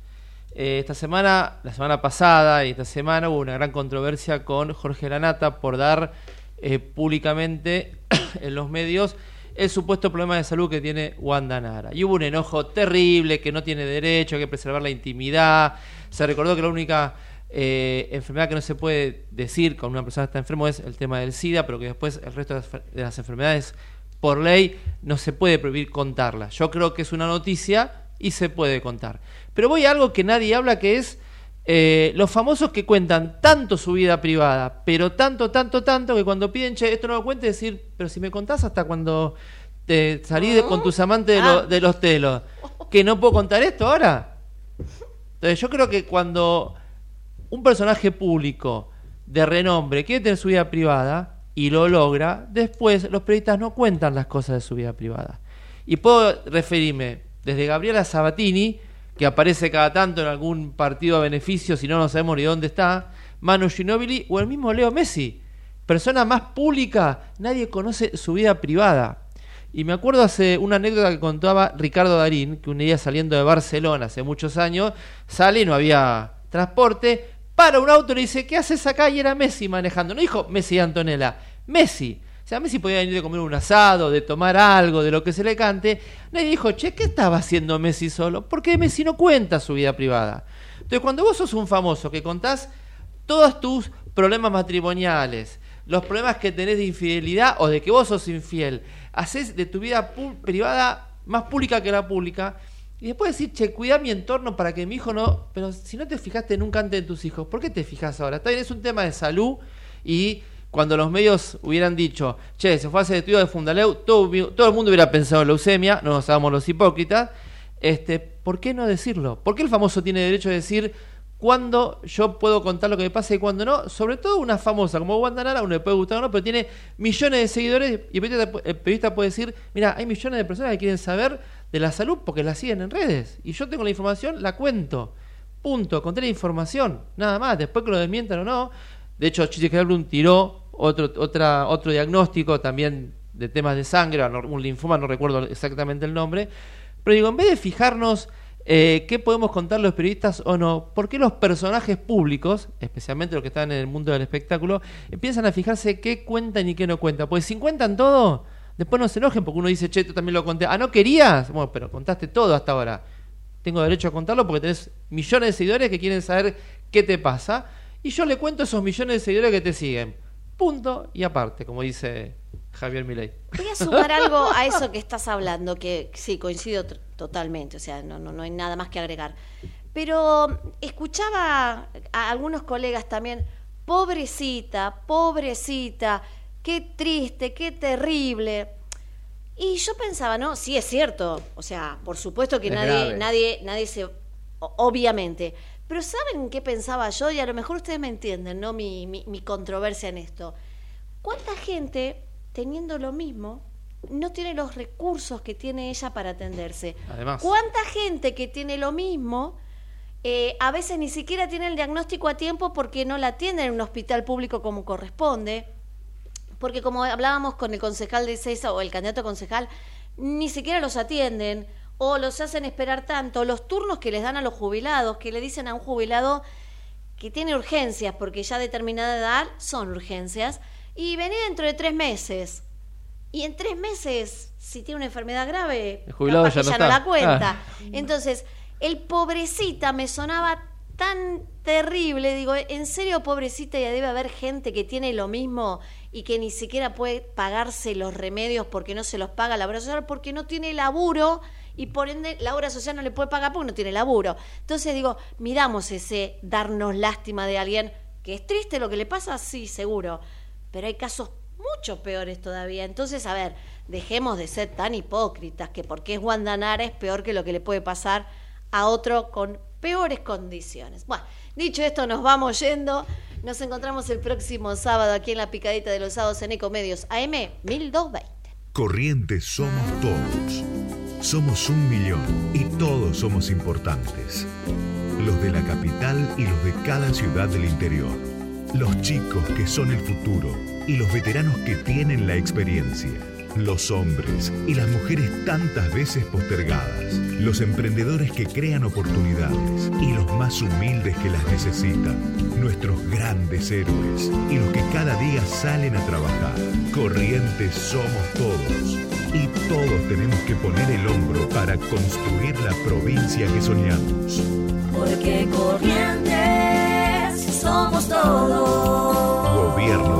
Eh, esta semana, la semana pasada y esta semana hubo una gran controversia con Jorge Lanata por dar eh, públicamente en los medios el supuesto problema de salud que tiene Wanda Nara. Y hubo un enojo terrible, que no tiene derecho, hay que preservar la intimidad. Se recordó que la única eh, enfermedad que no se puede decir cuando una persona está enfermo es el tema del SIDA, pero que después el resto de las, de las enfermedades, por ley, no se puede prohibir contarlas. Yo creo que es una noticia y se puede contar. Pero voy a algo que nadie habla, que es eh, los famosos que cuentan tanto su vida privada, pero tanto, tanto, tanto, que cuando piden, che, esto no lo cuentes, decir, pero si me contás hasta cuando te salí de- con tus amantes de, lo- de los telos, que no puedo contar esto ahora. Entonces yo creo que cuando un personaje público de renombre quiere tener su vida privada y lo logra, después los periodistas no cuentan las cosas de su vida privada. Y puedo referirme desde Gabriela Sabatini, que aparece cada tanto en algún partido a beneficio, si no, no sabemos ni dónde está, Manu Ginóbili o el mismo Leo Messi. Persona más pública, nadie conoce su vida privada. Y me acuerdo hace una anécdota que contaba Ricardo Darín, que un día saliendo de Barcelona hace muchos años, sale y no había transporte, para un auto y le dice, ¿qué haces acá? Y era Messi manejando. No dijo Messi Antonella, Messi. O sea, Messi podía venir de comer un asado, de tomar algo, de lo que se le cante. Nadie dijo, che, ¿qué estaba haciendo Messi solo? Porque Messi no cuenta su vida privada. Entonces, cuando vos sos un famoso que contás todos tus problemas matrimoniales, los problemas que tenés de infidelidad o de que vos sos infiel, haces de tu vida privada más pública que la pública, y después decir, che, cuida mi entorno para que mi hijo no. Pero si no te fijaste nunca antes en tus hijos, ¿por qué te fijas ahora? Está bien, es un tema de salud y cuando los medios hubieran dicho, che, se fue a hacer estudio de Fundaleu, todo, todo el mundo hubiera pensado en leucemia, no nos hagamos los hipócritas. Este, ¿Por qué no decirlo? ¿Por qué el famoso tiene derecho a decir, cuándo yo puedo contar lo que me pasa y cuándo no. Sobre todo una famosa como Wanda Nara, uno le puede gustar o no, pero tiene millones de seguidores y el periodista, puede decir, mira, hay millones de personas que quieren saber de la salud porque la siguen en redes. Y yo tengo la información, la cuento. Punto. Conté la información. Nada más. Después que lo desmientan o no. De hecho, Chiche Blum tiró otro, otra, otro diagnóstico también de temas de sangre, un linfoma, no recuerdo exactamente el nombre. Pero digo, en vez de fijarnos eh, qué podemos contar los periodistas o no, ¿por qué los personajes públicos, especialmente los que están en el mundo del espectáculo, empiezan a fijarse qué cuentan y qué no cuentan? Pues si cuentan todo, después no se enojen porque uno dice, che, tú también lo conté. Ah, ¿no querías? Bueno, pero contaste todo hasta ahora. Tengo derecho a contarlo porque tenés millones de seguidores que quieren saber qué te pasa. Y yo le cuento a esos millones de seguidores que te siguen. Punto y aparte, como dice Javier Milei. Voy a sumar algo a eso que estás hablando, que sí, coincido totalmente, o sea, no, no, no hay nada más que agregar. Pero escuchaba a algunos colegas también, pobrecita, pobrecita, qué triste, qué terrible. Y yo pensaba, no, sí es cierto, o sea, por supuesto que nadie, nadie, nadie se, obviamente. Pero ¿saben qué pensaba yo? Y a lo mejor ustedes me entienden, ¿no? Mi, mi, mi controversia en esto. ¿Cuánta gente, teniendo lo mismo, no tiene los recursos que tiene ella para atenderse. Además. ¿Cuánta gente que tiene lo mismo eh, a veces ni siquiera tiene el diagnóstico a tiempo porque no la atienden en un hospital público como corresponde? Porque como hablábamos con el concejal de CESA o el candidato a concejal, ni siquiera los atienden o los hacen esperar tanto. Los turnos que les dan a los jubilados, que le dicen a un jubilado que tiene urgencias porque ya determinada edad son urgencias y venía dentro de tres meses. Y en tres meses, si tiene una enfermedad grave, El jubilado ya no ya no está. la cuenta. Ah. Entonces, el pobrecita me sonaba tan terrible. Digo, en serio, pobrecita, ya debe haber gente que tiene lo mismo y que ni siquiera puede pagarse los remedios porque no se los paga la obra social, porque no tiene laburo y por ende la obra social no le puede pagar porque no tiene laburo. Entonces digo, miramos ese darnos lástima de alguien que es triste lo que le pasa, sí, seguro, pero hay casos mucho peores todavía. Entonces, a ver, dejemos de ser tan hipócritas que porque es Wanda Nara es peor que lo que le puede pasar a otro con peores condiciones. Bueno, dicho esto, nos vamos yendo. Nos encontramos el próximo sábado aquí en la picadita de los sábados en Ecomedios AM 1220. Corrientes somos todos. Somos un millón y todos somos importantes. Los de la capital y los de cada ciudad del interior. Los chicos que son el futuro y los veteranos que tienen la experiencia. Los hombres y las mujeres tantas veces postergadas. Los emprendedores que crean oportunidades y los más humildes que las necesitan. Nuestros grandes héroes y los que cada día salen a trabajar. Corrientes somos todos. Y todos tenemos que poner el hombro para construir la provincia que soñamos. Porque corrientes somos todos. Gobierno